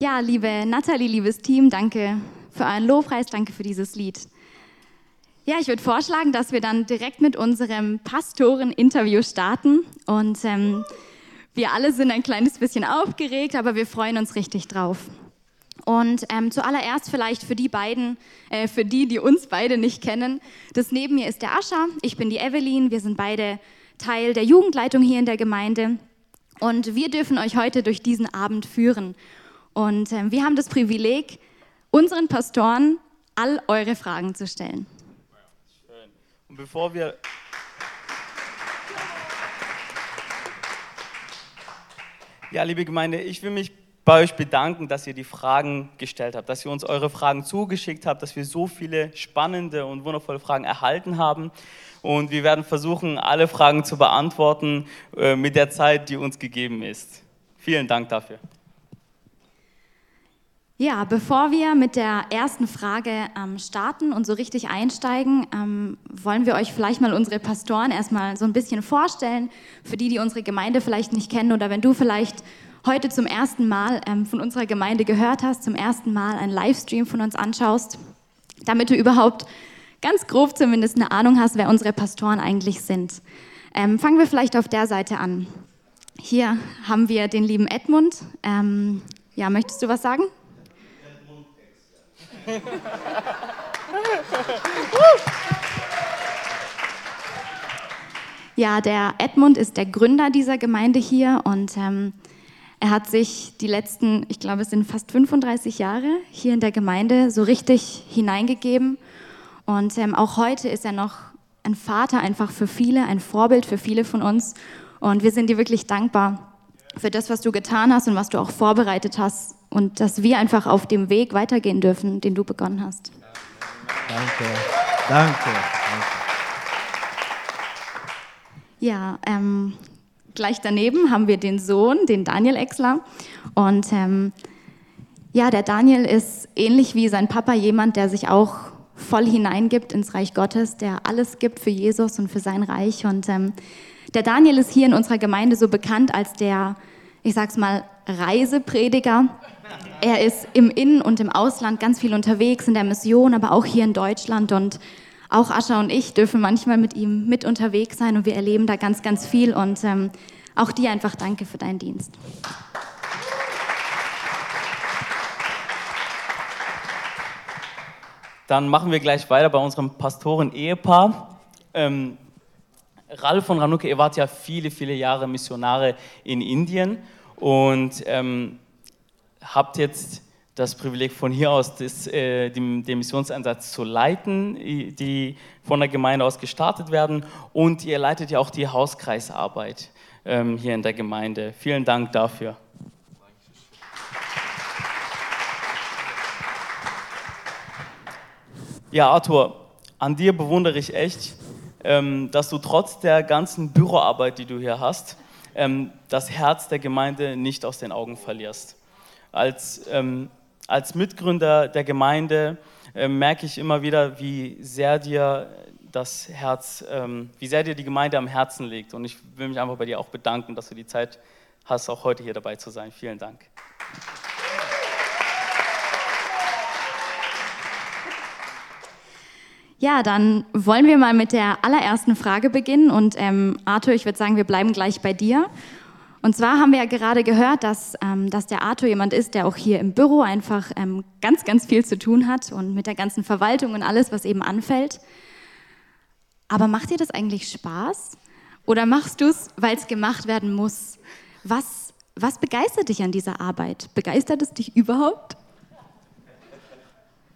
Ja, liebe Nathalie, liebes Team, danke für euren Lobpreis, danke für dieses Lied. Ja, ich würde vorschlagen, dass wir dann direkt mit unserem Pastoren-Interview starten. Und ähm, wir alle sind ein kleines bisschen aufgeregt, aber wir freuen uns richtig drauf. Und ähm, zuallererst vielleicht für die beiden, äh, für die, die uns beide nicht kennen. Das neben mir ist der Ascha, ich bin die Evelyn, wir sind beide Teil der Jugendleitung hier in der Gemeinde. Und wir dürfen euch heute durch diesen Abend führen. Und äh, wir haben das Privileg, unseren Pastoren all eure Fragen zu stellen. Schön. Und bevor wir Ja, liebe Gemeinde, ich will mich bei euch bedanken, dass ihr die Fragen gestellt habt, dass ihr uns eure Fragen zugeschickt habt, dass wir so viele spannende und wundervolle Fragen erhalten haben. Und wir werden versuchen, alle Fragen zu beantworten äh, mit der Zeit, die uns gegeben ist. Vielen Dank dafür. Ja, bevor wir mit der ersten Frage ähm, starten und so richtig einsteigen, ähm, wollen wir euch vielleicht mal unsere Pastoren erstmal so ein bisschen vorstellen, für die, die unsere Gemeinde vielleicht nicht kennen oder wenn du vielleicht heute zum ersten Mal ähm, von unserer Gemeinde gehört hast, zum ersten Mal einen Livestream von uns anschaust, damit du überhaupt ganz grob zumindest eine Ahnung hast, wer unsere Pastoren eigentlich sind. Ähm, fangen wir vielleicht auf der Seite an. Hier haben wir den lieben Edmund. Ähm, ja, möchtest du was sagen? Ja, der Edmund ist der Gründer dieser Gemeinde hier und ähm, er hat sich die letzten, ich glaube, es sind fast 35 Jahre hier in der Gemeinde so richtig hineingegeben. Und ähm, auch heute ist er noch ein Vater einfach für viele, ein Vorbild für viele von uns. Und wir sind dir wirklich dankbar für das, was du getan hast und was du auch vorbereitet hast und dass wir einfach auf dem Weg weitergehen dürfen, den du begonnen hast. Danke, danke. Ja, ähm, gleich daneben haben wir den Sohn, den Daniel Exler. Und ähm, ja, der Daniel ist ähnlich wie sein Papa jemand, der sich auch voll hineingibt ins Reich Gottes, der alles gibt für Jesus und für sein Reich. Und ähm, der Daniel ist hier in unserer Gemeinde so bekannt als der, ich sag's mal, Reiseprediger. Er ist im In- und im Ausland ganz viel unterwegs in der Mission, aber auch hier in Deutschland. Und auch Ascha und ich dürfen manchmal mit ihm mit unterwegs sein und wir erleben da ganz, ganz viel. Und ähm, auch dir einfach danke für deinen Dienst. Dann machen wir gleich weiter bei unserem Pastoren-Ehepaar. Ähm, Ralf und Ranuke, ihr wart ja viele, viele Jahre Missionare in Indien und ähm, habt jetzt das Privileg von hier aus das, äh, den, den, Missionseinsatz zu leiten, die von der Gemeinde aus gestartet werden und ihr leitet ja auch die Hauskreisarbeit ähm, hier in der Gemeinde. Vielen Dank dafür. Ja, Arthur, an dir bewundere ich echt, ähm, dass du trotz der ganzen Büroarbeit, die du hier hast, ähm, das Herz der Gemeinde nicht aus den Augen verlierst. Als, ähm, als Mitgründer der Gemeinde äh, merke ich immer wieder, wie sehr dir das Herz, ähm, wie sehr dir die Gemeinde am Herzen liegt. Und ich will mich einfach bei dir auch bedanken, dass du die Zeit hast, auch heute hier dabei zu sein. Vielen Dank. Ja, dann wollen wir mal mit der allerersten Frage beginnen. Und ähm, Arthur, ich würde sagen, wir bleiben gleich bei dir. Und zwar haben wir ja gerade gehört, dass, ähm, dass der Arthur jemand ist, der auch hier im Büro einfach ähm, ganz, ganz viel zu tun hat und mit der ganzen Verwaltung und alles, was eben anfällt. Aber macht dir das eigentlich Spaß? Oder machst du es, weil es gemacht werden muss? Was, was begeistert dich an dieser Arbeit? Begeistert es dich überhaupt?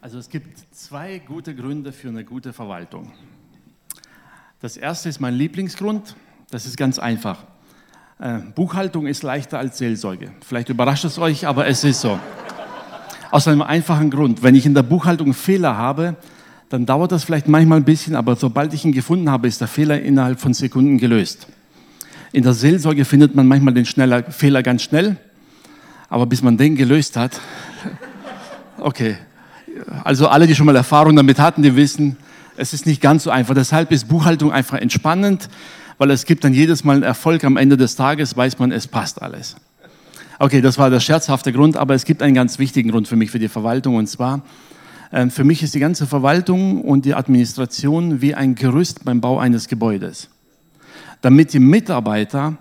Also es gibt zwei gute Gründe für eine gute Verwaltung. Das erste ist mein Lieblingsgrund. Das ist ganz einfach. Äh, Buchhaltung ist leichter als Seelsorge. Vielleicht überrascht es euch, aber es ist so. Aus einem einfachen Grund. Wenn ich in der Buchhaltung Fehler habe, dann dauert das vielleicht manchmal ein bisschen, aber sobald ich ihn gefunden habe, ist der Fehler innerhalb von Sekunden gelöst. In der Seelsorge findet man manchmal den schneller, Fehler ganz schnell, aber bis man den gelöst hat, okay. Also alle, die schon mal Erfahrung damit hatten, die wissen, es ist nicht ganz so einfach. Deshalb ist Buchhaltung einfach entspannend, weil es gibt dann jedes Mal einen Erfolg am Ende des Tages, weiß man, es passt alles. Okay, das war der scherzhafte Grund, aber es gibt einen ganz wichtigen Grund für mich für die Verwaltung und zwar, äh, für mich ist die ganze Verwaltung und die Administration wie ein Gerüst beim Bau eines Gebäudes. Damit die Mitarbeiter,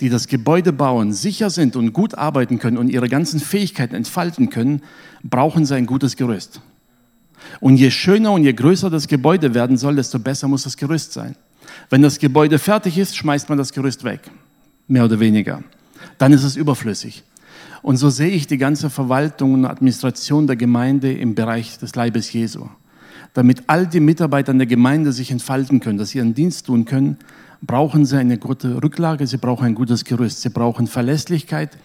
die das Gebäude bauen, sicher sind und gut arbeiten können und ihre ganzen Fähigkeiten entfalten können, brauchen sie ein gutes Gerüst. Und je schöner und je größer das Gebäude werden soll, desto besser muss das Gerüst sein. Wenn das Gebäude fertig ist, schmeißt man das Gerüst weg, mehr oder weniger. Dann ist es überflüssig. Und so sehe ich die ganze Verwaltung und Administration der Gemeinde im Bereich des Leibes Jesu. Damit all die Mitarbeiter in der Gemeinde sich entfalten können, dass sie ihren Dienst tun können, brauchen sie eine gute Rücklage, sie brauchen ein gutes Gerüst, sie brauchen Verlässlichkeit.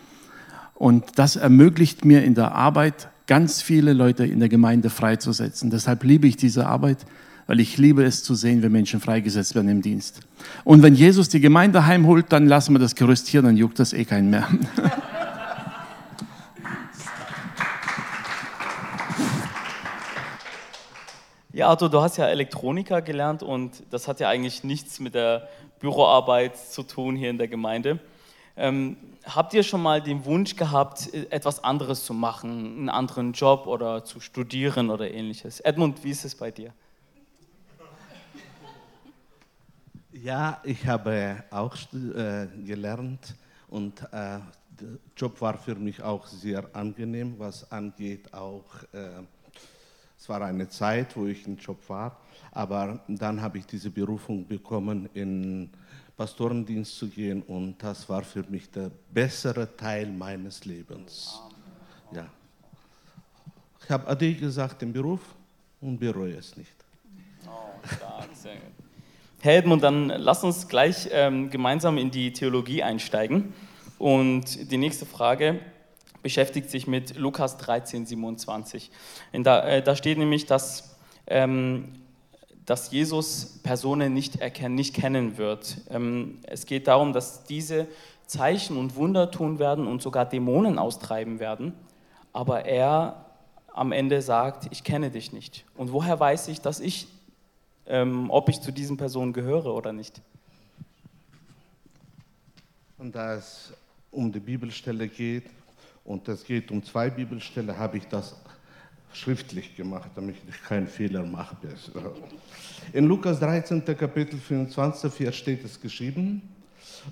Und das ermöglicht mir in der Arbeit, ganz viele Leute in der Gemeinde freizusetzen. Deshalb liebe ich diese Arbeit, weil ich liebe es zu sehen, wenn Menschen freigesetzt werden im Dienst. Und wenn Jesus die Gemeinde heimholt, dann lassen wir das Gerüst hier, dann juckt das eh keinen mehr. Ja, Arthur, du hast ja Elektroniker gelernt und das hat ja eigentlich nichts mit der Büroarbeit zu tun hier in der Gemeinde. Ähm, habt ihr schon mal den Wunsch gehabt, etwas anderes zu machen, einen anderen Job oder zu studieren oder ähnliches? Edmund, wie ist es bei dir? Ja, ich habe auch äh, gelernt und äh, der Job war für mich auch sehr angenehm, was angeht auch äh, es war eine Zeit, wo ich im Job war, aber dann habe ich diese Berufung bekommen, in Pastorendienst zu gehen und das war für mich der bessere Teil meines Lebens. Ja. Ich habe Ade gesagt im Beruf und bereue es nicht. Oh. Herr Edmund, dann lass uns gleich ähm, gemeinsam in die Theologie einsteigen. Und die nächste Frage beschäftigt sich mit Lukas 13, 27. Da, äh, da, steht nämlich, dass, ähm, dass Jesus Personen nicht erkennen, nicht kennen wird. Ähm, es geht darum, dass diese Zeichen und Wunder tun werden und sogar Dämonen austreiben werden, aber er am Ende sagt, ich kenne dich nicht. Und woher weiß ich, dass ich, ähm, ob ich zu diesen Personen gehöre oder nicht? Und da es um die Bibelstelle geht, und es geht um zwei Bibelstellen, habe ich das schriftlich gemacht, damit ich keinen Fehler mache. In Lukas 13. Kapitel 25 steht es geschrieben,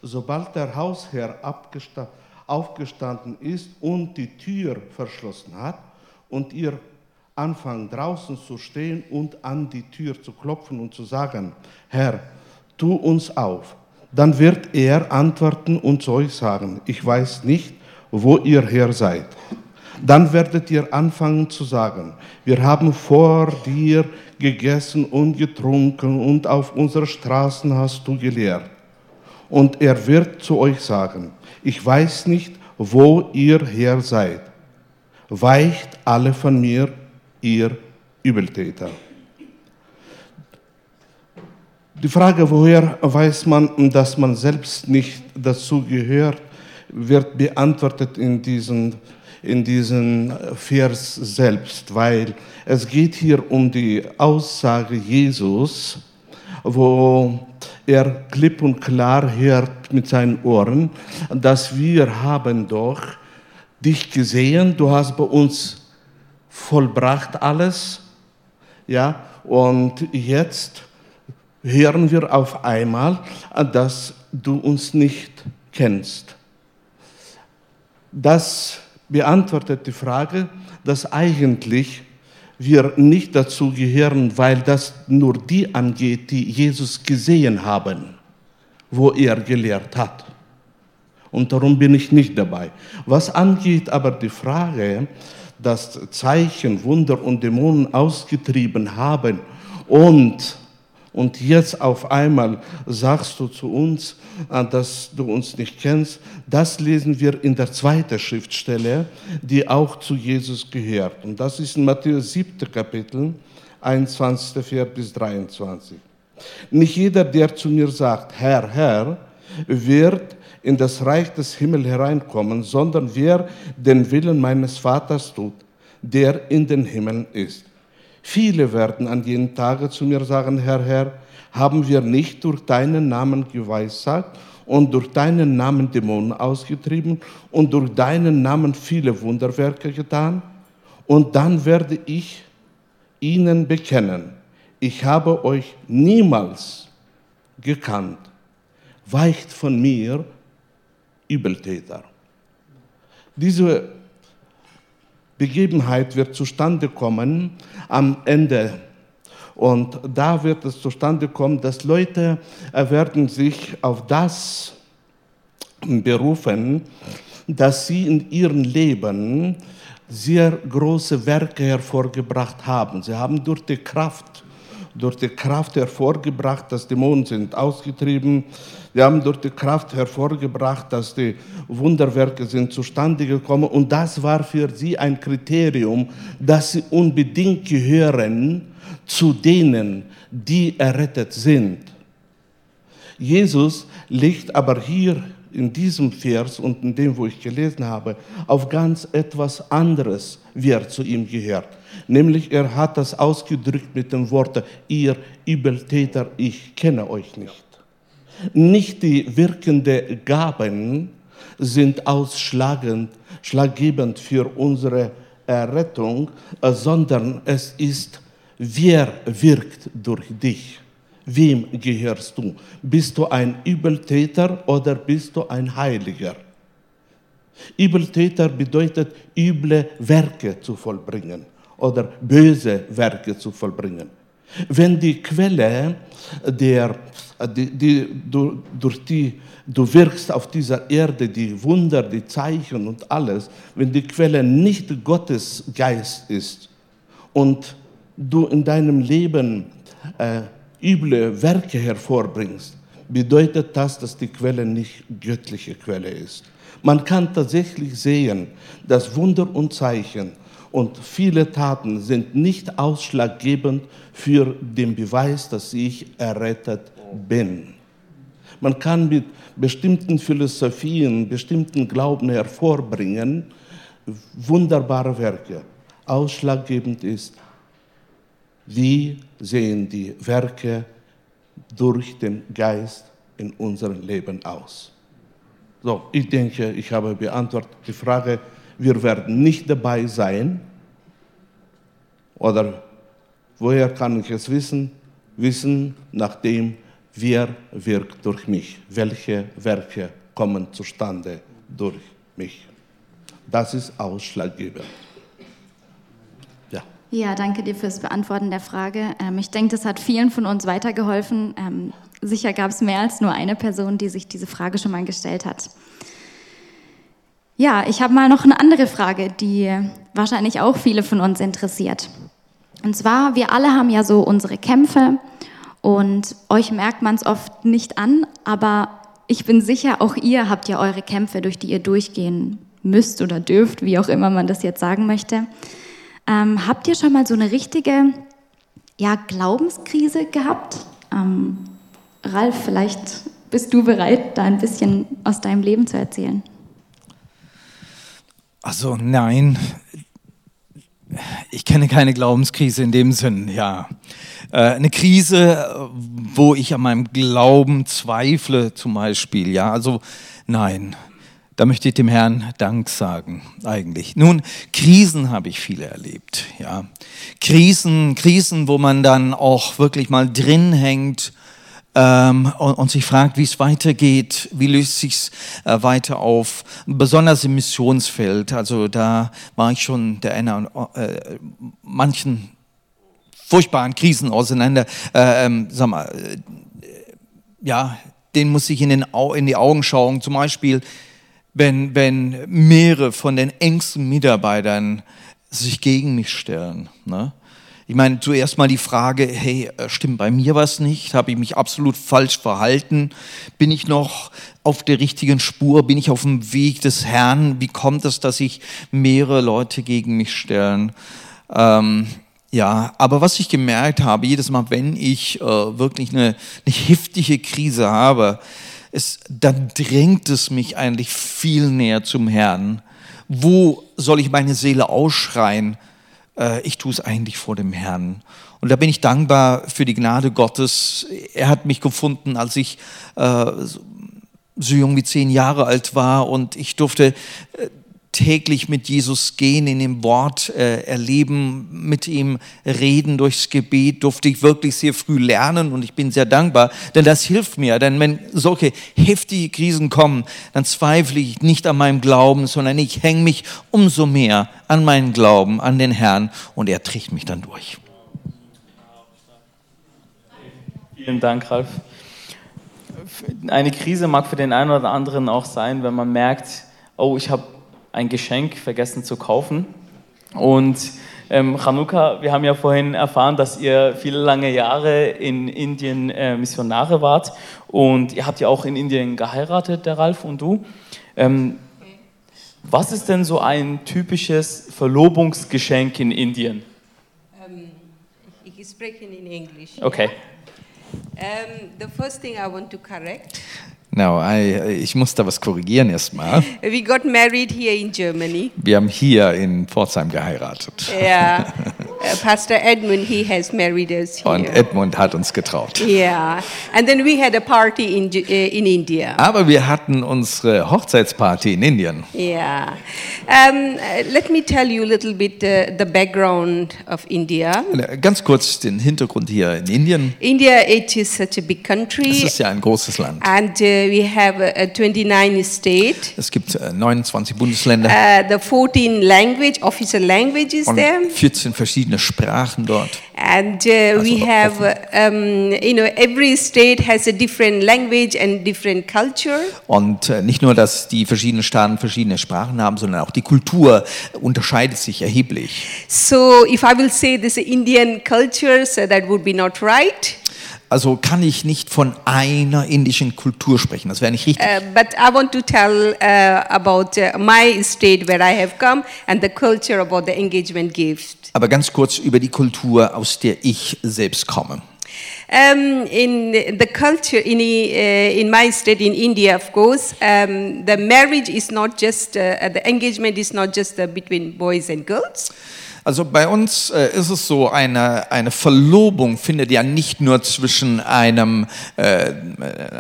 sobald der Hausherr aufgestanden ist und die Tür verschlossen hat und ihr anfangen draußen zu stehen und an die Tür zu klopfen und zu sagen, Herr, tu uns auf, dann wird er antworten und zu euch sagen, ich weiß nicht, wo ihr her seid. Dann werdet ihr anfangen zu sagen, wir haben vor dir gegessen und getrunken und auf unseren Straßen hast du gelehrt. Und er wird zu euch sagen, ich weiß nicht, wo ihr her seid. Weicht alle von mir, ihr Übeltäter. Die Frage, woher weiß man, dass man selbst nicht dazu gehört, wird beantwortet in diesem in diesen Vers selbst, weil es geht hier um die Aussage Jesus, wo er klipp und klar hört mit seinen Ohren, dass wir haben doch dich gesehen, du hast bei uns vollbracht alles, ja, und jetzt hören wir auf einmal, dass du uns nicht kennst. Das beantwortet die Frage, dass eigentlich wir nicht dazu gehören, weil das nur die angeht, die Jesus gesehen haben, wo er gelehrt hat. Und darum bin ich nicht dabei. Was angeht aber die Frage, dass Zeichen, Wunder und Dämonen ausgetrieben haben und und jetzt auf einmal sagst du zu uns, äh, dass du uns nicht kennst. Das lesen wir in der zweiten Schriftstelle, die auch zu Jesus gehört. Und das ist in Matthäus 7. Kapitel, 21. Vers bis 23. Nicht jeder, der zu mir sagt, Herr, Herr, wird in das Reich des Himmels hereinkommen, sondern wer den Willen meines Vaters tut, der in den Himmeln ist. Viele werden an jenem Tage zu mir sagen, Herr, Herr, haben wir nicht durch deinen Namen geweissagt und durch deinen Namen Dämonen ausgetrieben und durch deinen Namen viele Wunderwerke getan. Und dann werde ich ihnen bekennen, ich habe euch niemals gekannt. Weicht von mir, Übeltäter. Diese Begebenheit wird zustande kommen am Ende. Und da wird es zustande kommen, dass Leute werden sich auf das berufen, dass sie in ihrem Leben sehr große Werke hervorgebracht haben. Sie haben durch die Kraft, durch die Kraft hervorgebracht, dass Dämonen sind ausgetrieben. Sie haben durch die Kraft hervorgebracht, dass die Wunderwerke sind zustande gekommen. Und das war für sie ein Kriterium, dass sie unbedingt gehören zu denen, die errettet sind. Jesus legt aber hier in diesem Vers und in dem, wo ich gelesen habe, auf ganz etwas anderes, wer zu ihm gehört. Nämlich er hat das ausgedrückt mit dem Wort, ihr Übeltäter, ich kenne euch nicht. Nicht die wirkenden Gaben sind ausschlagend, schlaggebend für unsere Errettung, sondern es ist, wer wirkt durch dich. Wem gehörst du? Bist du ein Übeltäter oder bist du ein Heiliger? Übeltäter bedeutet, üble Werke zu vollbringen oder böse Werke zu vollbringen. Wenn die Quelle, der, die, die, du, durch die du wirkst auf dieser Erde, die Wunder, die Zeichen und alles, wenn die Quelle nicht Gottes Geist ist und du in deinem Leben äh, üble Werke hervorbringst, bedeutet das, dass die Quelle nicht göttliche Quelle ist. Man kann tatsächlich sehen, dass Wunder und Zeichen und viele Taten sind nicht ausschlaggebend für den Beweis, dass ich errettet bin. Man kann mit bestimmten Philosophien, bestimmten Glauben hervorbringen, wunderbare Werke. Ausschlaggebend ist, wie sehen die Werke durch den Geist in unserem Leben aus? So, ich denke, ich habe beantwortet die Frage, wir werden nicht dabei sein. Oder woher kann ich es wissen? Wissen, nachdem wer wirkt durch mich, welche Werke kommen zustande durch mich. Das ist ausschlaggebend. Ja, danke dir fürs Beantworten der Frage. Ähm, ich denke, das hat vielen von uns weitergeholfen. Ähm, sicher gab es mehr als nur eine Person, die sich diese Frage schon mal gestellt hat. Ja, ich habe mal noch eine andere Frage, die wahrscheinlich auch viele von uns interessiert. Und zwar, wir alle haben ja so unsere Kämpfe und euch merkt man es oft nicht an, aber ich bin sicher, auch ihr habt ja eure Kämpfe, durch die ihr durchgehen müsst oder dürft, wie auch immer man das jetzt sagen möchte. Ähm, habt ihr schon mal so eine richtige ja, Glaubenskrise gehabt? Ähm, Ralf, vielleicht bist du bereit, da ein bisschen aus deinem Leben zu erzählen. Also nein, ich kenne keine Glaubenskrise in dem Sinn, ja. Äh, eine Krise, wo ich an meinem Glauben zweifle zum Beispiel, ja. Also nein, da möchte ich dem Herrn Dank sagen, eigentlich. Nun, Krisen habe ich viele erlebt, ja. Krisen, Krisen, wo man dann auch wirklich mal drin hängt ähm, und, und, sich fragt, wie es weitergeht, wie löst sich's äh, weiter auf. Besonders im Missionsfeld, also da war ich schon der einer äh, manchen furchtbaren Krisen auseinander. Äh, ähm, sag mal, äh, ja, den muss ich in, den, in die Augen schauen. Zum Beispiel wenn, wenn mehrere von den engsten Mitarbeitern sich gegen mich stellen. Ne? Ich meine, zuerst mal die Frage, hey, äh, stimmt bei mir was nicht? Habe ich mich absolut falsch verhalten? Bin ich noch auf der richtigen Spur? Bin ich auf dem Weg des Herrn? Wie kommt es, dass sich mehrere Leute gegen mich stellen? Ähm, ja, aber was ich gemerkt habe, jedes Mal, wenn ich äh, wirklich eine, eine heftige Krise habe, es, dann drängt es mich eigentlich viel näher zum Herrn. Wo soll ich meine Seele ausschreien? Äh, ich tue es eigentlich vor dem Herrn. Und da bin ich dankbar für die Gnade Gottes. Er hat mich gefunden, als ich äh, so jung wie zehn Jahre alt war und ich durfte äh, täglich mit Jesus gehen, in dem Wort äh, erleben, mit ihm reden durchs Gebet, durfte ich wirklich sehr früh lernen und ich bin sehr dankbar, denn das hilft mir. Denn wenn solche heftige Krisen kommen, dann zweifle ich nicht an meinem Glauben, sondern ich hänge mich umso mehr an meinen Glauben, an den Herrn und er trägt mich dann durch. Vielen Dank, Ralf. Eine Krise mag für den einen oder anderen auch sein, wenn man merkt, oh, ich habe ein Geschenk vergessen zu kaufen. Und ähm, Chanukka, wir haben ja vorhin erfahren, dass ihr viele lange Jahre in Indien äh, Missionare wart und ihr habt ja auch in Indien geheiratet, der Ralf und du. Ähm, was ist denn so ein typisches Verlobungsgeschenk in Indien? Um, ich spreche in English. Okay. Um, the first thing I want to correct. Now, I, ich muss da was korrigieren erstmal. We got married here in Germany. Wir haben hier in Pforzheim geheiratet. Yeah. Uh, Pastor Edmund, he has married us here. Und Edmund hat uns getraut. yeah. And then we had a party in, uh, in India. Aber wir hatten unsere Hochzeitsparty in Indien. Yeah. Um, uh, let me tell you a little bit uh, the background of India. Ganz kurz den Hintergrund hier in Indien. India, it is such a big Es country. ist ja ein großes Land. And uh, we have uh, 29 states. Es gibt äh, 29 Bundesländer Uh, the 14 language, official languages und there. 14 verschiedene Sprachen dort. And uh, we Also have, uh, um, you know, every state has a different language and different culture. Und äh, nicht nur, dass die verschiedenen Staaten verschiedene Sprachen haben, sondern auch die Kultur unterscheidet sich erheblich. So if I will say this Indian culture, so that would be not right. Also kann ich nicht von einer indischen Kultur sprechen. Das wäre nicht richtig. Uh, but I want to tell uh, about uh, my state where I have come and the culture about the engagement gift. Aber ganz kurz über die Kultur, aus der ich selbst komme. Um, in the culture in, uh, in my state in India, of course, um, the marriage is not just uh, the engagement is not just uh, between boys and girls. Also bei uns äh, ist es so, eine, eine Verlobung findet ja nicht nur zwischen einem, äh,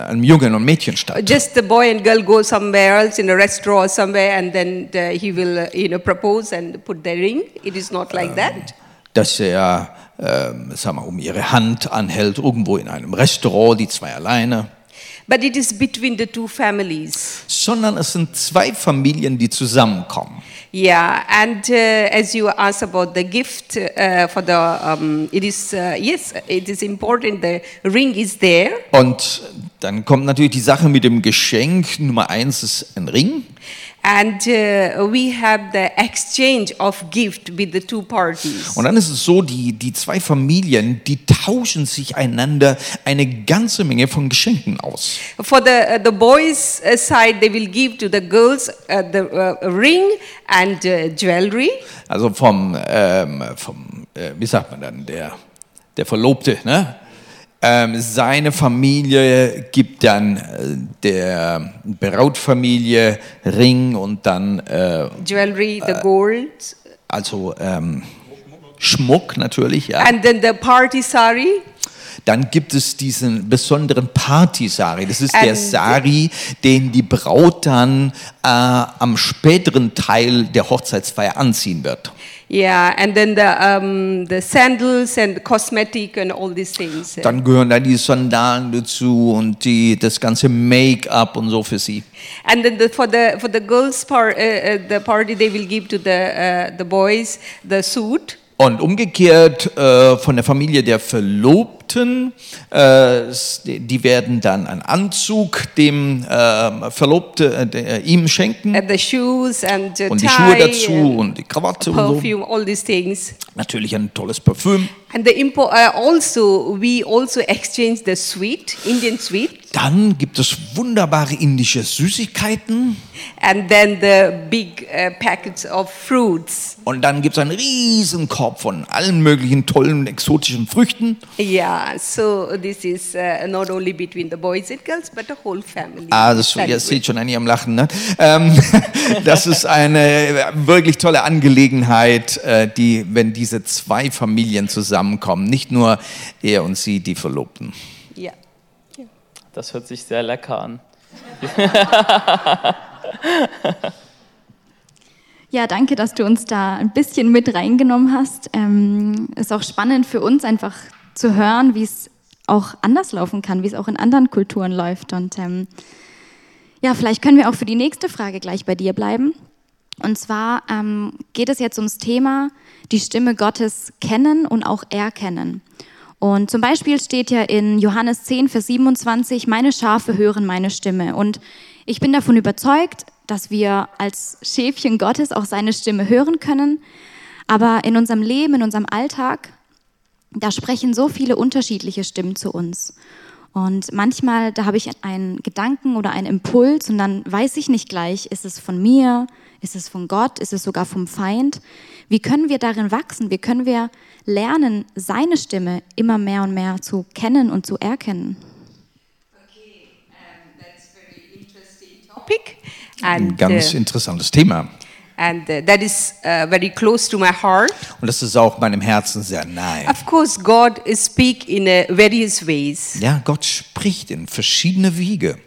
einem Jungen und Mädchen statt. Just the boy and girl go somewhere else in a restaurant or somewhere, and then uh, he will, uh, you know, propose and put the ring. It is not like that. Dass er, ähm, sag mal, um ihre Hand anhält, irgendwo in einem Restaurant, die zwei alleine. But it is between the two families. Sondern es sind zwei Familien, die zusammenkommen. Yeah, and uh, as you asked about the gift uh, for the, um, it is uh, yes, it is important. The ring is there, Und dann kommt natürlich die Sache mit dem Geschenk. Nummer eins ist ein Ring. And uh, we have the exchange of gift with the two parties. Und dann ist es so, die, die zwei Familien, die tauschen sich einander eine ganze Menge von Geschenken aus. For the uh, the boys' uh, side, they will give to the girls uh, the uh, ring and uh, jewelry. Also vom, ähm, vom äh, wie sagt man dann, der, der Verlobte, ne? Ähm, seine Familie gibt dann äh, der Brautfamilie Ring und dann äh, jewelry, the gold, also ähm, Schmuck natürlich, ja. and then the party sari. Dann gibt es diesen besonderen Party-Sari. Das ist der Ähm, Sari, den die Braut dann äh, am späteren Teil der Hochzeitsfeier anziehen wird. Yeah, and then the um, the sandals and cosmetic and all these things. Dann gehören da die Sandalen dazu und die, das ganze Make-up und so für sie. And then the, for the for the girls part, uh, uh, the party they will give to the uh, the boys the suit. Und umgekehrt äh, von der Familie der Verlobten, äh, s- die werden dann einen Anzug dem äh, Verlobte äh, der, ihm schenken And the shoes and und die Schuhe dazu und die Krawatte und so. perfume, all these things. Natürlich ein tolles Parfüm. And the impo- uh, also we also exchange the sweet Indian sweet, Dann gibt es wunderbare indische Süßigkeiten and then the big uh, packets of fruits. und dann gibt es einen riesen Korb von allen möglichen tollen exotischen Früchten. Yeah, so this is uh, not only between the boys and girls, but the whole family. Ah, das, ihr seht schon an ihrem Lachen, ne? Ähm, das ist eine wirklich tolle Angelegenheit, äh, die, wenn diese zwei Familien zusammenkommen, nicht nur er und sie, die Verlobten. Yeah. Das hört sich sehr lecker an. Ja, danke, dass du uns da ein bisschen mit reingenommen hast. Ähm, ist auch spannend für uns einfach zu hören, wie es auch anders laufen kann, wie es auch in anderen Kulturen läuft. Und ähm, ja, vielleicht können wir auch für die nächste Frage gleich bei dir bleiben. Und zwar ähm, geht es jetzt ums Thema die Stimme Gottes kennen und auch erkennen. Und zum Beispiel steht ja in Johannes 10, Vers 27, meine Schafe hören meine Stimme. Und ich bin davon überzeugt, dass wir als Schäfchen Gottes auch seine Stimme hören können. Aber in unserem Leben, in unserem Alltag, da sprechen so viele unterschiedliche Stimmen zu uns. Und manchmal, da habe ich einen Gedanken oder einen Impuls und dann weiß ich nicht gleich, ist es von mir, ist es von Gott, ist es sogar vom Feind. Wie können wir darin wachsen? Wie können wir lernen, seine Stimme immer mehr und mehr zu kennen und zu erkennen? Okay, um, that's very interesting topic. Ein And, ganz uh, interessantes Thema. And uh, that is uh, very close to my heart. Und das ist auch meinem Herzen sehr nahe. Of course, God speak in uh, various ways. Ja, Gott spricht in verschiedene Wege.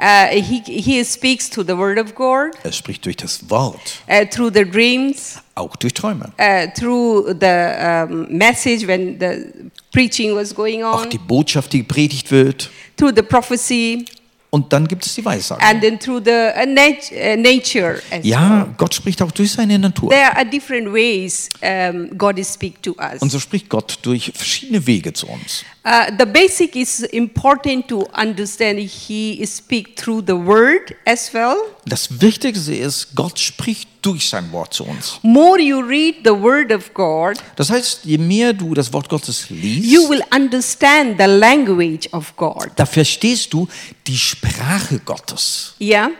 Uh, he, he speaks through the word of God, Er spricht durch das Wort, uh, through the dreams, auch durch Träume. uh, through the um, message when the preaching was going Auch on, die Botschaft, die gepredigt wird. through the prophecy, Und dann gibt es die Weissagung. and then through the uh, nat- uh, nature as well. Ja, Gott spricht auch durch seine Natur. There are different ways um, God is speak to us. Und so spricht Gott durch verschiedene Wege zu uns. Uh, the basic is important to understand. He speak through the word as well. Das Wichtigste ist, Gott spricht durch sein Wort zu uns. More you read the word of God, Das heißt, je mehr du das Wort Gottes you liest, will understand the language of God. da verstehst du die Sprache Gottes. Yeah,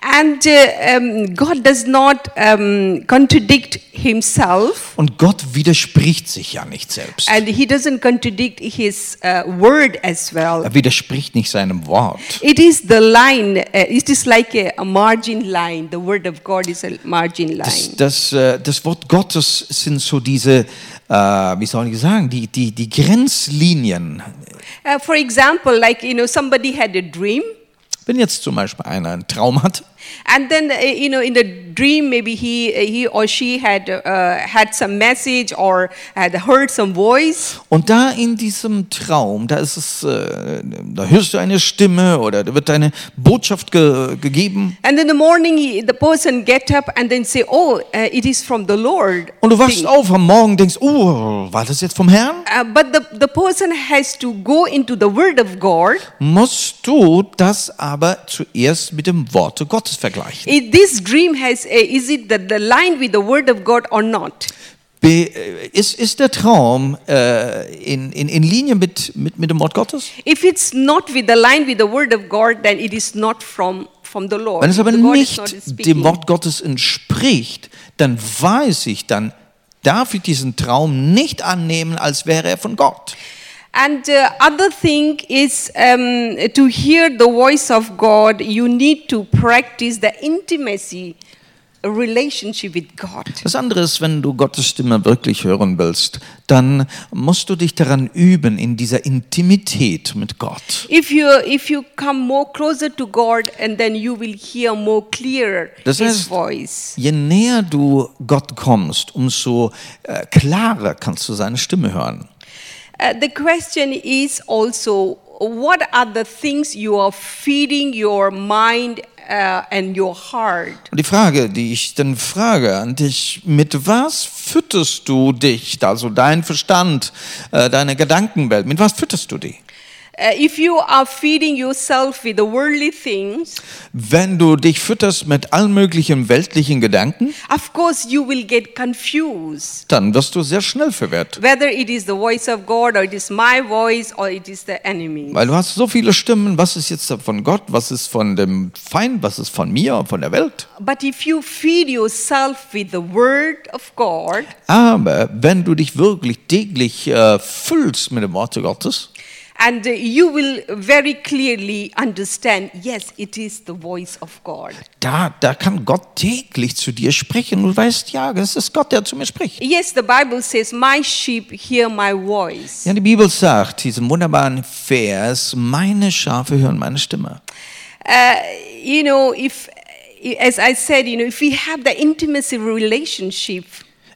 and uh, um, God does not um, contradict Himself, Und Gott widerspricht sich ja nicht selbst. and He doesn't contradict His uh, word as well. Er widerspricht nicht seinem Wort. It is the line. Uh, it is like a, a margin line. The word of God is a margin line. Das, das, äh, das Wort Gottes sind so diese, äh, wie soll ich sagen, die, die, die Grenzlinien. Uh, for example, like you know, somebody had a dream, Wenn jetzt zum Beispiel einer einen Traum hat and then uh, you know, in the dream, maybe he he or she had uh, had some message or had heard some voice, und da in diesem Traum, da ist es, äh, da hörst du eine Stimme oder da wird eine Botschaft ge gegeben and in the morning he, the person get up and then say, "Oh, uh, it is from the Lord." und du wachst auf am Morgen denkst, oh, war das jetzt vom Herrn? Uh, but the, the person has to go into the word of God. Musst du das aber zuerst mit dem Worte Gottes vergleichen. If this dream has, is it the, the line with the word of God or not? Be äh, ist, ist der Traum äh, in, in, in Linie mit, mit, mit dem Wort Gottes? If it's not with the line with the word of God, then it is not from, from the Lord. Wenn es aber nicht dem Wort Gottes entspricht, dann weiß ich, dann darf ich diesen Traum nicht annehmen, als wäre er von Gott. And uh, other thing is um, to hear the voice of God, you need to practice the intimacy relationship with God. Das andere ist, wenn du Gottes Stimme wirklich hören willst, dann musst du dich daran üben, in dieser Intimität mit Gott. If you if you come more closer to God, and then you will hear more clearer Das His heißt, voice. je näher du Gott kommst, umso äh, klarer kannst du seine Stimme hören. Uh, the question is also what are the things you are feeding your mind uh, and your heart? Die Frage, die ich dann frage an dich, mit was fütterst du dich, also dein Verstand, äh, deine Gedankenwelt, mit was fütterst du die? Uh, if you are feeding yourself with the worldly things, Wenn du dich fütterst mit allen möglichen weltlichen Gedanken, of course you will get confused. dann wirst du sehr schnell verwirrt. Whether it is the voice of God or it is my voice or it is the enemy. Weil du hast so viele Stimmen, was ist jetzt von Gott, was ist von dem Feind, was ist von mir, von der Welt. But if you feed yourself with the word of God, Aber wenn du dich wirklich täglich äh, füllst mit dem Wort Gottes, and you will very clearly understand yes, it is the voice of God. da, da kann Gott täglich zu dir sprechen. Du weißt, ja, das ist Gott, der zu mir spricht. Yes, the Bible says, My sheep hear my voice. Ja, die Bibel sagt, diesen wunderbaren Vers, meine Schafe hören meine Stimme. uh, you know, if, as I said, you know, if we have the intimacy relationship,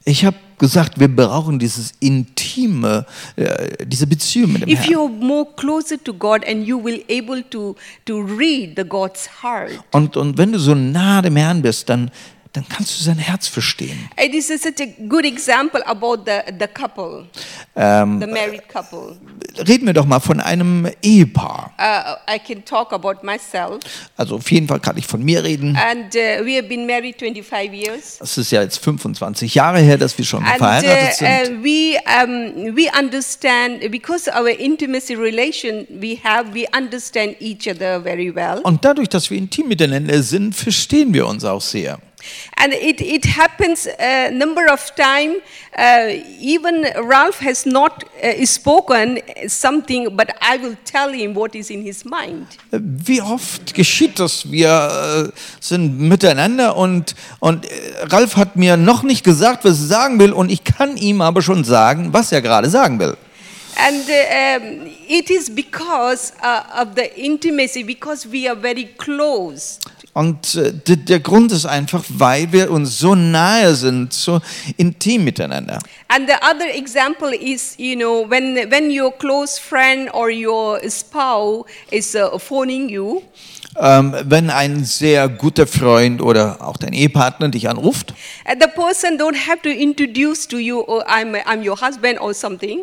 Ich habe gesagt, wir brauchen dieses intime, äh, diese Beziehung mit dem if Herrn. you're more closer to God and you will able to, to read the God's heart, Und, und wenn du so nah dem Herrn bist, dann, dann kannst du sein Herz verstehen. it is such a good example about the, the couple, Ähm, the married couple. reden wir doch mal von einem Ehepaar. Uh, I can talk about myself. Also auf jeden Fall kann ich von mir reden. And uh, we have been married 25 years. Es ist ja jetzt 25 Jahre her, dass wir schon And verheiratet uh, sind. uh, we, um, we understand, because our intimacy relation we have, we understand each other very well. Und dadurch, dass wir intim miteinander sind, verstehen wir uns auch sehr. And it, it happens a number of time. Uh, even Ralph has not uh, spoken something, but I will tell him what is in his mind. Wie oft geschieht das? Wir äh, sind miteinander und, und äh, Ralf hat mir noch nicht gesagt, was er sagen will und ich kann ihm aber schon sagen, was er gerade sagen will. And uh, um, it is because uh, of the intimacy, because we are very close. Und äh, der Grund ist einfach, weil wir uns so nahe sind, so intim miteinander. And the other example is, you know, when, when your close friend or your spouse is uh, phoning you, Ähm, wenn ein sehr guter Freund oder auch dein Ehepartner dich anruft, the person don't have to introduce to you, oh, I'm, I'm your husband or something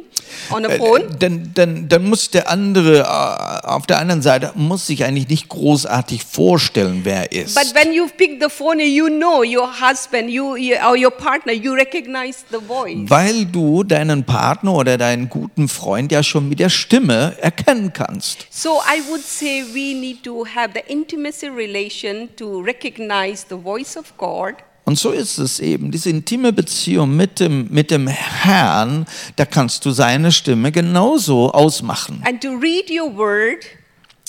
on the äh, phone. dann, dann, dann muss der andere äh, auf der anderen Seite muss sich eigentlich nicht großartig vorstellen, wer er ist. But when you pick the phone, you know your husband, you, you or your partner, you recognize the voice. Weil du deinen Partner oder deinen guten Freund ja schon mit der Stimme erkennen kannst. So I would say we need to have the intimacy relation to recognize the voice of God Und so ist es eben, diese intime Beziehung mit dem, mit dem Herrn, da kannst du seine Stimme genauso ausmachen. and to read your word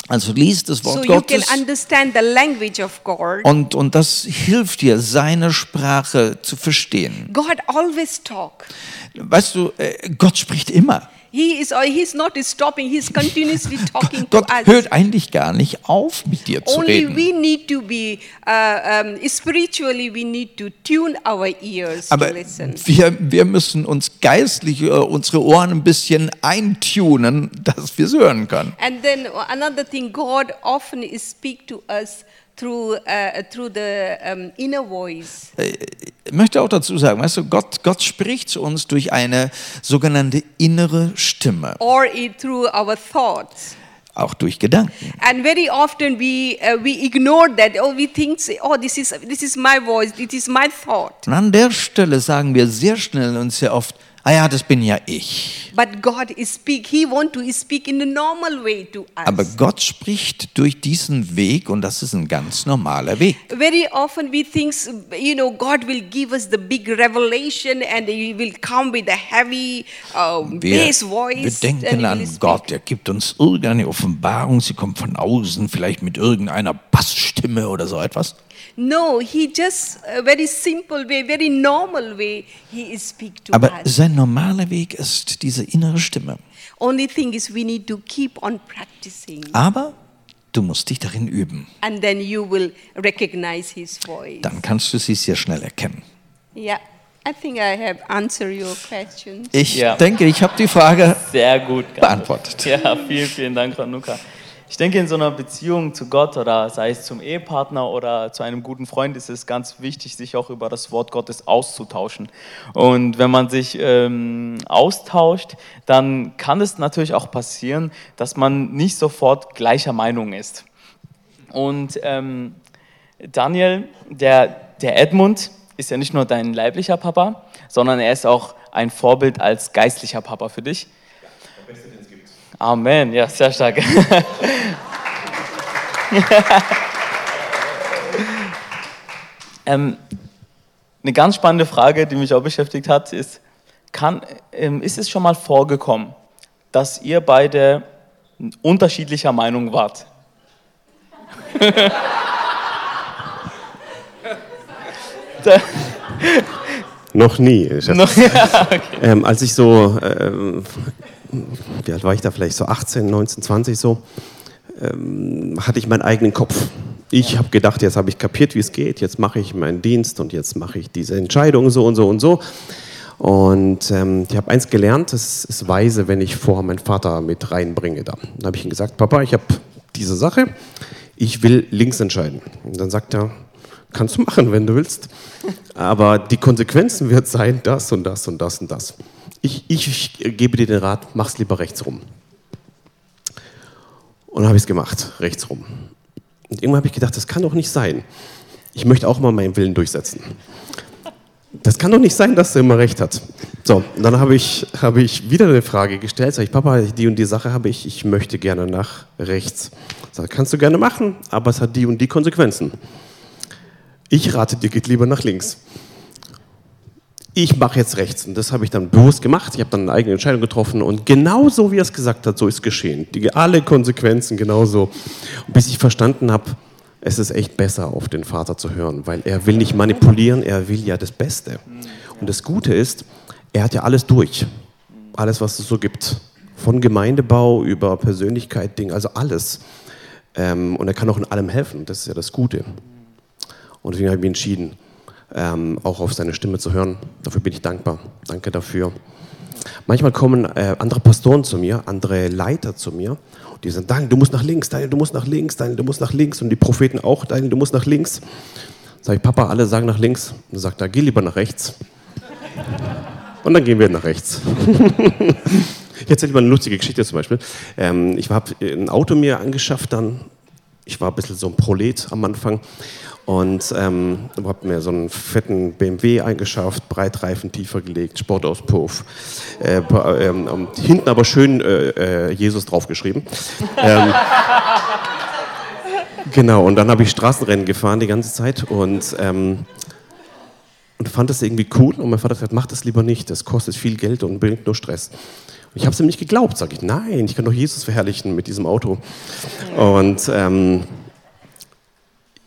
Also liest das Wort so you can Gottes understand the language of God. und, und das hilft dir, seine Sprache zu verstehen. God always talk. Weißt du, äh, Gott spricht immer. He is uh, he's not stopping. He's continuously talking to Gott us. hört eigentlich gar nicht auf, mit dir zu Only reden. we need to be uh, um, spiritually. We need to tune our ears Aber to listen. wir, wir müssen uns geistlich äh, unsere Ohren ein bisschen eintunen, dass wir es hören können. And then another thing, God often is speak to us through uh, through the um, inner voice. Ich möchte auch dazu sagen, weißt du, Gott, Gott spricht zu uns durch eine sogenannte innere Stimme, or through our thoughts. auch durch Gedanken. And very often we uh, we ignore that. Oh, we think, oh, this is this is my voice. It is my thought. Und an der Stelle sagen wir sehr schnell und sehr oft, ah ja, das bin ja ich. But God is speak. He want to speak in the normal way to us. Aber Gott spricht durch diesen Weg und das ist ein ganz normaler Weg. very often we think, you know, God will give us the big revelation and He will come with a heavy uh, Wir, bass voice. wir denken an. Gott, er gibt uns irgendeine Offenbarung, sie kommt von außen, vielleicht mit irgendeiner Bassstimme oder so etwas. No, He just a very simple way, very normal way. He is speak to Aber us. sein normaler Weg ist diese innere Stimme. Only thing is we need to keep on practicing, Aber du musst dich darin üben. and then you will recognize His voice. Dann kannst du sie sehr schnell erkennen. Yeah, I think I have answered your question. Ich Ja. denke, ich habe die Frage Sehr gut beantwortet. Ja, vielen, vielen Dank, Ranuka. Ich denke, in so einer Beziehung zu Gott oder sei es zum Ehepartner oder zu einem guten Freund ist es ganz wichtig, sich auch über das Wort Gottes auszutauschen. Und wenn man sich ähm, austauscht, dann kann es natürlich auch passieren, dass man nicht sofort gleicher Meinung ist. Und ähm, Daniel, der, der Edmund, ist ja nicht nur dein leiblicher Papa, sondern er ist auch ein Vorbild als geistlicher Papa für dich. Amen, ja, sehr stark. ähm, eine ganz spannende Frage, die mich auch beschäftigt hat, ist, kann, ähm, ist es schon mal vorgekommen, dass ihr beide unterschiedlicher Meinung wart? Noch nie. Noch- ja, okay. ähm, als ich so, ähm, wie alt war ich da, vielleicht so 18, 19, 20 so, ähm, hatte ich meinen eigenen Kopf. Ich habe gedacht, jetzt habe ich kapiert, wie es geht, jetzt mache ich meinen Dienst und jetzt mache ich diese Entscheidung so und so und so. Und ähm, ich habe eins gelernt, es ist weise, wenn ich vorher meinen Vater mit reinbringe. Da. Dann habe ich ihm gesagt, Papa, ich habe diese Sache, ich will links entscheiden. Und dann sagt er, kannst du machen, wenn du willst. Aber die Konsequenzen wird sein, das und das und das und das. Ich, ich, gebe dir den Rat, mach's lieber rechts rum. Und habe ich es gemacht, rechts rum. Und irgendwann habe ich gedacht, das kann doch nicht sein. Ich möchte auch mal meinen Willen durchsetzen. Das kann doch nicht sein, dass er immer recht hat. So, und dann habe ich, hab ich wieder eine Frage gestellt. Sag ich, Papa, die und die Sache habe ich, ich möchte gerne nach rechts. Sag, kannst du gerne machen, aber es hat die und die Konsequenzen. Ich rate dir, geht lieber nach links. Ich mache jetzt rechts. Und das habe ich dann bewusst gemacht. Ich habe dann eine eigene Entscheidung getroffen. Und genau so, wie er es gesagt hat, so ist es geschehen. Die, alle Konsequenzen genauso. bis ich verstanden habe, es ist echt besser, auf den Vater zu hören, weil er will nicht manipulieren, er will ja das Beste. Und das Gute ist, er hat ja alles durch. Alles, was es so gibt. Von Gemeindebau über Persönlichkeit, Ding, also alles. Ähm, und er kann auch in allem helfen. Das ist ja das Gute. Und deswegen habe ich mich entschieden, ähm, auch auf seine Stimme zu hören. Dafür bin ich dankbar. Danke dafür. Manchmal kommen äh, andere Pastoren zu mir, andere Leiter zu mir, die sagen, Daniel, du musst nach links, Daniel, du musst nach links, Daniel, du musst nach links. Und die Propheten auch, Daniel, du musst nach links. Sag ich, Papa, alle sagen nach links. Und dann sagt er, geh lieber nach rechts. Und dann gehen wir nach rechts. ich erzähle mal eine lustige Geschichte zum Beispiel. Ähm, ich habe ein Auto mir angeschafft dann. Ich war ein bisschen so ein Prolet am Anfang und ähm, habe mir so einen fetten BMW eingeschafft, Breitreifen tiefer gelegt, Sportauspuff. Äh, äh, hinten aber schön äh, äh Jesus draufgeschrieben. ähm, genau, und dann habe ich Straßenrennen gefahren die ganze Zeit und, ähm, und fand das irgendwie cool. Und mein Vater hat gesagt, mach das lieber nicht, das kostet viel Geld und bringt nur Stress. Und ich habe es ihm nicht geglaubt, sage ich, nein, ich kann doch Jesus verherrlichen mit diesem Auto. Und ähm,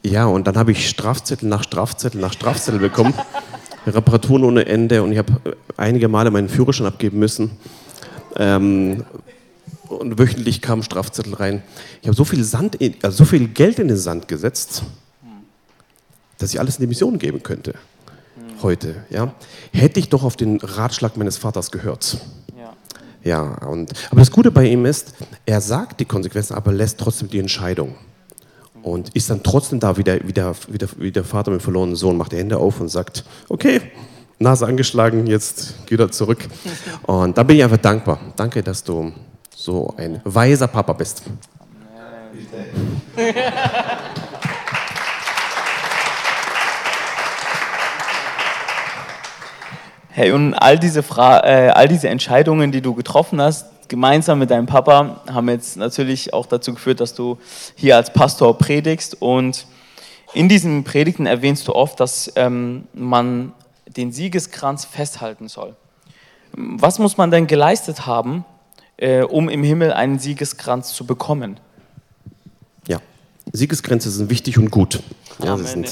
ja, und dann habe ich Strafzettel nach Strafzettel nach Strafzettel bekommen. Reparaturen ohne Ende und ich habe einige Male meinen Führerschein abgeben müssen. Ähm, und wöchentlich kamen Strafzettel rein. Ich habe so viel Sand, in, also so viel Geld in den Sand gesetzt, dass ich alles in die Mission geben könnte. Heute, ja. Hätte ich doch auf den Ratschlag meines Vaters gehört. Ja, und, aber das Gute bei ihm ist, er sagt die Konsequenzen, aber lässt trotzdem die Entscheidung und ist dann trotzdem da wie der, wie der, wie der, wie der Vater mit dem verlorenen Sohn, macht die Hände auf und sagt, okay, Nase angeschlagen, jetzt geht er zurück. Und da bin ich einfach dankbar. Danke, dass du so ein weiser Papa bist. Hey, und all diese, Fra äh, all diese Entscheidungen, die du getroffen hast, gemeinsam mit deinem Papa haben jetzt natürlich auch dazu geführt, dass du hier als Pastor predigst. Und in diesen Predigten erwähnst du oft, dass ähm, man den Siegeskranz festhalten soll. Was muss man denn geleistet haben, äh, um im Himmel einen Siegeskranz zu bekommen? Ja, Siegeskränze sind wichtig und gut. Ja, sie sind,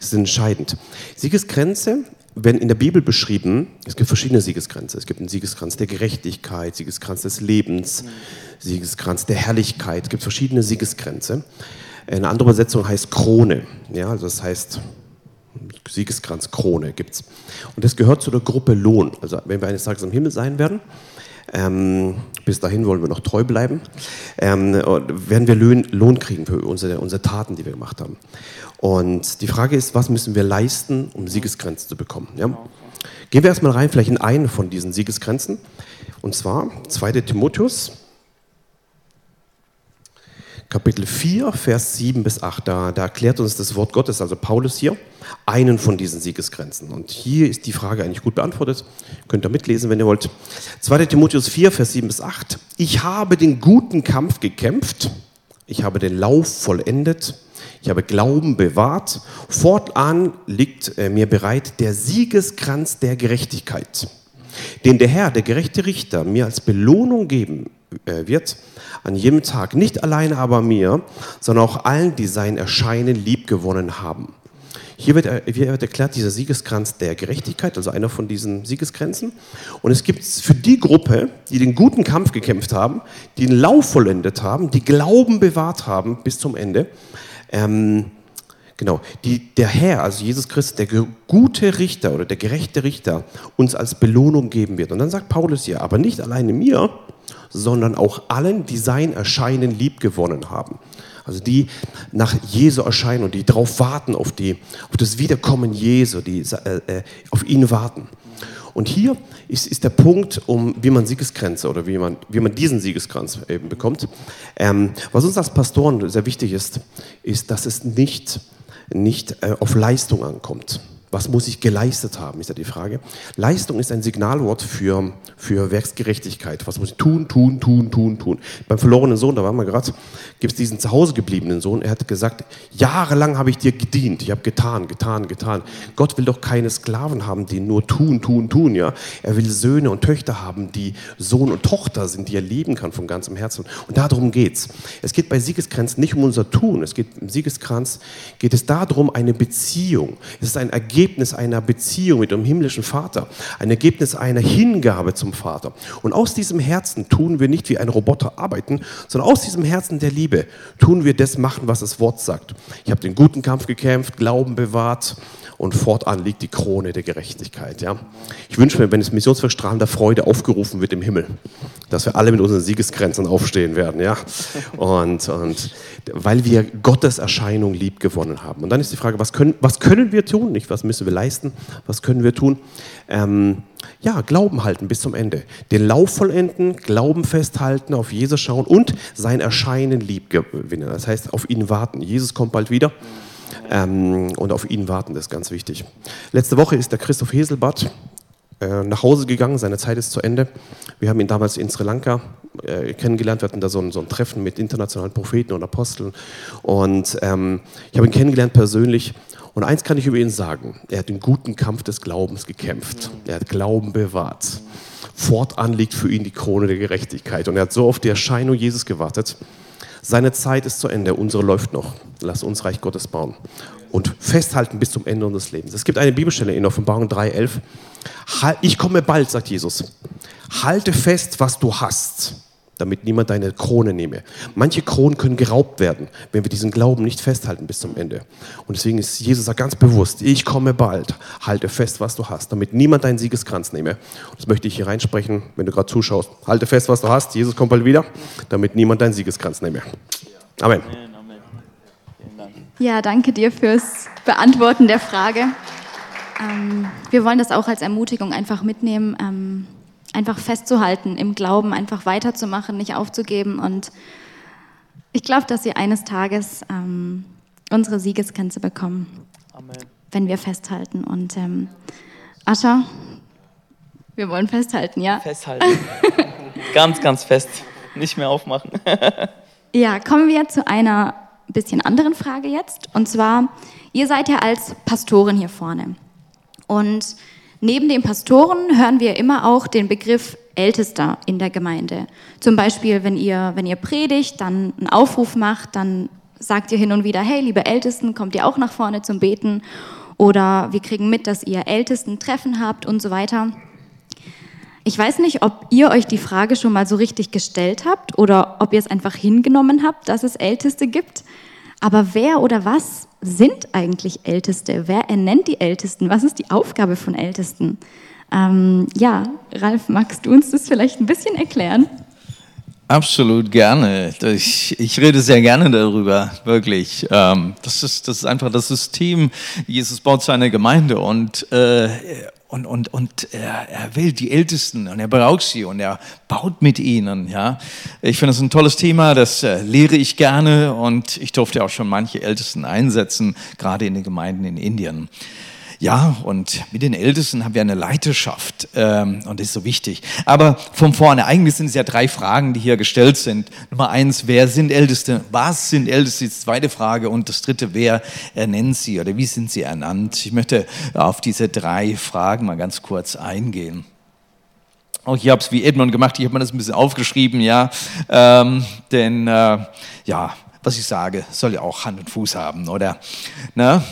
sind entscheidend. Siegeskränze werden in der Bibel beschrieben, es gibt verschiedene Siegeskränze. Es gibt einen Siegeskranz der Gerechtigkeit, Siegeskranz des Lebens, Siegeskranz der Herrlichkeit. Es gibt verschiedene Siegeskränze. Eine andere Übersetzung heißt Krone. Ja, also das heißt Siegeskranz, Krone gibt es. Und das gehört zu der Gruppe Lohn. Also wenn wir eines Tages im Himmel sein werden, ähm, bis dahin wollen wir noch treu bleiben, ähm, werden wir Lohn, Lohn kriegen für unsere, unsere Taten, die wir gemacht haben. Und die Frage ist, was müssen wir leisten, um Siegesgrenzen zu bekommen? Ja? Gehen wir erstmal rein, vielleicht in eine von diesen Siegesgrenzen. Und zwar 2. Timotheus, Kapitel 4, Vers 7 bis 8. Da, da erklärt uns das Wort Gottes, also Paulus hier, einen von diesen Siegesgrenzen. Und hier ist die Frage eigentlich gut beantwortet. Könnt ihr mitlesen, wenn ihr wollt. 2. Timotheus 4, Vers 7 bis 8. Ich habe den guten Kampf gekämpft. Ich habe den Lauf vollendet ich habe Glauben bewahrt. Fortan liegt äh, mir bereit der Siegeskranz der Gerechtigkeit, den der Herr, der gerechte Richter, mir als Belohnung geben wird, an jedem Tag, nicht allein aber mir, sondern auch allen, die sein Erscheinen liebgewonnen haben. Hier wird, er- hier wird erklärt, dieser Siegeskranz der Gerechtigkeit, also einer von diesen Siegeskränzen. Und es gibt für die Gruppe, die den guten Kampf gekämpft haben, die den Lauf vollendet haben, die Glauben bewahrt haben bis zum Ende, ähm, Genau, die, der Herr, also Jesus Christus, der gute Richter oder der gerechte Richter, uns als Belohnung geben wird. Und dann sagt Paulus hier, aber nicht alleine mir, sondern auch allen, die sein Erscheinen liebgewonnen haben. Also die nach Jesu erscheinen und die darauf warten, auf, die, auf das Wiederkommen Jesu, die äh, äh, auf ihn warten. Und hier ist, ist der Punkt, um wie man Siegesgrenze oder wie man, wie man diesen Siegeskranz eben bekommt. Ähm, was uns als Pastoren sehr wichtig ist, ist, dass es nicht, nicht äh, auf Leistung ankommt. Was muss ich geleistet haben, ist ja die Frage. Leistung ist ein Signalwort für, für Werksgerechtigkeit. Was muss ich tun, tun, tun, tun, tun. Beim verlorenen Sohn, da waren wir gerade, gibt es diesen zu Hause gebliebenen Sohn. Er hat gesagt, jahrelang habe ich dir gedient. Ich habe getan, getan, getan. Gott will doch keine Sklaven haben, die nur tun, tun, tun. Ja? Er will Söhne und Töchter haben, die Sohn und Tochter sind, die er lieben kann von ganzem Herzen. Und darum geht's. Es geht bei Siegeskranz nicht um unser Tun. Es geht im Siegeskranz geht es darum, eine Beziehung. Es ist ein Ergebnis einer Beziehung mit dem himmlischen Vater, ein Ergebnis einer Hingabe zum Vater. Und aus diesem Herzen tun wir nicht wie ein Roboter arbeiten, sondern aus diesem Herzen der Liebe tun wir das machen, was das Wort sagt. Ich habe den guten Kampf gekämpft, Glauben bewahrt und fortan liegt die Krone der Gerechtigkeit. Ja? Ich wünsche mir, wenn es Missionswerk strahlender Freude aufgerufen wird im Himmel, dass wir alle mit unseren Siegesgrenzen aufstehen werden. Ja? Und, und weil wir Gottes Erscheinung lieb gewonnen haben. Und dann ist die Frage, was können, was können wir tun? Nicht, was müssen wir leisten? Was können wir tun? Ähm, ja, Glauben halten bis zum Ende. Den Lauf vollenden, Glauben festhalten, auf Jesus schauen und sein Erscheinen lieb gewinnen. Das heißt, auf ihn warten. Jesus kommt bald wieder. Ähm, und auf ihn warten, das ist ganz wichtig. Letzte Woche ist der Christoph Heselbart äh, nach Hause gegangen, seine Zeit ist zu Ende. Wir haben ihn damals in Sri Lanka äh, kennengelernt, wir hatten da so ein, so ein Treffen mit internationalen Propheten und Aposteln und ähm, ich habe ihn kennengelernt persönlich und eins kann ich über ihn sagen, er hat den guten Kampf des Glaubens gekämpft, er hat Glauben bewahrt. Fortan liegt für ihn die Krone der Gerechtigkeit und er hat so auf die Erscheinung Jesus gewartet. Seine Zeit ist zu Ende, unsere läuft noch. Lass uns Reich Gottes bauen und festhalten bis zum Ende unseres Lebens. Es gibt eine Bibelstelle in Offenbarung 3,11. Halt- Ich komme bald, sagt Jesus. Halte fest, was du hast, damit niemand deine Krone nehme. Manche Kronen können geraubt werden, wenn wir diesen Glauben nicht festhalten bis zum Ende. Und deswegen ist Jesus sagt ganz bewusst, ich komme bald, halte fest, was du hast, damit niemand deinen Siegeskranz nehme. Und das möchte ich hier reinsprechen, wenn du gerade zuschaust. Halte fest, was du hast, Jesus kommt bald wieder, damit niemand deinen Siegeskranz nehme. Amen. Ja, danke dir fürs Beantworten der Frage. Ähm, wir wollen das auch als Ermutigung einfach mitnehmen, ähm, einfach festzuhalten im Glauben, einfach weiterzumachen, nicht aufzugeben. Und ich glaube, dass wir eines Tages ähm, unsere Siegesgrenze bekommen, Amen. wenn wir festhalten. Und ähm, Ascha, wir wollen festhalten, ja? Festhalten. ganz, ganz fest. Nicht mehr aufmachen. Ja, kommen wir zu einer bisschen anderen Frage jetzt. Und zwar, ihr seid ja als Pastoren hier vorne. Und neben den Pastoren hören wir immer auch den Begriff Ältester in der Gemeinde. Zum Beispiel, wenn ihr, wenn ihr predigt, dann einen Aufruf macht, dann sagt ihr hin und wieder, hey, liebe Ältesten, kommt ihr auch nach vorne zum Beten? Oder wir kriegen mit, dass ihr Ältesten Treffen habt und so weiter. Ich weiß nicht, ob ihr euch die Frage schon mal so richtig gestellt habt oder ob ihr es einfach hingenommen habt, dass es Älteste gibt. Aber wer oder was sind eigentlich Älteste? Wer ernennt die Ältesten? Was ist die Aufgabe von Ältesten? Ähm, ja, Ralf, magst du uns das vielleicht ein bisschen erklären? Absolut gerne. Ich, ich rede sehr gerne darüber, wirklich. Ähm, das, ist, das ist einfach das System. Jesus baut seine Gemeinde und, äh, und, und, und er, er will die Ältesten und er braucht sie und er baut mit ihnen. Ja? Ich finde das ein tolles Thema, das äh, lehre ich gerne und ich durfte auch schon manche Ältesten einsetzen, gerade in den Gemeinden in Indien. Ja, und mit den Ältesten haben wir eine Leiterschaft ähm, und das ist so wichtig. Aber von vorne, eigentlich sind es ja drei Fragen, die hier gestellt sind. Nummer eins, wer sind Älteste? Was sind Älteste? Die zweite Frage. Und das dritte, wer ernennt sie oder wie sind sie ernannt? Ich möchte auf diese drei Fragen mal ganz kurz eingehen. Auch ich habe es wie Edmund gemacht, ich habe mir das ein bisschen aufgeschrieben, ja. Ähm, denn äh, ja, was ich sage, soll ja auch Hand und Fuß haben, oder? Na?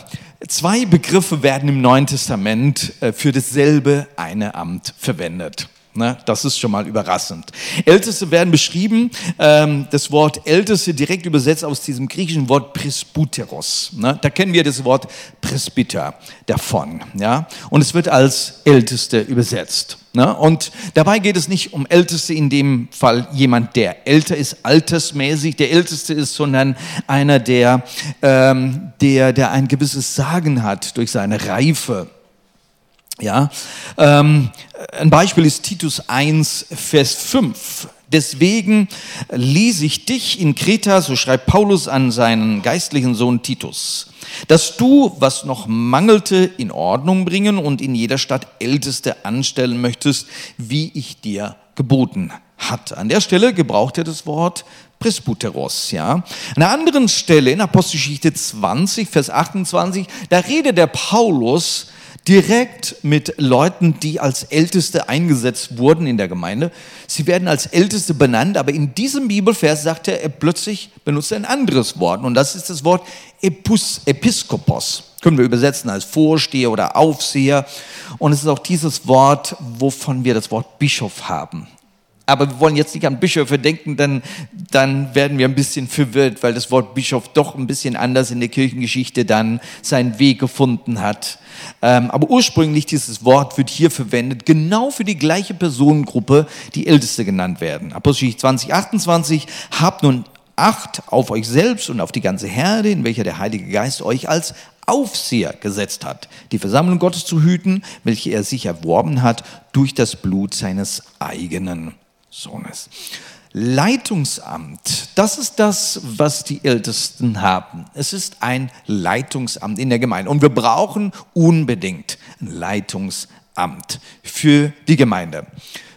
Zwei Begriffe werden im Neuen Testament äh, für dasselbe eine Amt verwendet. Ne, das ist schon mal überraschend. Älteste werden beschrieben, ähm, das Wort Älteste direkt übersetzt aus diesem griechischen Wort Presbyteros. Ne, da kennen wir das Wort Presbyter davon. Ja? Und es wird als Älteste übersetzt. Ne? Und dabei geht es nicht um Älteste in dem Fall jemand, der älter ist, altersmäßig der Älteste ist, sondern einer, der, ähm, der, der ein gewisses Sagen hat durch seine Reife. Ja, ähm, ein Beispiel ist Titus 1, Vers 5. Deswegen ließ ich dich in Kreta, so schreibt Paulus an seinen geistlichen Sohn Titus, dass du, was noch mangelte, in Ordnung bringen und in jeder Stadt Älteste anstellen möchtest, wie ich dir geboten hat. An der Stelle gebraucht er das Wort Presbyteros, ja. An einer anderen Stelle in Apostelgeschichte 20, Vers 28, da redet der Paulus direkt mit Leuten, die als Älteste eingesetzt wurden in der Gemeinde. Sie werden als Älteste benannt, aber in diesem Bibelvers sagt er, er plötzlich benutzt ein anderes Wort und das ist das Wort Epus, Episkopos. Können wir übersetzen als Vorsteher oder Aufseher. Und es ist auch dieses Wort, wovon wir das Wort Bischof haben. Aber wir wollen jetzt nicht an Bischöfe denken, dann, dann werden wir ein bisschen verwirrt, weil das Wort Bischof doch ein bisschen anders in der Kirchengeschichte dann seinen Weg gefunden hat. Ähm, aber ursprünglich dieses Wort wird hier verwendet, genau für die gleiche Personengruppe, die Älteste genannt werden. Apostel 20, 28, habt nun Acht auf euch selbst und auf die ganze Herde, in welcher der Heilige Geist euch als Aufseher gesetzt hat, die Versammlung Gottes zu hüten, welche er sich erworben hat durch das Blut seines eigenen Sohnes. Leitungsamt, das ist das, was die Ältesten haben. Es ist ein Leitungsamt in der Gemeinde und wir brauchen unbedingt ein Leitungsamt für die Gemeinde.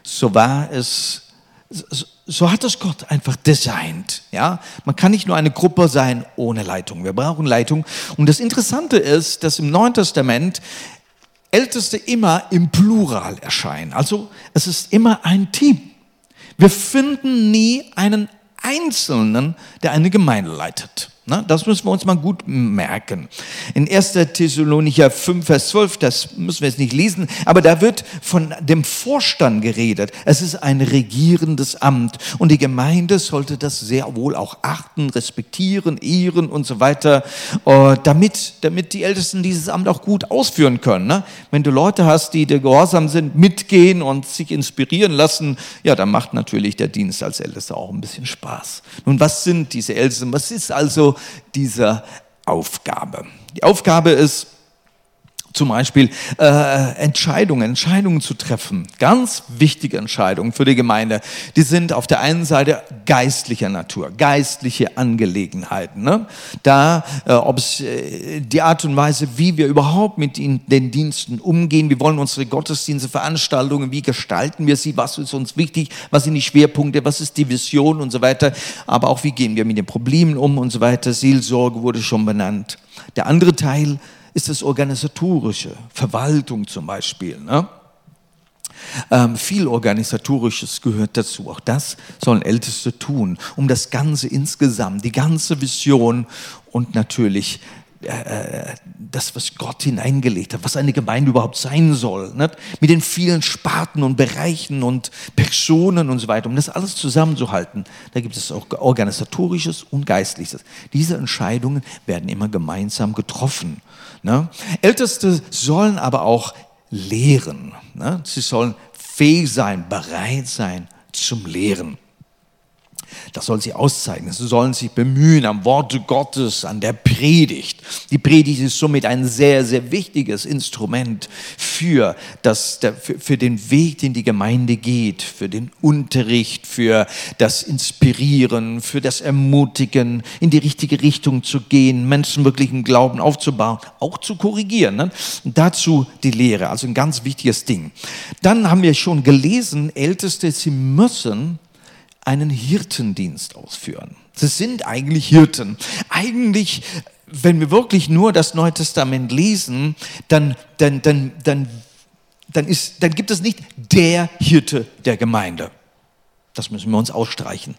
So war es, so hat es Gott einfach designt. Ja, man kann nicht nur eine Gruppe sein ohne Leitung. Wir brauchen Leitung. Und das Interessante ist, dass im Neuen Testament Älteste immer im Plural erscheinen. Also es ist immer ein Team. Wir finden nie einen Einzelnen, der eine Gemeinde leitet. Das müssen wir uns mal gut merken. In 1. Thessalonicher 5, Vers 12, das müssen wir jetzt nicht lesen, aber da wird von dem Vorstand geredet. Es ist ein regierendes Amt und die Gemeinde sollte das sehr wohl auch achten, respektieren, ehren und so weiter, äh, damit, damit die Ältesten dieses Amt auch gut ausführen können. Ne? Wenn du Leute hast, die dir gehorsam sind, mitgehen und sich inspirieren lassen, ja, dann macht natürlich der Dienst als Ältester auch ein bisschen Spaß. Nun, was sind diese Ältesten? Was ist also dieser Aufgabe. Die Aufgabe ist, zum Beispiel äh, Entscheidungen, Entscheidungen zu treffen. Ganz wichtige Entscheidungen für die Gemeinde. Die sind auf der einen Seite geistlicher Natur, geistliche Angelegenheiten. Ne? Da, äh, ob es äh, die Art und Weise, wie wir überhaupt mit in, den Diensten umgehen, wie wollen unsere Gottesdienste, Veranstaltungen, wie gestalten wir sie, was ist uns wichtig, was sind die Schwerpunkte, was ist die Vision und so weiter. Aber auch wie gehen wir mit den Problemen um und so weiter. Seelsorge wurde schon benannt. Der andere Teil ist das Organisatorische, Verwaltung zum Beispiel. Ne? Ähm, viel Organisatorisches gehört dazu. Auch das sollen Älteste tun, um das Ganze insgesamt, die ganze Vision und natürlich äh, das, was Gott hineingelegt hat, was eine Gemeinde überhaupt sein soll, nicht? mit den vielen Sparten und Bereichen und Personen und so weiter, um das alles zusammenzuhalten. Da gibt es auch organisatorisches und geistliches. Diese Entscheidungen werden immer gemeinsam getroffen. Ne? Älteste sollen aber auch lehren. Ne? Sie sollen fähig sein, bereit sein zum Lehren. Das soll sie auszeichnen. Sie sollen sich bemühen am Worte Gottes, an der Predigt. Die Predigt ist somit ein sehr, sehr wichtiges Instrument für, das, für den Weg, den die Gemeinde geht, für den Unterricht, für das Inspirieren, für das Ermutigen, in die richtige Richtung zu gehen, Menschen wirklich im Glauben aufzubauen, auch zu korrigieren. Ne? Dazu die Lehre, also ein ganz wichtiges Ding. Dann haben wir schon gelesen, Älteste, sie müssen einen Hirtendienst ausführen. Sie sind eigentlich Hirten. Eigentlich, wenn wir wirklich nur das Neue Testament lesen, dann, dann, dann, dann, dann, ist, dann gibt es nicht der Hirte der Gemeinde. Das müssen wir uns ausstreichen.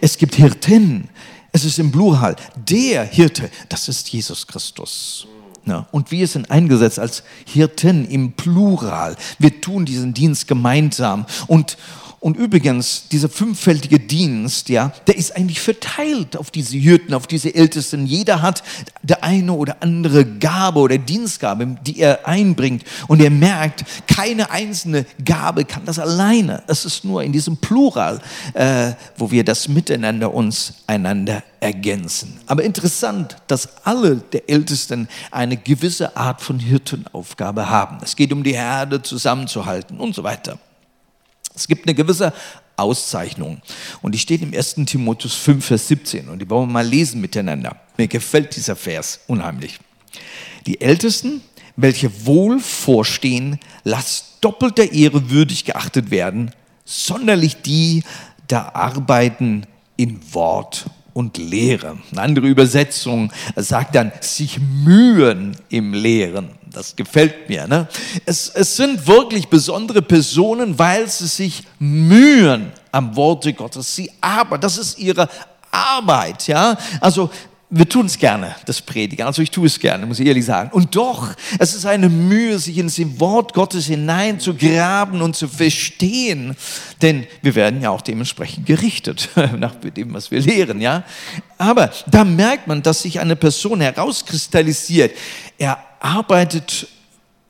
Es gibt Hirten. Es ist im Plural. Der Hirte, das ist Jesus Christus. Ne? Und wir sind eingesetzt als Hirten im Plural. Wir tun diesen Dienst gemeinsam. Und, und übrigens, dieser fünffältige Dienst, ja, der ist eigentlich verteilt auf diese Hirten, auf diese Ältesten. Jeder hat der eine oder andere Gabe oder Dienstgabe, die er einbringt. Und er merkt, keine einzelne Gabe kann das alleine. Es ist nur in diesem Plural, äh, wo wir das miteinander uns einander ergänzen. Aber interessant, dass alle der Ältesten eine gewisse Art von Hirtenaufgabe haben. Es geht um die Herde zusammenzuhalten und so weiter. Es gibt eine gewisse Auszeichnung. Und die steht im 1. Timotheus 5, Vers 17. Und die wollen wir mal lesen miteinander. Mir gefällt dieser Vers unheimlich. Die Ältesten, welche wohl vorstehen, lasst doppelter Ehre würdig geachtet werden, sonderlich die, da arbeiten in Wort und Lehre. Eine andere Übersetzung sagt dann, sich mühen im Lehren. Das gefällt mir. Ne? Es, es sind wirklich besondere Personen, weil sie sich mühen am Worte Gottes. Sie aber, das ist ihre Arbeit. Ja? Also wir tun es gerne, das Predigen. Also ich tue es gerne, muss ich ehrlich sagen. Und doch, es ist eine Mühe, sich ins Wort Gottes hineinzugraben und zu verstehen. Denn wir werden ja auch dementsprechend gerichtet, nach dem, was wir lehren, ja. Aber da merkt man, dass sich eine Person herauskristallisiert. Er arbeitet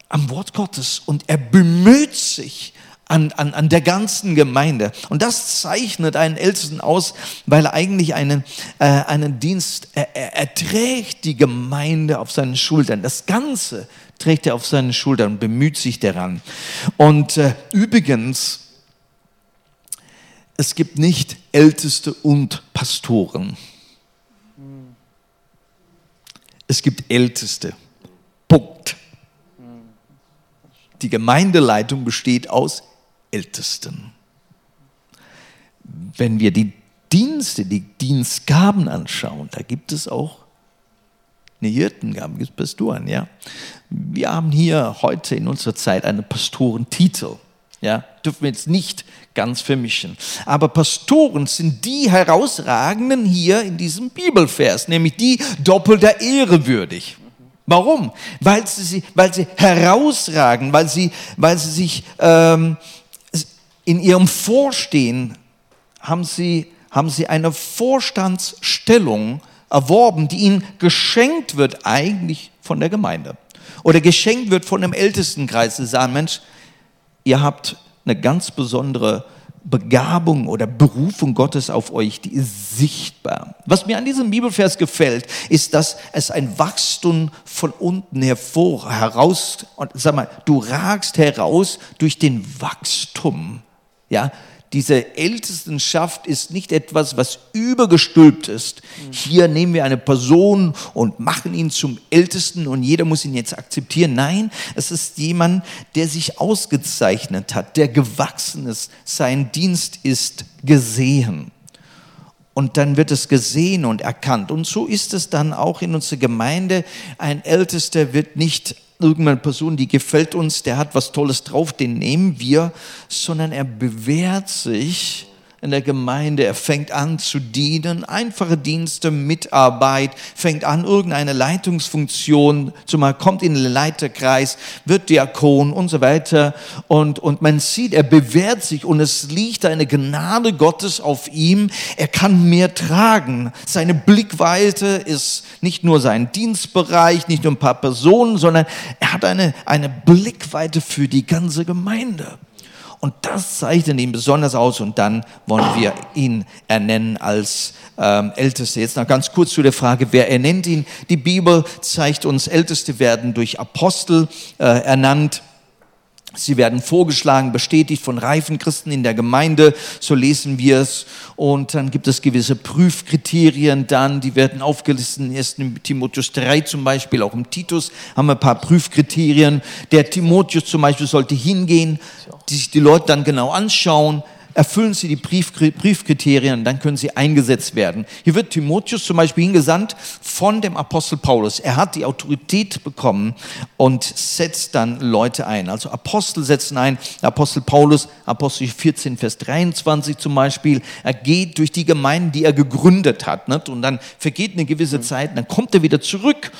am Wort Gottes und er bemüht sich, an, an, an der ganzen Gemeinde. Und das zeichnet einen Ältesten aus, weil er eigentlich einen, äh, einen Dienst, er, er, er trägt die Gemeinde auf seinen Schultern. Das Ganze trägt er auf seinen Schultern und bemüht sich daran. Und äh, übrigens, es gibt nicht Älteste und Pastoren. Es gibt Älteste. Punkt. Die Gemeindeleitung besteht aus Ältesten. Wenn wir die Dienste, die Dienstgaben anschauen, da gibt es auch eine Hirtengabe, gibt es Pastoren, ja. Wir haben hier heute in unserer Zeit einen Pastorentitel, ja, dürfen wir jetzt nicht ganz vermischen. Aber Pastoren sind die herausragenden hier in diesem Bibelvers, nämlich die doppelter Ehre würdig. Warum? Weil sie, weil sie herausragen, weil sie, weil sie sich ähm, in ihrem Vorstehen haben sie, haben sie eine Vorstandsstellung erworben, die ihnen geschenkt wird eigentlich von der Gemeinde oder geschenkt wird von dem Ältestenkreis. Sie sagen, Mensch, ihr habt eine ganz besondere Begabung oder Berufung Gottes auf euch, die ist sichtbar. Was mir an diesem Bibelvers gefällt, ist, dass es ein Wachstum von unten hervor, heraus, und sag mal, du ragst heraus durch den Wachstum ja, diese Ältestenschaft ist nicht etwas, was übergestülpt ist. Hier nehmen wir eine Person und machen ihn zum Ältesten und jeder muss ihn jetzt akzeptieren. Nein, es ist jemand, der sich ausgezeichnet hat, der gewachsen ist. Sein Dienst ist gesehen. Und dann wird es gesehen und erkannt. Und so ist es dann auch in unserer Gemeinde. Ein Ältester wird nicht irgendeine Person, die gefällt uns, der hat was Tolles drauf, den nehmen wir, sondern er bewährt sich in der Gemeinde. Er fängt an zu dienen, einfache Dienste, Mitarbeit, fängt an irgendeine Leitungsfunktion, zumal kommt in den Leiterkreis, wird Diakon und so weiter. Und, und man sieht, er bewährt sich und es liegt eine Gnade Gottes auf ihm. Er kann mehr tragen. Seine Blickweite ist nicht nur sein Dienstbereich, nicht nur ein paar Personen, sondern er hat eine, eine Blickweite für die ganze Gemeinde. Und das zeichnet ihn besonders aus und dann wollen wir ihn ernennen als ähm, Älteste. Jetzt noch ganz kurz zu der Frage, wer ernennt ihn? Die Bibel zeigt uns, Älteste werden durch Apostel äh, ernannt. Sie werden vorgeschlagen, bestätigt von reifen Christen in der Gemeinde, so lesen wir es. Und dann gibt es gewisse Prüfkriterien dann, die werden aufgelistet in 1. Timotheus 3 zum Beispiel, auch im Titus haben wir ein paar Prüfkriterien. Der Timotheus zum Beispiel sollte hingehen, die sich die Leute dann genau anschauen, erfüllen sie die Briefkriterien, dann können sie eingesetzt werden. Hier wird Timotheus zum Beispiel hingesandt von dem Apostel Paulus. Er hat die Autorität bekommen und setzt dann Leute ein. Also Apostel setzen ein, Apostel Paulus, Apostel 14, Vers 23 zum Beispiel. Er geht durch die Gemeinden, die er gegründet hat. Und dann vergeht eine gewisse Zeit, dann kommt er wieder zurück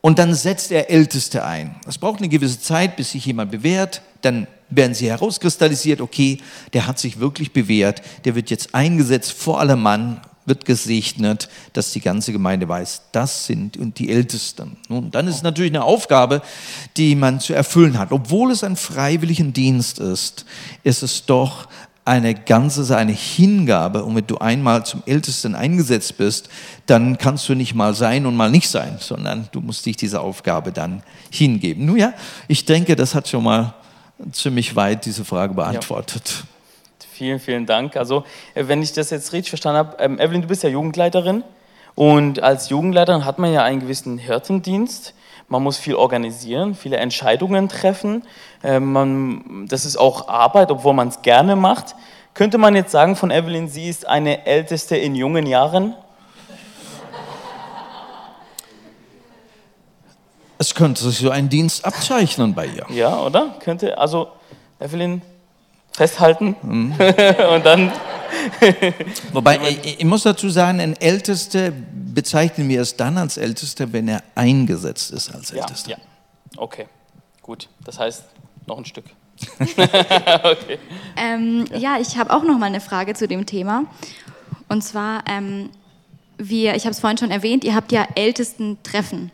und dann setzt er Älteste ein. Es braucht eine gewisse Zeit, bis sich jemand bewährt. Dann werden sie herauskristallisiert, okay, der hat sich wirklich bewährt, der wird jetzt eingesetzt vor allem Mann, wird gesegnet, dass die ganze Gemeinde weiß, das sind und die Ältesten. Nun, dann ist es natürlich eine Aufgabe, die man zu erfüllen hat. Obwohl es ein freiwilligen Dienst ist, ist es doch eine ganze, eine Hingabe. Und wenn du einmal zum Ältesten eingesetzt bist, dann kannst du nicht mal sein und mal nicht sein, sondern du musst dich dieser Aufgabe dann hingeben. Nun ja, ich denke, das hat schon mal ziemlich weit diese Frage beantwortet. Ja. Vielen, vielen Dank. Also, äh, wenn ich das jetzt richtig verstanden habe, ähm, Evelyn, du bist ja Jugendleiterin und als Jugendleiterin hat man ja einen gewissen Hirtendienst. Man muss viel organisieren, viele Entscheidungen treffen. Ähm, man, das ist auch Arbeit, obwohl man es gerne macht. Könnte man jetzt sagen von Evelyn, sie ist eine Älteste in jungen Jahren? Es könnte sich so ein Dienst abzeichnen bei ihr. Ja, oder? Könnte, also Evelyn, festhalten mhm. und dann. Wobei, ich, ich, muss dazu sagen, ein Ältester bezeichnen wir es dann als Ältester, wenn er eingesetzt ist als Ältester. Ja, ja. okay, gut. Das heißt, noch ein Stück. okay. ähm, ja. ja. ich habe auch noch mal eine Frage zu dem Thema. Und zwar, ähm, wir, ich habe es vorhin schon erwähnt, ihr habt ja Ältestentreffen.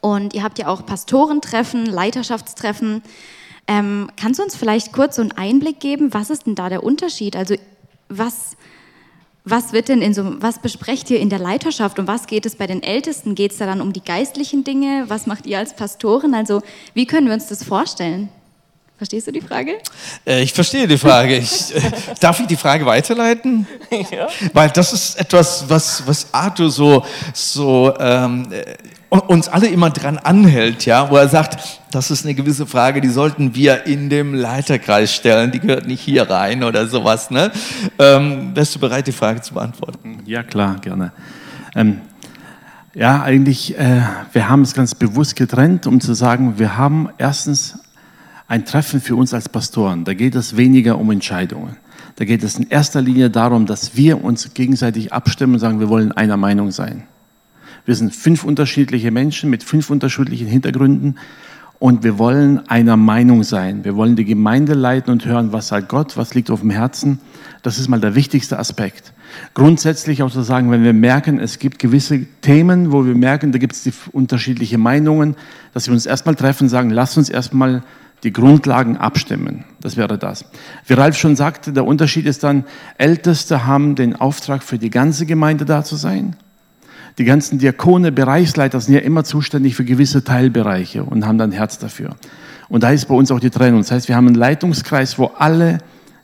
Und ihr habt ja auch Pastorentreffen, Leiterschaftstreffen. Ähm, kannst du uns vielleicht kurz so einen Einblick geben, was ist denn da der Unterschied? Also was, was wird denn in so, was besprecht ihr in der Leiterschaft und was geht es bei den Ältesten? Geht es da dann um die geistlichen Dinge? Was macht ihr als Pastoren? Also wie können wir uns das vorstellen? Verstehst du die Frage? Äh, ich verstehe die Frage. Ich, äh, darf ich die Frage weiterleiten? Ja. Weil das ist etwas, was, was Arthur so, so ähm, uns alle immer dran anhält, ja, wo er sagt, das ist eine gewisse Frage, die sollten wir in dem Leiterkreis stellen, die gehört nicht hier rein oder sowas. Ne? Ähm, wärst du bereit, die Frage zu beantworten? Ja, klar, gerne. Ähm, ja, eigentlich, äh, wir haben es ganz bewusst getrennt, um zu sagen, wir haben erstens ein Treffen für uns als Pastoren. Da geht es weniger um Entscheidungen. Da geht es in erster Linie darum, dass wir uns gegenseitig abstimmen und sagen, wir wollen einer Meinung sein. Wir sind fünf unterschiedliche Menschen mit fünf unterschiedlichen Hintergründen und wir wollen einer Meinung sein. Wir wollen die Gemeinde leiten und hören, was sagt Gott, was liegt auf dem Herzen. Das ist mal der wichtigste Aspekt. Grundsätzlich auch zu sagen, wenn wir merken, es gibt gewisse Themen, wo wir merken, da gibt es unterschiedliche Meinungen, dass wir uns erstmal treffen, sagen, lass uns erstmal die Grundlagen abstimmen. Das wäre das. Wie Ralf schon sagte, der Unterschied ist dann, Älteste haben den Auftrag für die ganze Gemeinde da zu sein die ganzen Diakone, Bereichsleiter sind ja immer zuständig für gewisse Teilbereiche und haben dann Herz dafür. Und da ist bei uns auch die Trennung. Das heißt, wir haben einen Leitungskreis, wo alle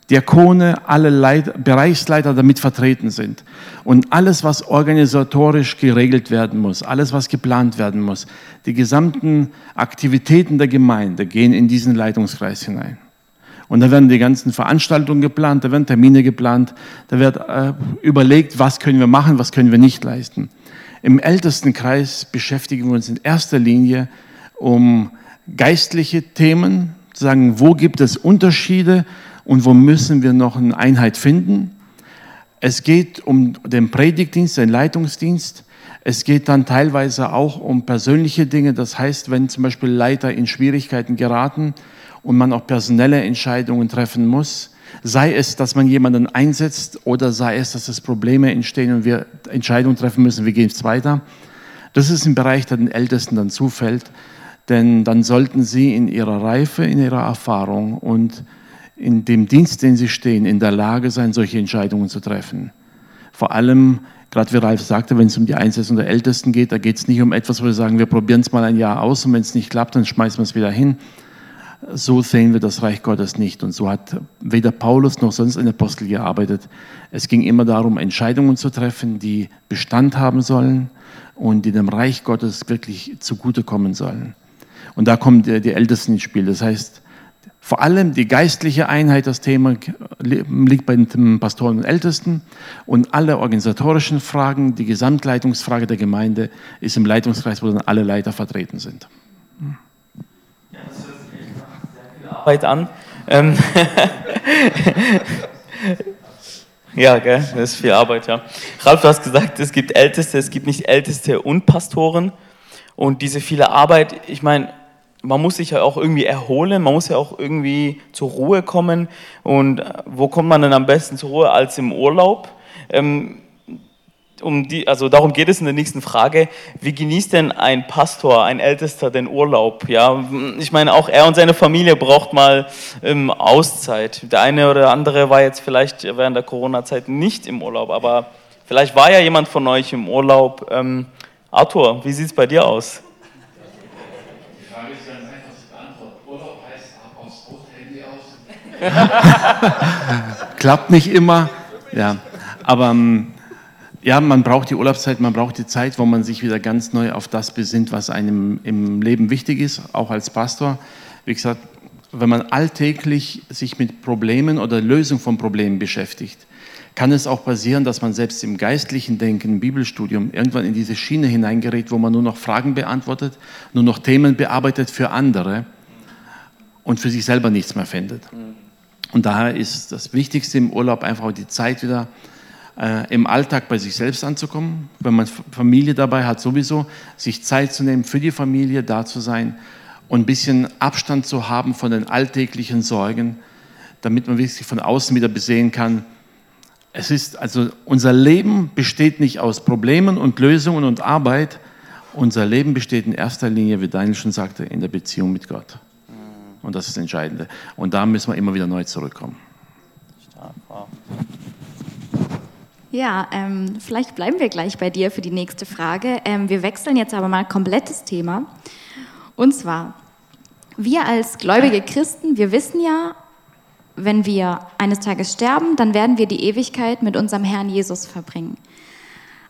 Diakone, alle Leit Bereichsleiter damit vertreten sind. Und alles, was organisatorisch geregelt werden muss, alles, was geplant werden muss, die gesamten Aktivitäten der Gemeinde gehen in diesen Leitungskreis hinein. Und da werden die ganzen Veranstaltungen geplant, da werden Termine geplant, da wird äh, überlegt, was können wir machen, was können wir nicht leisten. Im Ältestenkreis beschäftigen wir uns in erster Linie um geistliche Themen, sagen, wo gibt es Unterschiede und wo müssen wir noch eine Einheit finden. Es geht um den Predigtdienst, den Leitungsdienst. Es geht dann teilweise auch um persönliche Dinge. Das heißt, wenn zum Beispiel Leiter in Schwierigkeiten geraten und man auch personelle Entscheidungen treffen muss, Sei es, dass man jemanden einsetzt oder sei es, dass es Probleme entstehen und wir Entscheidungen treffen müssen, wie geht es weiter. Das ist ein Bereich, der den Ältesten dann zufällt, denn dann sollten sie in ihrer Reife, in ihrer Erfahrung und in dem Dienst, den sie stehen, in der Lage sein, solche Entscheidungen zu treffen. Vor allem, gerade wie Ralf sagte, wenn es um die Einsetzung der Ältesten geht, da geht es nicht um etwas, wo wir sagen, wir probieren es mal ein Jahr aus und wenn es nicht klappt, dann schmeißen wir es wieder hin, so sehen wir das Reich Gottes nicht. Und so hat weder Paulus noch sonst ein Apostel gearbeitet. Es ging immer darum, Entscheidungen zu treffen, die Bestand haben sollen und die dem Reich Gottes wirklich zugutekommen sollen. Und da kommen die, Ältesten ins Spiel. Das heißt, vor allem die geistliche Einheit, das Thema liegt bei den Pastoren und Ältesten und alle organisatorischen Fragen, die Gesamtleitungsfrage der Gemeinde ist im Leitungskreis, wo dann alle Leiter vertreten sind. Arbeit an. Ähm ja, gell? das ist viel Arbeit, ja. Ralf, du hast gesagt, es gibt Älteste, es gibt nicht Älteste und Pastoren. Und diese viele Arbeit, ich meine, man muss sich ja auch irgendwie erholen, man muss ja auch irgendwie zur Ruhe kommen. Und wo kommt man denn am besten zur Ruhe als im Urlaub? Ähm, um die, also darum geht es in der nächsten Frage. Wie genießt denn ein Pastor, ein Ältester den Urlaub? Ja, ich meine, auch er und seine Familie braucht mal ähm, Auszeit. Der eine oder andere war jetzt vielleicht während der Corona-Zeit nicht im Urlaub, aber vielleicht war ja jemand von euch im Urlaub. Ähm, Arthur, wie sieht es bei dir aus? Klappt nicht immer, ja. Aber ähm, ja, man braucht die Urlaubszeit, man braucht die Zeit, wo man sich wieder ganz neu auf das besinnt, was einem im Leben wichtig ist, auch als Pastor. Wie gesagt, wenn man alltäglich sich mit Problemen oder Lösung von Problemen beschäftigt, kann es auch passieren, dass man selbst im geistlichen Denken, im Bibelstudium irgendwann in diese Schiene hineingerät, wo man nur noch Fragen beantwortet, nur noch Themen bearbeitet für andere und für sich selber nichts mehr findet. Und daher ist das Wichtigste im Urlaub einfach die Zeit wieder äh, im Alltag bei sich selbst anzukommen. Wenn man Familie dabei hat, sowieso sich Zeit zu nehmen, für die Familie da zu sein und ein bisschen Abstand zu haben von den alltäglichen Sorgen, damit man wirklich von außen wieder besehen kann. Es ist also unser Leben besteht nicht aus Problemen und Lösungen und Arbeit. Unser Leben besteht in erster Linie, wie Daniel schon sagte, in der Beziehung mit Gott. Und das ist das Entscheidende. Und da müssen wir immer wieder neu zurückkommen. Stark, wow. Ja, ähm, vielleicht bleiben wir gleich bei dir für die nächste Frage. Ähm, wir wechseln jetzt aber mal komplettes Thema. Und zwar, wir als gläubige Christen, wir wissen ja, wenn wir eines Tages sterben, dann werden wir die Ewigkeit mit unserem Herrn Jesus verbringen.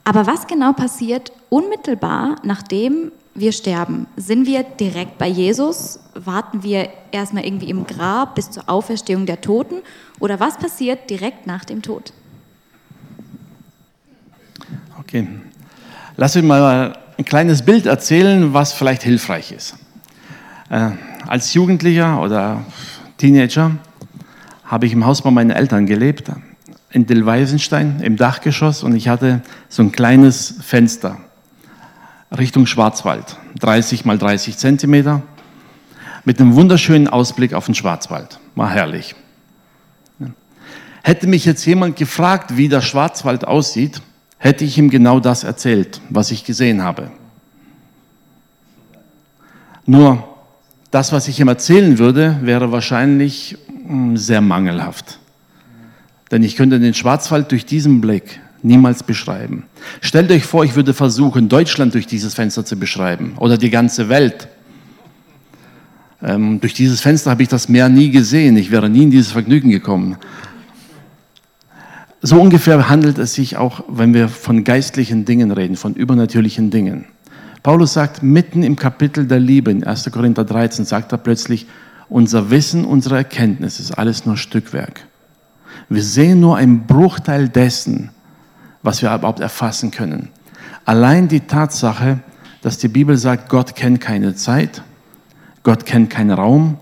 Aber was genau passiert unmittelbar, nachdem wir sterben? Sind wir direkt bei Jesus? Warten wir erstmal irgendwie im Grab bis zur Auferstehung der Toten? Oder was passiert direkt nach dem Tod? Okay. Lass mich mal ein kleines Bild erzählen, was vielleicht hilfreich ist. Äh, als Jugendlicher oder Teenager habe ich im Haus bei meinen Eltern gelebt, in Dillweisenstein im Dachgeschoss und ich hatte so ein kleines Fenster Richtung Schwarzwald, 30 mal 30 Zentimeter, mit einem wunderschönen Ausblick auf den Schwarzwald. War herrlich. Hätte mich jetzt jemand gefragt, wie der Schwarzwald aussieht, hätte ich ihm genau das erzählt, was ich gesehen habe. Nur das, was ich ihm erzählen würde, wäre wahrscheinlich hm, sehr mangelhaft. Denn ich könnte den Schwarzwald durch diesen Blick niemals beschreiben. Stellt euch vor, ich würde versuchen, Deutschland durch dieses Fenster zu beschreiben oder die ganze Welt. Ähm, durch dieses Fenster habe ich das Meer nie gesehen. Ich wäre nie in dieses Vergnügen gekommen. So ungefähr handelt es sich auch, wenn wir von geistlichen Dingen reden, von übernatürlichen Dingen. Paulus sagt, mitten im Kapitel der Liebe, in 1. Korinther 13, sagt er plötzlich, unser Wissen, unsere Erkenntnis ist alles nur Stückwerk. Wir sehen nur einen Bruchteil dessen, was wir überhaupt erfassen können. Allein die Tatsache, dass die Bibel sagt, Gott kennt keine Zeit, Gott kennt keinen Raum,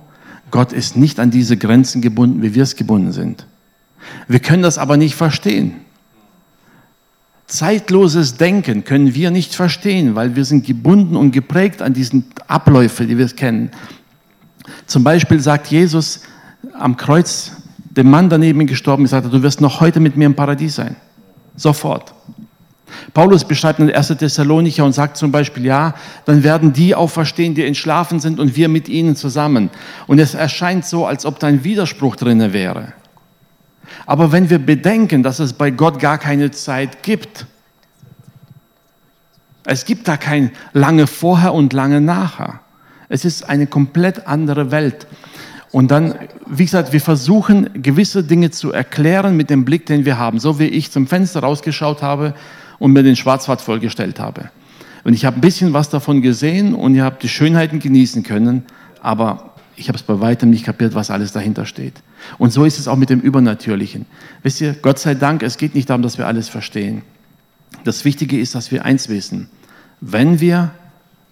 Gott ist nicht an diese Grenzen gebunden, wie wir es gebunden sind. Wir können das aber nicht verstehen. Zeitloses Denken können wir nicht verstehen, weil wir sind gebunden und geprägt an diesen Abläufe, die wir kennen. Zum Beispiel sagt Jesus am Kreuz dem Mann daneben gestorben, hat, du wirst noch heute mit mir im Paradies sein. Sofort. Paulus beschreibt in 1. Thessalonicher und sagt zum Beispiel, ja, dann werden die auferstehen, die entschlafen sind und wir mit ihnen zusammen. Und es erscheint so, als ob da ein Widerspruch drinne wäre. Aber wenn wir bedenken, dass es bei Gott gar keine Zeit gibt, es gibt da kein lange vorher und lange nachher. Es ist eine komplett andere Welt. Und dann, wie gesagt, wir versuchen gewisse Dinge zu erklären mit dem Blick, den wir haben. So wie ich zum Fenster rausgeschaut habe und mir den Schwarzwald vorgestellt habe. Und ich habe ein bisschen was davon gesehen und ihr habt die Schönheiten genießen können, aber ich habe es bei weitem nicht kapiert, was alles dahinter steht. Und so ist es auch mit dem Übernatürlichen. Wisst ihr, Gott sei Dank, es geht nicht darum, dass wir alles verstehen. Das Wichtige ist, dass wir eins wissen. Wenn wir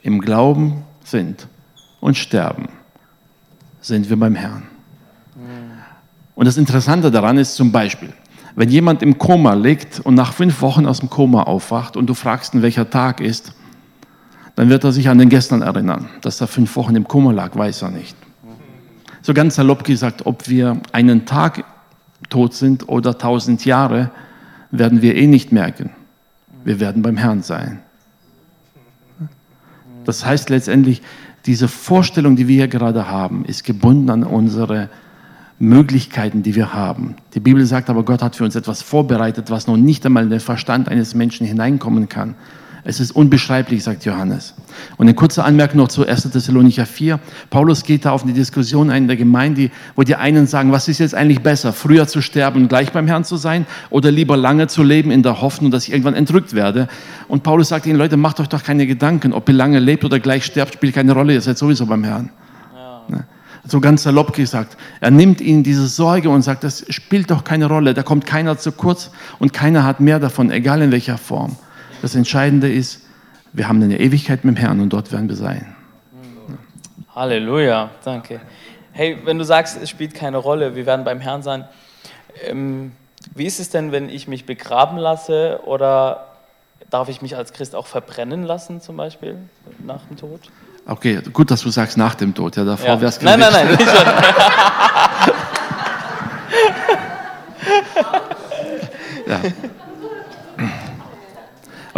im Glauben sind und sterben, sind wir beim Herrn. Und das Interessante daran ist zum Beispiel, wenn jemand im Koma liegt und nach fünf Wochen aus dem Koma aufwacht und du fragst, in welcher Tag ist, dann wird er sich an den gestern erinnern. Dass er fünf Wochen im Koma lag, weiß er nicht. So ganz salopp gesagt, ob wir einen Tag tot sind oder tausend Jahre, werden wir eh nicht merken. Wir werden beim Herrn sein. Das heißt letztendlich, diese Vorstellung, die wir hier gerade haben, ist gebunden an unsere Möglichkeiten, die wir haben. Die Bibel sagt aber, Gott hat für uns etwas vorbereitet, was noch nicht einmal in den Verstand eines Menschen hineinkommen kann. Es ist unbeschreiblich, sagt Johannes. Und eine kurze Anmerkung noch zu 1. Thessalonicher 4. Paulus geht da auf eine Diskussion ein in der Gemeinde, wo die einen sagen, was ist jetzt eigentlich besser, früher zu sterben und gleich beim Herrn zu sein oder lieber lange zu leben in der Hoffnung, dass ich irgendwann entrückt werde. Und Paulus sagt ihnen, Leute, macht euch doch keine Gedanken, ob ihr lange lebt oder gleich sterbt, spielt keine Rolle, ihr seid sowieso beim Herrn. Ja. Ne? So ganz salopp gesagt. Er nimmt ihnen diese Sorge und sagt, das spielt doch keine Rolle, da kommt keiner zu kurz und keiner hat mehr davon, egal in welcher Form. Das Entscheidende ist, wir haben eine Ewigkeit mit dem Herrn und dort werden wir sein. Halleluja, danke. Hey, wenn du sagst, es spielt keine Rolle, wir werden beim Herrn sein, ähm, wie ist es denn, wenn ich mich begraben lasse oder darf ich mich als Christ auch verbrennen lassen, zum Beispiel nach dem Tod? Okay, gut, dass du sagst nach dem Tod. Ja, davor ja. wäre es Nein, nein, nein. Nicht ja.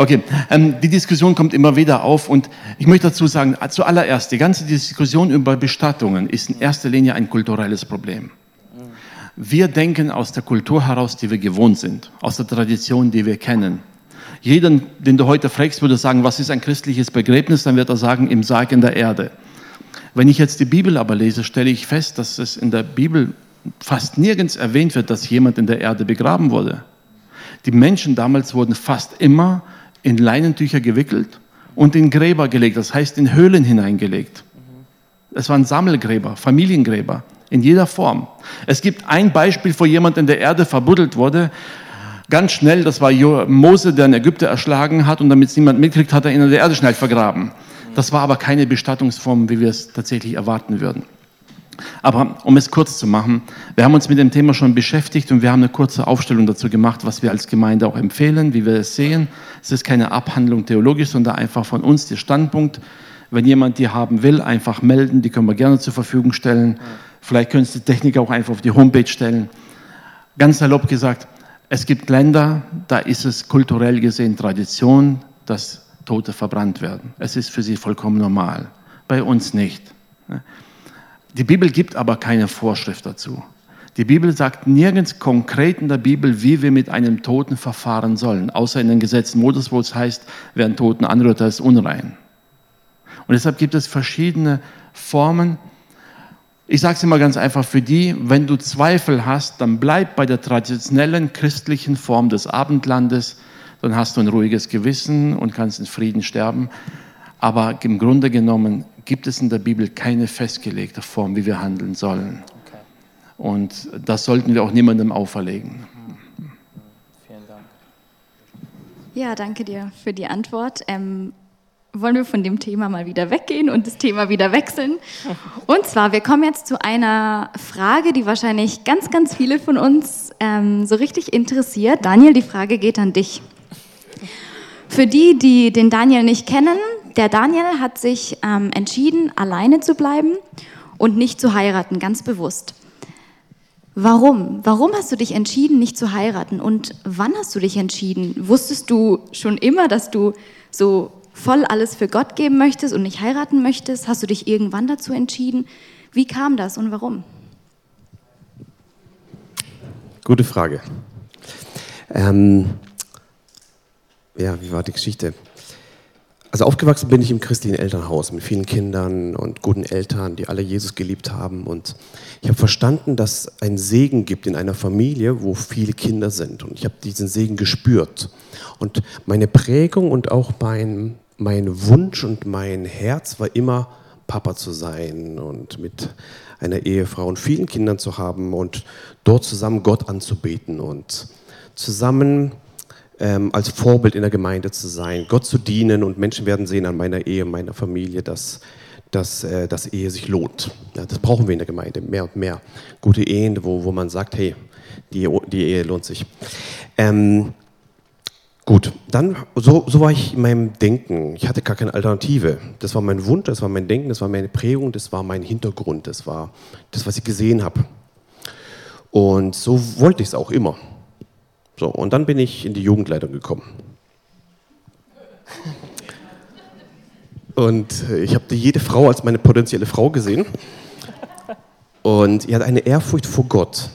Okay, ähm, die Diskussion kommt immer wieder auf und ich möchte dazu sagen, zuallererst, die ganze Diskussion über Bestattungen ist in erster Linie ein kulturelles Problem. Wir denken aus der Kultur heraus, die wir gewohnt sind, aus der Tradition, die wir kennen. Jeden, den du heute fragst, würde sagen, was ist ein christliches Begräbnis, dann wird er sagen, im Sarg in der Erde. Wenn ich jetzt die Bibel aber lese, stelle ich fest, dass es in der Bibel fast nirgends erwähnt wird, dass jemand in der Erde begraben wurde. Die Menschen damals wurden fast immer in Leinentücher gewickelt und in Gräber gelegt, das heißt in Höhlen hineingelegt. Es waren Sammelgräber, Familiengräber in jeder Form. Es gibt ein Beispiel, wo jemand in der Erde verbuddelt wurde, ganz schnell, das war Mose, der in Ägypter erschlagen hat und damit es niemand mitkriegt, hat er ihn in der Erde schnell vergraben. Das war aber keine Bestattungsform, wie wir es tatsächlich erwarten würden. Aber um es kurz zu machen, wir haben uns mit dem Thema schon beschäftigt und wir haben eine kurze Aufstellung dazu gemacht, was wir als Gemeinde auch empfehlen, wie wir es sehen. Es ist keine Abhandlung theologisch, sondern einfach von uns der Standpunkt. Wenn jemand die haben will, einfach melden, die können wir gerne zur Verfügung stellen. Vielleicht können Sie die Technik auch einfach auf die Homepage stellen. Ganz salopp gesagt, es gibt Länder, da ist es kulturell gesehen Tradition, dass Tote verbrannt werden. Es ist für sie vollkommen normal. Bei uns nicht. Die Bibel gibt aber keine Vorschrift dazu. Die Bibel sagt nirgends konkret in der Bibel, wie wir mit einem Toten verfahren sollen, außer in den Gesetzen Moses, wo es heißt, wer einen Toten anrührt, der ist unrein. Und deshalb gibt es verschiedene Formen. Ich sage es immer ganz einfach für die, wenn du Zweifel hast, dann bleib bei der traditionellen christlichen Form des Abendlandes, dann hast du ein ruhiges Gewissen und kannst in Frieden sterben. Aber im Grunde genommen gibt es in der Bibel keine festgelegte Form, wie wir handeln sollen. Okay. Und das sollten wir auch niemandem auferlegen. Vielen Dank. Ja, danke dir für die Antwort. Ähm, wollen wir von dem Thema mal wieder weggehen und das Thema wieder wechseln? Und zwar, wir kommen jetzt zu einer Frage, die wahrscheinlich ganz, ganz viele von uns ähm, so richtig interessiert. Daniel, die Frage geht an dich. Für die, die den Daniel nicht kennen, der Daniel hat sich ähm, entschieden, alleine zu bleiben und nicht zu heiraten, ganz bewusst. Warum? Warum hast du dich entschieden, nicht zu heiraten? Und wann hast du dich entschieden? Wusstest du schon immer, dass du so voll alles für Gott geben möchtest und nicht heiraten möchtest? Hast du dich irgendwann dazu entschieden? Wie kam das und warum? Gute Frage. Ähm, ja, wie war die Geschichte? Also aufgewachsen bin ich im christlichen Elternhaus mit vielen Kindern und guten Eltern, die alle Jesus geliebt haben. Und ich habe verstanden, dass es einen Segen gibt in einer Familie, wo viele Kinder sind. Und ich habe diesen Segen gespürt. Und meine Prägung und auch mein, mein Wunsch und mein Herz war immer, Papa zu sein und mit einer Ehefrau und vielen Kindern zu haben und dort zusammen Gott anzubeten und zusammen ähm, als Vorbild in der Gemeinde zu sein, Gott zu dienen und Menschen werden sehen an meiner Ehe, meiner Familie, dass, dass, äh, dass Ehe sich lohnt. Ja, das brauchen wir in der Gemeinde, mehr und mehr. Gute Ehen, wo, wo man sagt, hey, die, die Ehe lohnt sich. Ähm, Gut, dann, so, so war ich in meinem Denken. Ich hatte gar keine Alternative. Das war mein Wunsch, das war mein Denken, das war meine Prägung, das war mein Hintergrund, das war das, was ich gesehen habe. Und so wollte ich es auch immer. So, und dann bin ich in die Jugendleitung gekommen. Und äh, ich habe jede Frau als meine potenzielle Frau gesehen. Und er hat eine Ehrfurcht vor Gott.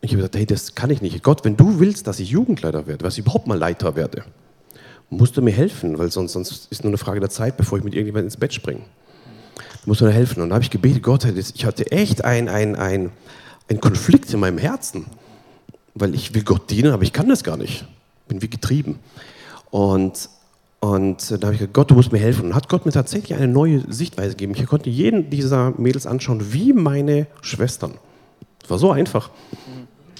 Ich habe gesagt, hey, das kann ich nicht. Gott, wenn du willst, dass ich Jugendleiter werde, dass ich überhaupt mal Leiter werde, musst du mir helfen, weil sonst, sonst ist nur eine Frage der Zeit, bevor ich mit irgendjemandem ins Bett springe. Du musst mir helfen. Und da habe ich gebetet, Gott, ich hatte echt einen ein, ein Konflikt in meinem Herzen, weil ich will Gott dienen, aber ich kann das gar nicht. Bin wie getrieben. Und, und da habe ich gesagt, Gott, du musst mir helfen. Und hat Gott mir tatsächlich eine neue Sichtweise gegeben. Ich konnte jeden dieser Mädels anschauen wie meine Schwestern. Das war so einfach.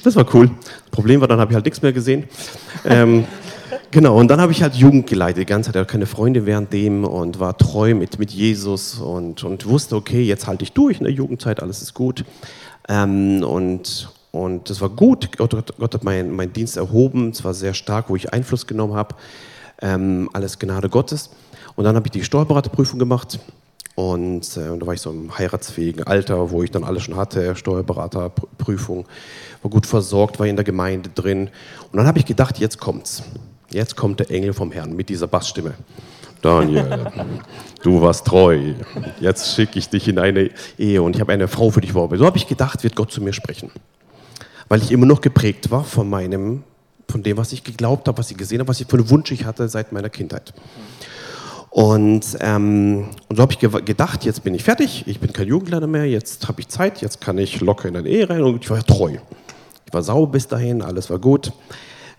Das war cool. Das Problem war, dann habe ich halt nichts mehr gesehen. ähm, genau, und dann habe ich halt Jugend geleitet. Die ganze Zeit hatte keine Freunde während dem und war treu mit, mit Jesus und, und wusste, okay, jetzt halte ich durch in der Jugendzeit, alles ist gut. Ähm, und, und das war gut. Gott, Gott hat meinen mein Dienst erhoben, zwar sehr stark, wo ich Einfluss genommen habe. Ähm, alles Gnade Gottes. Und dann habe ich die Steuerberaterprüfung gemacht. Und äh, da war ich so im heiratsfähigen Alter, wo ich dann alles schon hatte, Steuerberaterprüfung, war gut versorgt, war in der Gemeinde drin. Und dann habe ich gedacht, jetzt kommt's. Jetzt kommt der Engel vom Herrn mit dieser Bassstimme. Daniel, du warst treu. Jetzt schicke ich dich in eine Ehe und ich habe eine Frau für dich vorbereitet. So habe ich gedacht, wird Gott zu mir sprechen. Weil ich immer noch geprägt war von meinem, von dem, was ich geglaubt habe, was ich gesehen habe, was ich für einen Wunsch ich hatte seit meiner Kindheit. Und, ähm, und so habe ich ge gedacht, jetzt bin ich fertig, ich bin kein Jugendleiter mehr, jetzt habe ich Zeit, jetzt kann ich locker in eine Ehe rein und ich war treu. Ich war sauber bis dahin, alles war gut.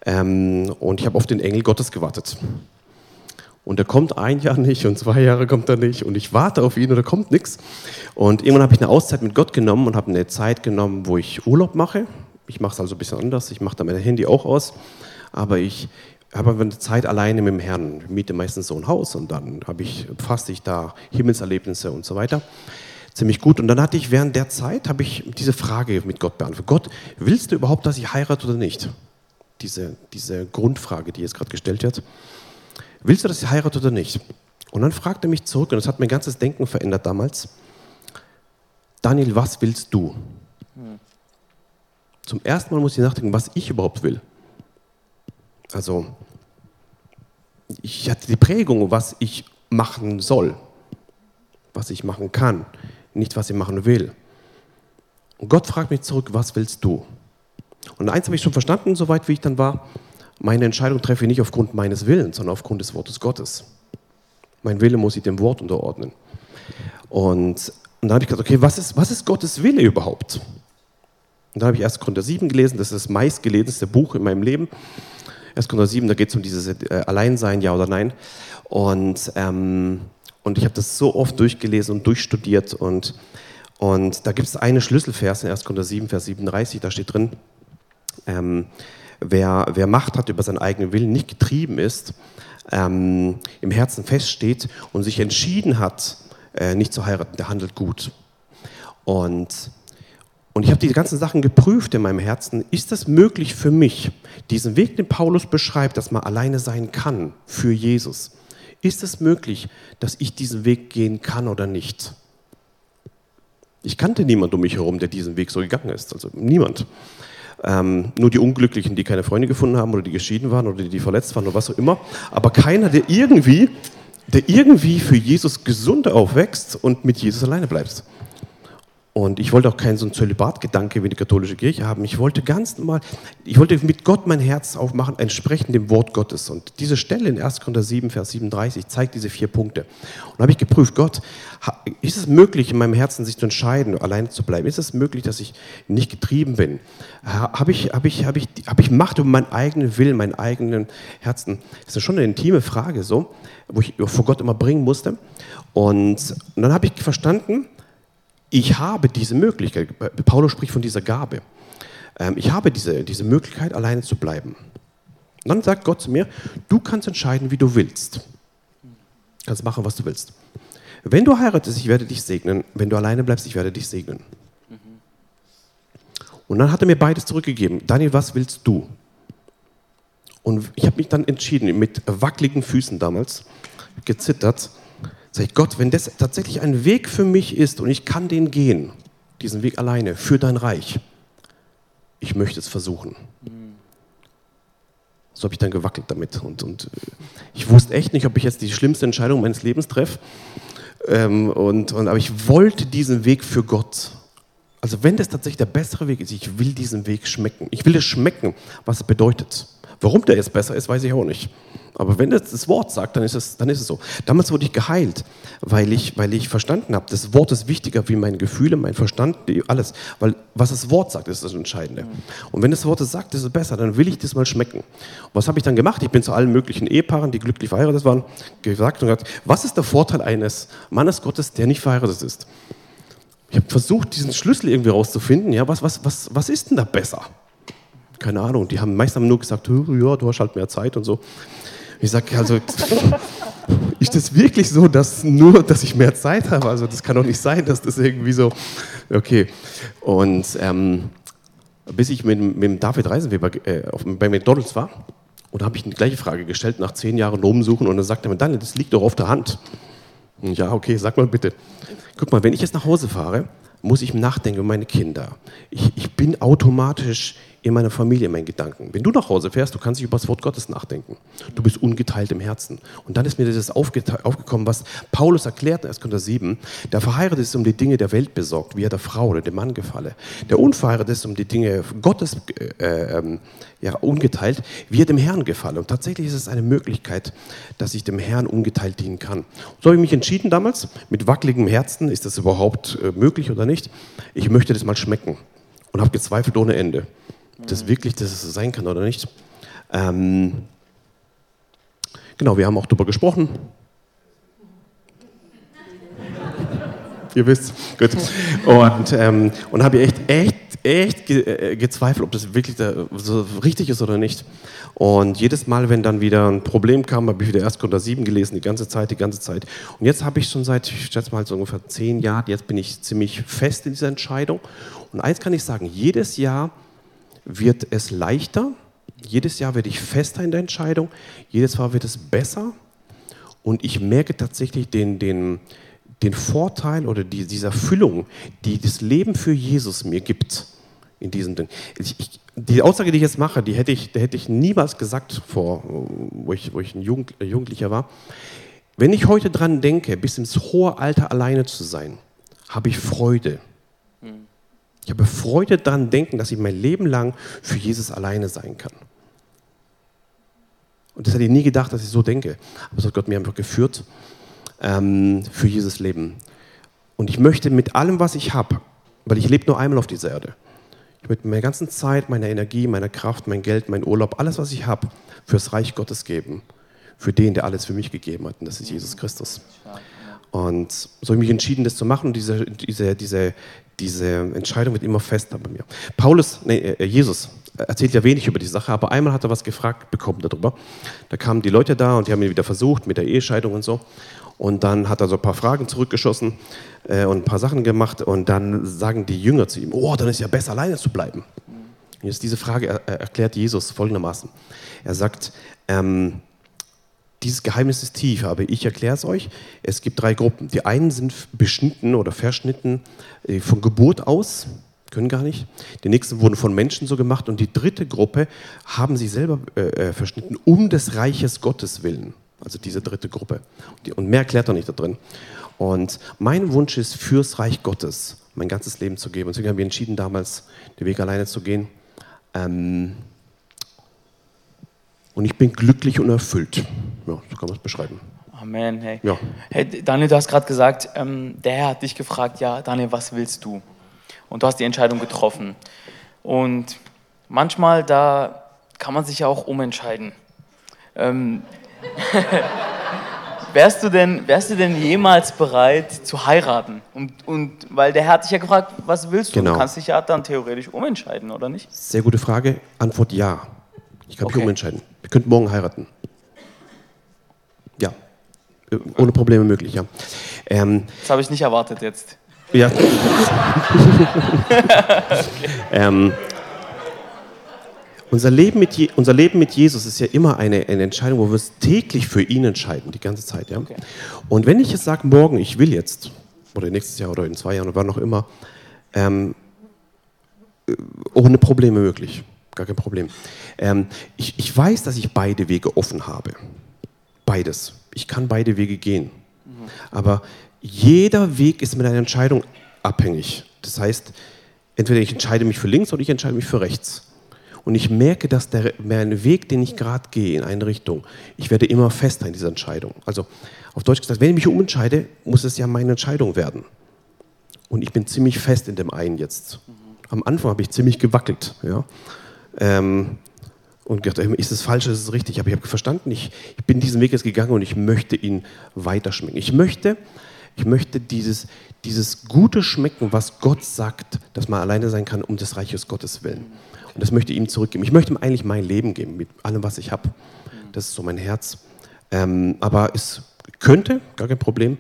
Ähm, und ich habe auf den Engel Gottes gewartet. Und er kommt ein Jahr nicht und zwei Jahre kommt er nicht und ich warte auf ihn und er kommt nichts. Und irgendwann habe ich eine Auszeit mit Gott genommen und habe eine Zeit genommen, wo ich Urlaub mache. Ich mache es also ein bisschen anders, ich mache da mein Handy auch aus, aber ich, habe eine Zeit alleine mit dem Herrn, miete meistens so ein Haus und dann habe ich, faste ich da Himmelserlebnisse und so weiter. Ziemlich gut. Und dann hatte ich während der Zeit, habe ich diese Frage mit Gott beantwortet. Gott, willst du überhaupt, dass ich heirate oder nicht? Diese, diese Grundfrage, die jetzt gerade gestellt wird. Willst du, dass ich heirate oder nicht? Und dann fragt er mich zurück, und das hat mein ganzes Denken verändert damals. Daniel, was willst du? Zum ersten Mal muss ich nachdenken, was ich überhaupt will. Also, ich hatte die Prägung, was ich machen soll, was ich machen kann, nicht was ich machen will. Und Gott fragt mich zurück, was willst du? Und eins habe ich schon verstanden, soweit wie ich dann war, meine Entscheidung treffe ich nicht aufgrund meines Willens, sondern aufgrund des Wortes Gottes. Mein Wille muss ich dem Wort unterordnen. Und, und dann habe ich gesagt, okay, was ist, was ist Gottes Wille überhaupt? Und dann habe ich erst Korinther 7 gelesen, das ist das meistgelesenste Buch in meinem Leben. 1. Korinther 7, da geht es um dieses äh, Alleinsein, ja oder nein. Und, ähm, und ich habe das so oft durchgelesen und durchstudiert. Und, und da gibt es eine Schlüsselvers in 1. Korinther 7, Vers 37, da steht drin, ähm, wer, wer Macht hat über seinen eigenen Willen, nicht getrieben ist, ähm, im Herzen feststeht und sich entschieden hat, äh, nicht zu heiraten, der handelt gut. Und und ich habe die ganzen Sachen geprüft in meinem Herzen. Ist das möglich für mich, diesen Weg, den Paulus beschreibt, dass man alleine sein kann für Jesus? Ist es möglich, dass ich diesen Weg gehen kann oder nicht? Ich kannte niemanden um mich herum, der diesen Weg so gegangen ist. Also niemand. Ähm, nur die Unglücklichen, die keine Freunde gefunden haben oder die geschieden waren oder die, die verletzt waren oder was auch immer. Aber keiner, der irgendwie, der irgendwie für Jesus gesund aufwächst und mit Jesus alleine bleibt. Und ich wollte auch keinen so einen Zölibatgedanke wie die katholische Kirche haben. Ich wollte ganz normal, ich wollte mit Gott mein Herz aufmachen, entsprechend dem Wort Gottes. Und diese Stelle in 1. Korinther 7, Vers 37 zeigt diese vier Punkte. Und habe ich geprüft, Gott, ist es möglich, in meinem Herzen sich zu entscheiden, alleine zu bleiben? Ist es möglich, dass ich nicht getrieben bin? Habe ich, habe ich, habe ich, habe ich Macht über meinen eigenen Willen, meinen eigenen Herzen? Das ist schon eine intime Frage, so, wo ich vor Gott immer bringen musste. Und, und dann habe ich verstanden, ich habe diese Möglichkeit, Paulus spricht von dieser Gabe, ähm, ich habe diese, diese Möglichkeit, alleine zu bleiben. Und dann sagt Gott zu mir, du kannst entscheiden, wie du willst. Du kannst machen, was du willst. Wenn du heiratest, ich werde dich segnen. Wenn du alleine bleibst, ich werde dich segnen. Und dann hat er mir beides zurückgegeben. Daniel, was willst du? Und ich habe mich dann entschieden, mit wackeligen Füßen damals, gezittert, sag ich, Gott, wenn das tatsächlich ein Weg für mich ist und ich kann den gehen, diesen Weg alleine, für dein Reich, ich möchte es versuchen. So habe ich dann gewackelt damit. Und, und äh, ich wusste echt nicht, ob ich jetzt die schlimmste Entscheidung meines Lebens treffe. Ähm, und, und, aber ich wollte diesen Weg für Gott. Also wenn das tatsächlich der bessere Weg ist, ich will diesen Weg schmecken. Ich will es schmecken, was es bedeutet. Warum der jetzt besser ist, weiß ich auch nicht. Aber wenn das, das Wort sagt, dann ist, es, dann ist es so. Damals wurde ich geheilt, weil ich, weil ich verstanden habe, das Wort ist wichtiger wie meine Gefühle, mein Verstand, alles. Weil was das Wort sagt, ist das Entscheidende. Und wenn das Wort es sagt, ist es besser, dann will ich das mal schmecken. Was habe ich dann gemacht? Ich bin zu allen möglichen Ehepaaren, die glücklich verheiratet waren, gesagt und gesagt, was ist der Vorteil eines Mannes Gottes, der nicht verheiratet ist? Ich habe versucht, diesen Schlüssel irgendwie rauszufinden. Ja, was, was, was, was ist denn da besser? Keine Ahnung. Die haben meistens nur gesagt, ja, du hast halt mehr Zeit und so. Ich sage, also, ist das wirklich so, dass nur, dass ich mehr Zeit habe? Also, das kann doch nicht sein, dass das irgendwie so, okay. Und ähm, bis ich mit, mit David Reisenweber äh, bei McDonalds war, und habe ich die gleiche Frage gestellt, nach zehn Jahren rumsuchen, und dann sagt er mir, Daniel, das liegt doch auf der Hand. Ja, okay, sag mal bitte. Guck mal, wenn ich jetzt nach Hause fahre, muss ich nachdenken über meine Kinder. Ich, ich bin automatisch in meiner Familie, in meinen Gedanken. Wenn du nach Hause fährst, du kannst nicht über das Wort Gottes nachdenken. Du bist ungeteilt im Herzen. Und dann ist mir das aufgekommen, was Paulus erklärt in 1. Korinther 7. Der Verheiratete ist um die Dinge der Welt besorgt, wie er der Frau oder dem Mann gefalle. Der Unverheiratete ist um die Dinge Gottes äh, äh, ja, ungeteilt, wie er dem Herrn gefalle. Und tatsächlich ist es eine Möglichkeit, dass ich dem Herrn ungeteilt dienen kann. So habe ich mich entschieden damals, mit wackeligem Herzen, ist das überhaupt äh, möglich oder nicht? Ich möchte das mal schmecken und habe gezweifelt ohne Ende das wirklich das sein kann oder nicht. Ähm, genau, wir haben auch darüber gesprochen. Ihr wisst, gut. Und, ähm, und habe echt, echt, echt ge äh, gezweifelt, ob das wirklich da, so richtig ist oder nicht. Und jedes Mal, wenn dann wieder ein Problem kam, habe ich wieder erst Korinther 7 gelesen, die ganze Zeit, die ganze Zeit. Und jetzt habe ich schon seit, ich schätze mal, so ungefähr zehn Jahren, jetzt bin ich ziemlich fest in dieser Entscheidung. Und eins kann ich sagen, jedes Jahr wird es leichter. Jedes Jahr werde ich fester in der Entscheidung. Jedes Jahr wird es besser. Und ich merke tatsächlich den, den, den Vorteil oder die, diese Erfüllung, die das Leben für Jesus mir gibt. In diesen Dingen. Ich, ich, die Aussage, die ich jetzt mache, die hätte ich, die hätte ich niemals gesagt, vor, wo, ich, wo ich ein Jugend, Jugendlicher war. Wenn ich heute dran denke, bis ins hohe Alter alleine zu sein, habe ich Freude. Ich habe Freude daran denken, dass ich mein Leben lang für Jesus alleine sein kann. Und das hätte ich nie gedacht, dass ich so denke. Aber so hat Gott mir einfach geführt ähm, für Jesus Leben. Und ich möchte mit allem, was ich habe, weil ich lebe nur einmal auf dieser Erde, ich möchte meine ganze Zeit, meine Energie, meine Kraft, mein Geld, mein Urlaub, alles, was ich habe, fürs Reich Gottes geben. Für den, der alles für mich gegeben hat. Und das ist Jesus Christus. Und so habe ich mich entschieden, das zu machen. Und diese, diese, diese, diese Entscheidung wird immer fester bei mir. Paulus, nee, äh, Jesus erzählt ja wenig über die Sache, aber einmal hat er was gefragt bekommen darüber. Da kamen die Leute da und die haben ihn wieder versucht mit der Ehescheidung und so. Und dann hat er so ein paar Fragen zurückgeschossen äh, und ein paar Sachen gemacht. Und dann sagen die Jünger zu ihm: Oh, dann ist ja besser, alleine zu bleiben. Jetzt diese Frage er, erklärt Jesus folgendermaßen: Er sagt, ähm, dieses Geheimnis ist tief, aber ich erkläre es euch. Es gibt drei Gruppen. Die einen sind beschnitten oder verschnitten äh, von Geburt aus, können gar nicht. Die nächsten wurden von Menschen so gemacht. Und die dritte Gruppe haben sie selber äh, äh verschnitten, um des Reiches Gottes willen. Also diese dritte Gruppe. Und mehr erklärt er nicht da drin. Und mein Wunsch ist, fürs Reich Gottes mein ganzes Leben zu geben. Und deswegen haben wir entschieden, damals den Weg alleine zu gehen. Ähm, und ich bin glücklich und erfüllt. Ja, so kann man es beschreiben. Amen. Hey, ja. hey Daniel, du hast gerade gesagt, ähm, der Herr hat dich gefragt, ja, Daniel, was willst du? Und du hast die Entscheidung getroffen. Und manchmal, da kann man sich ja auch umentscheiden. Ähm, wärst, du denn, wärst du denn jemals bereit zu heiraten? Und, und weil der Herr hat dich ja gefragt, was willst du? Genau. Du kannst dich ja dann theoretisch umentscheiden, oder nicht? Sehr gute Frage. Antwort ja. Ich kann Okay. mich umentscheiden. Wir könnten morgen heiraten. Ja. Äh, Ohne Probleme möglich, ja. Ähm, Das habe ich nicht erwartet jetzt. ja. ähm, Unser Leben, mit Je unser Leben mit Jesus ist ja immer eine, eine Entscheidung, wo wir es täglich für ihn entscheiden, die ganze Zeit. Ja? Und wenn ich jetzt sage, morgen, ich will jetzt, oder nächstes Jahr oder in zwei Jahren oder wann auch immer, ähm, äh, ohne Probleme möglich, gar kein Problem. Ähm, ich, ich weiß, dass ich beide Wege offen habe. Beides. Ich kann beide Wege gehen. Aber jeder Weg ist mit einer Entscheidung abhängig. Das heißt, entweder ich entscheide mich für links oder ich entscheide mich für rechts. Und ich merke, dass der, mein Weg, den ich gerade gehe in eine Richtung, ich werde immer fester in dieser Entscheidung. Also auf Deutsch gesagt, wenn ich mich umentscheide, muss es ja meine Entscheidung werden. Und ich bin ziemlich fest in dem einen jetzt. Am Anfang habe ich ziemlich gewackelt. Ja. Ähm, und gedacht, ist es falsch, ist es richtig? Aber ich habe verstanden, ich, ich bin diesen Weg jetzt gegangen und ich möchte ihn weiterschmecken. Ich möchte, ich möchte dieses, dieses gute Schmecken, was Gott sagt, dass man alleine sein kann, um des Reiches Gottes willen. Und das möchte ich ihm zurückgeben. Ich möchte ihm eigentlich mein Leben geben, mit allem, was ich habe. Das ist so mein Herz. Ähm, aber es könnte, gar kein Problem,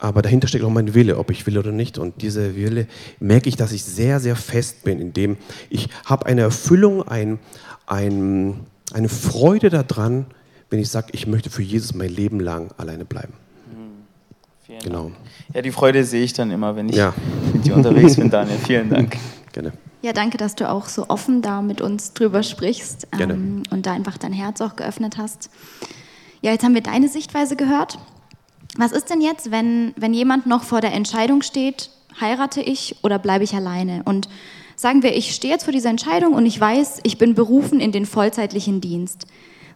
aber dahinter steckt auch mein Wille, ob ich will oder nicht. Und diese Wille merke ich, dass ich sehr, sehr fest bin, indem ich habe eine Erfüllung, ein, ein, eine Freude daran, wenn ich sage, ich möchte für Jesus mein Leben lang alleine bleiben. Vielen Genau. Dank. Ja, die Freude sehe ich dann immer, wenn ich Ja. mit dir unterwegs bin, Daniel. Vielen Dank. Gerne. Ja, danke, dass du auch so offen da mit uns drüber sprichst ähm, Gerne. und da einfach dein Herz auch geöffnet hast. Ja, jetzt haben wir deine Sichtweise gehört. Was ist denn jetzt, wenn, wenn jemand noch vor der Entscheidung steht, heirate ich oder bleibe ich alleine? Und sagen wir, ich stehe jetzt vor dieser Entscheidung und ich weiß, ich bin berufen in den vollzeitlichen Dienst.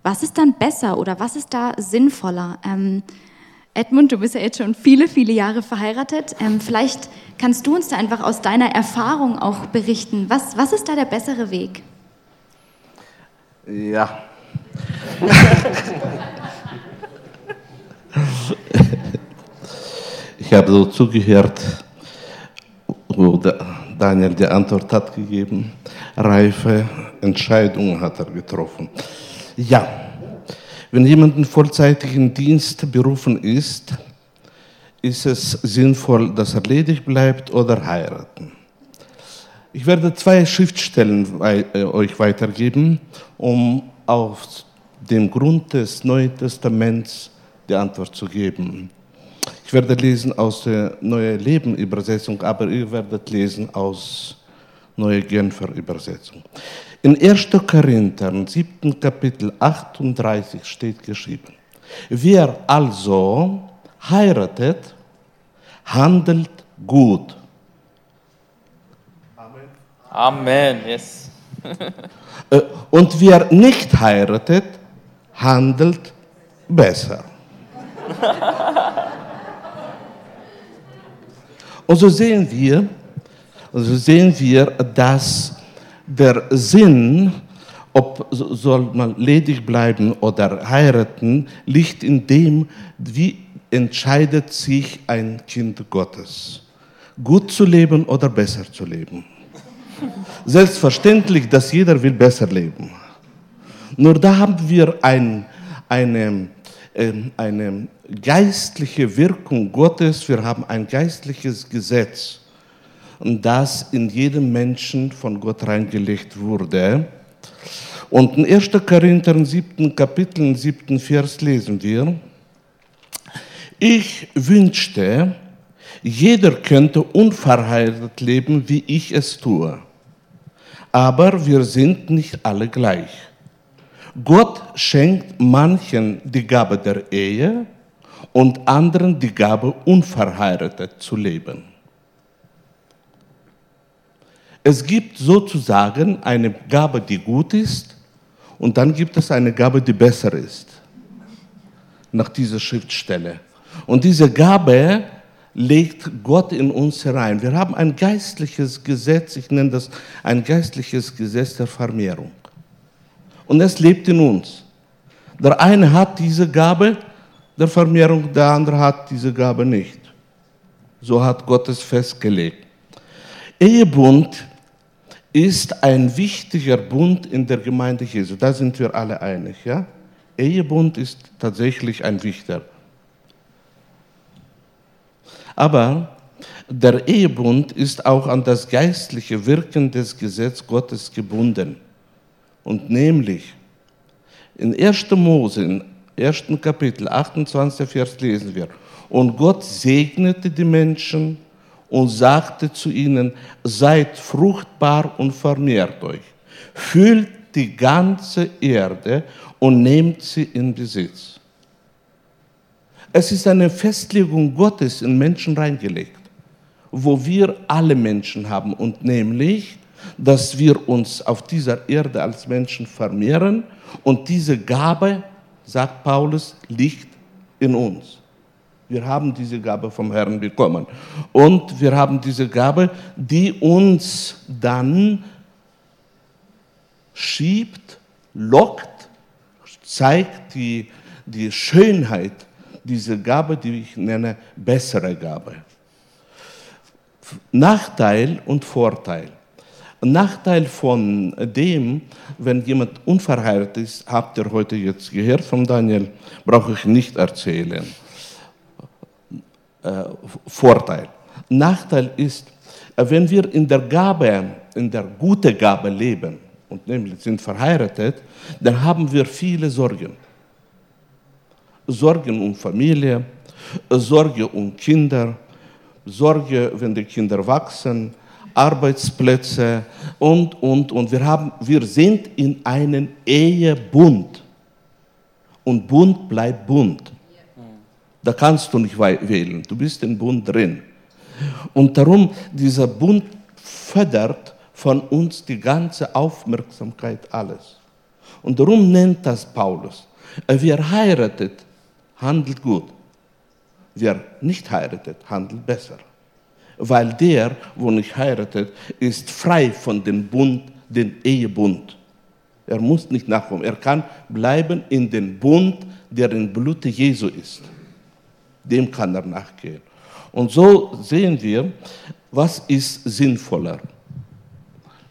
Was ist dann besser oder was ist da sinnvoller? Ähm, Edmund, du bist ja jetzt schon viele, viele Jahre verheiratet. Ähm, vielleicht kannst du uns da einfach aus deiner Erfahrung auch berichten. Was, was ist da der bessere Weg? Ja. ich habe so zugehört, wo Daniel die Antwort hat gegeben. Reife Entscheidungen hat er getroffen. Ja, wenn jemand in vollzeitigen Dienst berufen ist, ist es sinnvoll, dass er ledig bleibt oder heiraten. Ich werde zwei Schriftstellen äh, euch weitergeben, um auf dem Grund des Neuen Testaments die Antwort zu geben. Ich werde lesen aus der Neue Leben Übersetzung, aber ihr werdet lesen aus Neue Genfer Übersetzung. In 1. Korinther, im 7. Kapitel 38 steht geschrieben, wer also heiratet, handelt gut. Amen. Yes. Äh, Und wer nicht heiratet, handelt besser. Und so sehen wir, so sehen wir, dass der Sinn, ob so- soll man ledig bleiben oder heiraten, liegt in dem, wie entscheidet sich ein Kind Gottes. Gut zu leben oder besser zu leben. Selbstverständlich, dass jeder will besser leben. Nur da haben wir ein, eine, eine geistliche Wirkung Gottes, wir haben ein geistliches Gesetz, das in jedem Menschen von Gott reingelegt wurde. Und in 1. Korinther im 7. Kapitel, im 7. Vers lesen wir, ich wünschte, jeder könnte unverheiratet leben, wie ich es tue. Aber wir sind nicht alle gleich. Gott schenkt manchen die Gabe der Ehe und anderen die Gabe, unverheiratet zu leben. Es gibt sozusagen eine Gabe, die gut ist, und dann gibt es eine Gabe, die besser ist. Nach dieser Schriftstelle. Und diese Gabe legt Gott in uns herein. Wir haben ein geistliches Gesetz, ich nenne das ein geistliches Gesetz der Vermehrung. Und es lebt in uns. Der eine hat diese Gabe der Vermehrung, der andere hat diese Gabe nicht. So hat Gott es festgelegt. Ehebund ist ein wichtiger Bund in der Gemeinde Jesu. Da sind wir alle einig. Ja? Ehebund ist tatsächlich ein wichtiger. Aber der Ehebund ist auch an das geistliche Wirken des Gesetzes Gottes gebunden. Und nämlich in 1. Mose, im 1. Kapitel, 28. Vers lesen wir, und Gott segnete die Menschen und sagte zu ihnen, seid fruchtbar und vermehrt euch, füllt die ganze Erde und nehmt sie in Besitz. Es ist eine Festlegung Gottes in Menschen reingelegt, wo wir alle Menschen haben und nämlich, dass wir uns auf dieser Erde als Menschen vermehren und diese Gabe, sagt Paulus, liegt in uns. Wir haben diese Gabe vom Herrn bekommen. Und wir haben diese Gabe, die uns dann schiebt, lockt, zeigt die, die Schönheit dieser Gabe, die ich nenne bessere Gabe. Nachteil und Vorteil. Nachteil von dem, wenn jemand unverheiratet ist, habt ihr heute jetzt gehört von Daniel, brauche ich nicht erzählen. Äh, Vorteil. Nachteil ist, wenn wir in der Gabe, in der guten Gabe leben und nämlich sind verheiratet, dann haben wir viele Sorgen. Sorgen um Familie, Sorge um Kinder, Sorge, wenn die Kinder wachsen, Arbeitsplätze und, und, und. Wir, haben, wir sind in einem Ehebund. Und Bund bleibt Bund. Da kannst du nicht wählen. Du bist im Bund drin. Und darum, dieser Bund fördert von uns die ganze Aufmerksamkeit, alles. Und darum nennt das Paulus. Wer heiratet, handelt gut. Wer nicht heiratet, handelt besser. Weil der, wo nicht heiratet, ist frei von dem Bund, den Ehebund. Er muss nicht nachkommen. Er kann bleiben in den Bund, der im Blute Jesu ist dem kann er nachgehen. Und so sehen wir, was ist sinnvoller?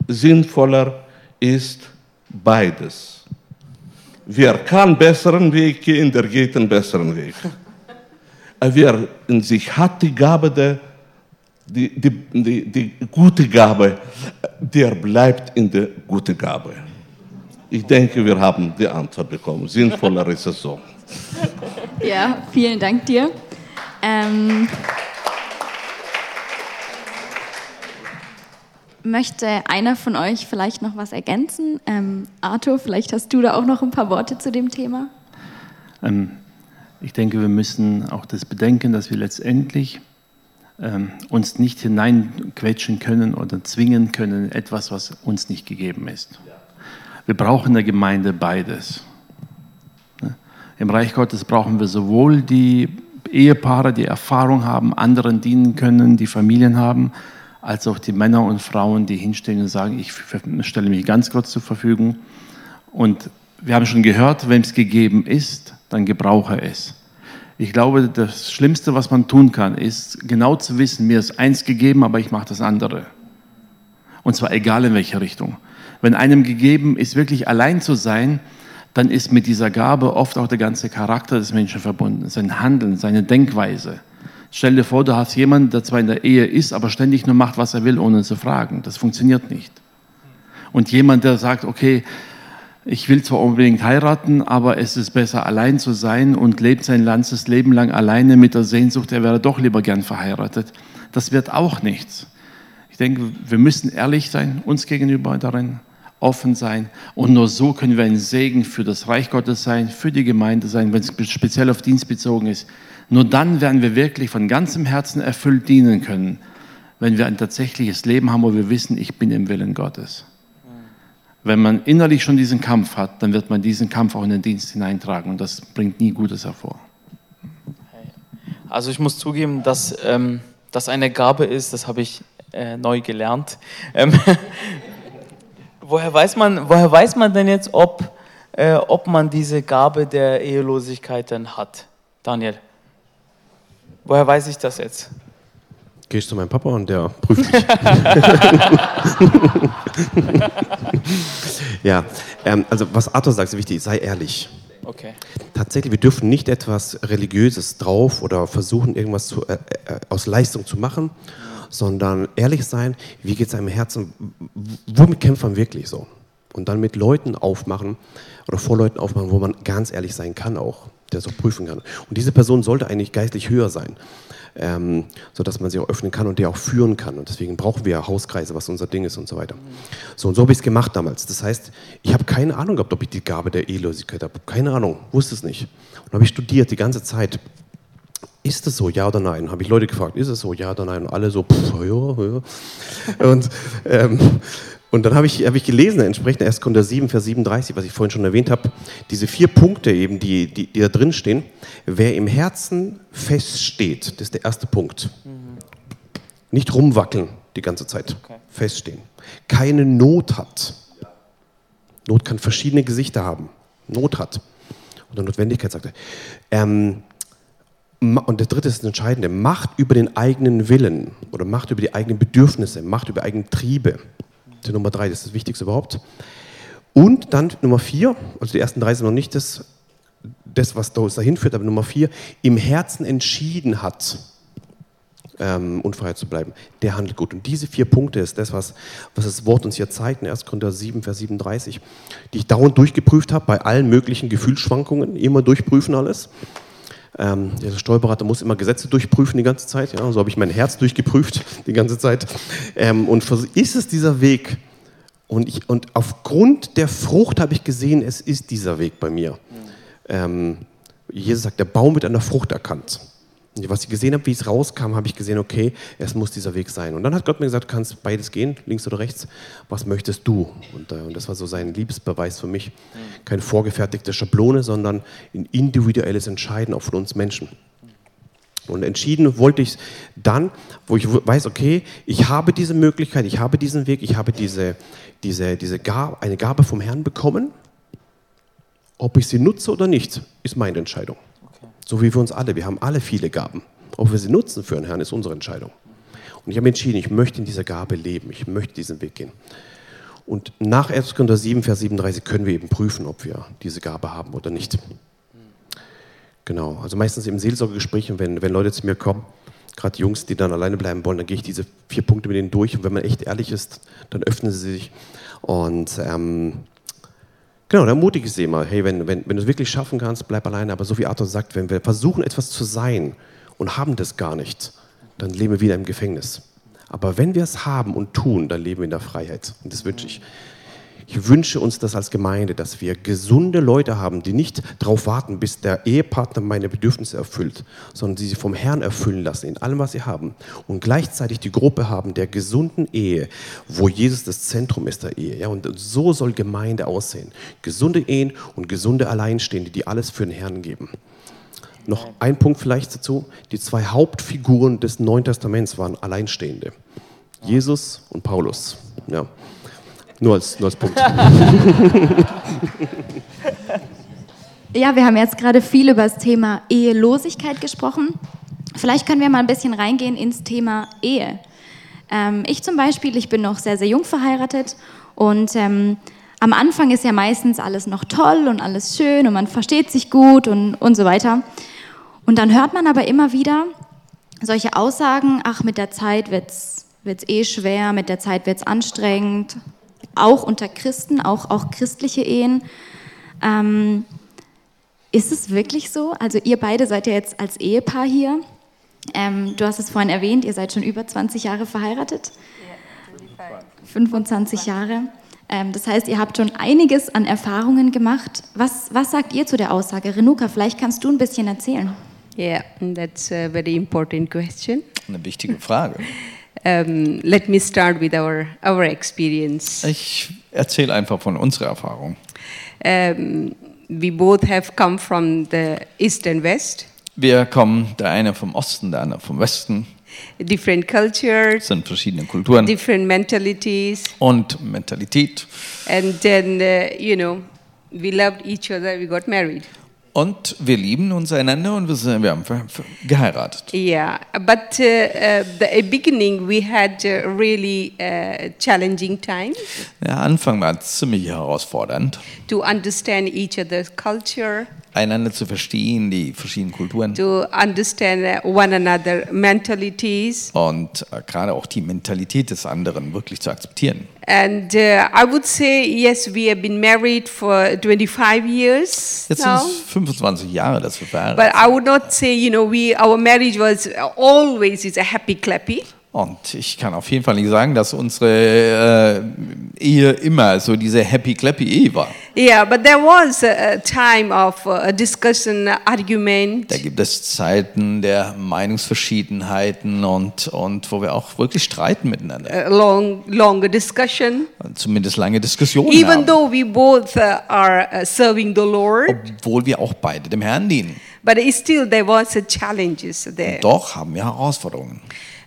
Sinnvoller ist beides. Wer kann besseren Weg gehen, der geht den besseren Weg. Wer in sich hat die Gabe der die, die, die, die gute Gabe, der bleibt in der guten Gabe. Ich denke, wir haben die Antwort bekommen. Sinnvoller ist es so. Ja, vielen Dank dir. Ähm, möchte einer von euch vielleicht noch was ergänzen? Ähm, Arthur, vielleicht hast du da auch noch ein paar Worte zu dem Thema. Ähm, ich denke, wir müssen auch das bedenken, dass wir letztendlich uns nicht hineinquetschen können oder zwingen können, etwas, was uns nicht gegeben ist. Wir brauchen in der Gemeinde beides. Im Reich Gottes brauchen wir sowohl die Ehepaare, die Erfahrung haben, anderen dienen können, die Familien haben, als auch die Männer und Frauen, die hinstehen und sagen, ich stelle mich ganz kurz zur Verfügung. Und wir haben schon gehört, wenn es gegeben ist, dann gebrauche es. Ich glaube, das Schlimmste, was man tun kann, ist genau zu wissen, mir ist eins gegeben, aber ich mache das andere. Und zwar egal in welche Richtung. Wenn einem gegeben ist, wirklich allein zu sein, dann ist mit dieser Gabe oft auch der ganze Charakter des Menschen verbunden, sein Handeln, seine Denkweise. Stell dir vor, du hast jemanden, der zwar in der Ehe ist, aber ständig nur macht, was er will, ohne zu fragen. Das funktioniert nicht. Und jemand, der sagt, okay, ich will zwar unbedingt heiraten, aber es ist besser, allein zu sein und lebt sein ganzes Leben lang alleine mit der Sehnsucht, er wäre doch lieber gern verheiratet. Das wird auch nichts. Ich denke, wir müssen ehrlich sein, uns gegenüber darin offen sein. Und nur so können wir ein Segen für das Reich Gottes sein, für die Gemeinde sein, wenn es speziell auf Dienst bezogen ist. Nur dann werden wir wirklich von ganzem Herzen erfüllt dienen können, wenn wir ein tatsächliches Leben haben, wo wir wissen, ich bin im Willen Gottes. Wenn man innerlich schon diesen Kampf hat, dann wird man diesen Kampf auch in den Dienst hineintragen und das bringt nie Gutes hervor. Also ich muss zugeben, dass ähm, das eine Gabe ist, das habe ich äh, neu gelernt. Ähm, woher, weiß man, woher weiß man denn jetzt, ob, äh, ob man diese Gabe der Ehelosigkeit denn hat? Daniel, woher weiß ich das jetzt? Gehst zu meinem Papa und der prüft mich. ja, ähm, also was Arthur sagt, ist wichtig, sei ehrlich. Okay. Tatsächlich, wir dürfen nicht etwas Religiöses drauf oder versuchen, irgendwas zu, äh, äh, aus Leistung zu machen, sondern ehrlich sein, wie geht es einem Herzen, womit kämpft man wirklich so? Und dann mit Leuten aufmachen oder vor Leuten aufmachen, wo man ganz ehrlich sein kann auch, der es auch prüfen kann. Und diese Person sollte eigentlich geistlich höher sein, ähm, sodass man sie auch öffnen kann und die auch führen kann. Und deswegen brauchen wir Hauskreise, was unser Ding ist und so weiter. So, und so habe ich es gemacht damals. Das heißt, ich habe keine Ahnung gehabt, ob ich die Gabe der Ehelosigkeit habe. Keine Ahnung, wusste es nicht. Und habe ich studiert die ganze Zeit. Ist es so, ja oder nein? Habe ich Leute gefragt, ist es so, ja oder nein? Und alle so, pff, ja, ja. Und, ähm, und dann habe ich, hab ich gelesen, entsprechend 1. Korinther 7, Vers 37, was ich vorhin schon erwähnt habe, diese vier Punkte eben, die, die, die da drin stehen. Wer im Herzen feststeht, das ist der erste Punkt. Nicht rumwackeln die ganze Zeit, feststehen. Keine Not hat. Not kann verschiedene Gesichter haben. Not hat. Oder Notwendigkeit, sagt er. Ähm, und der dritte ist das Entscheidende, Macht über den eigenen Willen oder Macht über die eigenen Bedürfnisse, Macht über eigene Triebe. Die Nummer drei, das ist das Wichtigste überhaupt. Und dann Nummer vier, also die ersten drei sind noch nicht das, das was da dahin führt, aber Nummer vier, im Herzen entschieden hat, ähm, unfrei zu bleiben, der handelt gut. Und diese vier Punkte ist das, was, was das Wort uns hier zeigt, in 1. Korinther 7, Vers 37, die ich dauernd durchgeprüft habe, bei allen möglichen Gefühlsschwankungen, immer durchprüfen alles. Ähm, der Steuerberater muss immer Gesetze durchprüfen die ganze Zeit. Ja, so habe ich mein Herz durchgeprüft die ganze Zeit. Ähm, und ist es dieser Weg? Und, ich, und aufgrund der Frucht habe ich gesehen, es ist dieser Weg bei mir. Ähm, Jesus sagt, der Baum wird an der Frucht erkannt. Was ich gesehen habe, wie es rauskam, habe ich gesehen, okay, es muss dieser Weg sein. Und dann hat Gott mir gesagt, du kannst beides gehen, links oder rechts. Was möchtest du? Und, äh, und das war so sein Liebesbeweis für mich. Keine vorgefertigte Schablone, sondern ein individuelles Entscheiden auch von uns Menschen. Und entschieden wollte ich dann, wo ich weiß, okay, ich habe diese Möglichkeit, ich habe diesen Weg, ich habe diese, diese, diese Gabe, eine Gabe vom Herrn bekommen. Ob ich sie nutze oder nicht, ist meine Entscheidung. So wie für uns alle. Wir haben alle viele Gaben. Ob wir sie nutzen für den Herrn, ist unsere Entscheidung. Und ich habe entschieden, ich möchte in dieser Gabe leben. Ich möchte diesen Weg gehen. Und nach 1. Korinther 7, Vers 37 können wir eben prüfen, ob wir diese Gabe haben oder nicht. Genau, also meistens im Seelsorgegespräch, wenn, wenn Leute zu mir kommen, gerade Jungs, die dann alleine bleiben wollen, dann gehe ich diese vier Punkte mit denen durch. Und wenn man echt ehrlich ist, dann öffnen sie sich. Und ähm, genau, dann ermutige ich sie mal, hey, wenn, wenn, wenn du es wirklich schaffen kannst, bleib alleine. Aber so wie Arthur sagt, wenn wir versuchen, etwas zu sein und haben das gar nicht, dann leben wir wieder im Gefängnis. Aber wenn wir es haben und tun, dann leben wir in der Freiheit. Und das wünsche ich. Ich wünsche uns das als Gemeinde, dass wir gesunde Leute haben, die nicht darauf warten, bis der Ehepartner meine Bedürfnisse erfüllt, sondern die sie vom Herrn erfüllen lassen in allem, was sie haben. Und gleichzeitig die Gruppe haben der gesunden Ehe, wo Jesus das Zentrum ist der Ehe. Ja, und so soll Gemeinde aussehen. Gesunde Ehen und gesunde Alleinstehende, die alles für den Herrn geben. Noch ein Punkt vielleicht dazu. Die zwei Hauptfiguren des Neuen Testaments waren Alleinstehende. Jesus und Paulus. Ja. Nur als, nur als Punkt. Ja, wir haben jetzt gerade viel über das Thema Ehelosigkeit gesprochen. Vielleicht können wir mal ein bisschen reingehen ins Thema Ehe. Ähm, ich zum Beispiel, ich bin noch sehr, sehr jung verheiratet und ähm, am Anfang ist ja meistens alles noch toll und alles schön und man versteht sich gut und, und so weiter. Und dann hört man aber immer wieder solche Aussagen, ach, mit der Zeit wird es eh schwer, mit der Zeit wird es anstrengend, auch unter Christen, auch, auch christliche Ehen. Ähm, ist es wirklich so? Also ihr beide seid ja jetzt als Ehepaar hier. Ähm, du hast es vorhin erwähnt, ihr seid schon über 20 Jahre verheiratet. 25 Jahre. Ähm, das heißt, ihr habt schon einiges an Erfahrungen gemacht. Was, was sagt ihr zu der Aussage? Renuka, vielleicht kannst du ein bisschen erzählen. Yeah, that's a very important question. Eine wichtige Frage. Um, let me start with our, our experience. Ich erzähle einfach von unserer Erfahrung. Um, we both have come from the East and West, Wir kommen, der eine vom Osten, der andere vom Westen, different cultures, Es sind verschiedene Kulturen different mentalities, und Mentalität. and then, uh, you know, we loved each other, we got married. Und wir lieben uns einander und wir, sind, wir haben geheiratet. Yeah, but uh, uh, the beginning we had uh, really uh, challenging times. Der Anfang war ziemlich herausfordernd, to understand each other's culture, einander zu verstehen, die verschiedenen Kulturen to understand one another mentalities. und äh, gerade auch die Mentalität des anderen wirklich zu akzeptieren. And uh, I would say, yes, we have been married for 25 years Jetzt sind es 25 Jahre, dass wir verheiratet But I would not say, you know, we our marriage was always is a happy clappy. Und ich kann auf jeden Fall nicht sagen, dass unsere äh, Ehe immer so diese happy clappy Ehe war. Yeah, but there was a, time of uh, discussion, uh, argument, Da gibt es Zeiten der Meinungsverschiedenheiten und, und wo wir auch wirklich streiten miteinander. a long, longer discussion. Zumindest lange Diskussionen Even haben. though we both uh, are serving the Lord, Obwohl wir auch beide dem Herrn dienen. but still there was a challenges there. Doch haben wir Herausforderungen.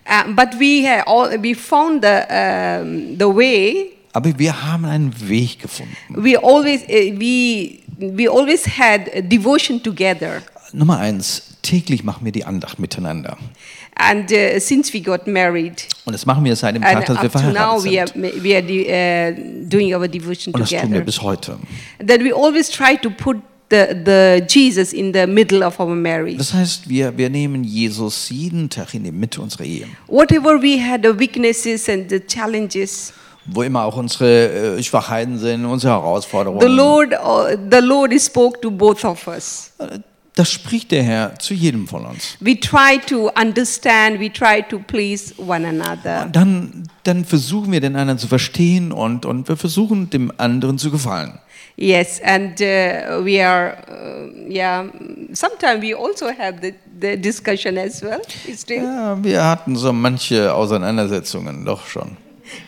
Uh, but we all, we found the um, the way. Aber wir haben einen Weg gefunden. We always uh, we we always had devotion together. Nummer eins, täglich machen wir die Andacht miteinander. And uh, since we got married, Und das machen wir seit dem Tag, dass wir verheiratet we are sind. we are uh, doing our devotion Und das tun wir together. bis heute. That we always try to put the the Jesus in the middle of our marriage. Das heißt, wir, wir nehmen Jesus jeden Tag in die Mitte unserer Ehe. Whatever we had the weaknesses and the challenges, Wo immer auch unsere äh, Schwachheiten sind, unsere Herausforderungen. the Lord uh, the Lord spoke to both of us. Das spricht der Herr zu jedem von uns. We try to understand, we try to please one another. Dann, dann versuchen wir den anderen zu verstehen und, und wir versuchen dem anderen zu gefallen. Yes, and uh, we are, uh, yeah, sometimes we also have the, the discussion as well. Ja, wir hatten so manche Auseinandersetzungen, doch schon.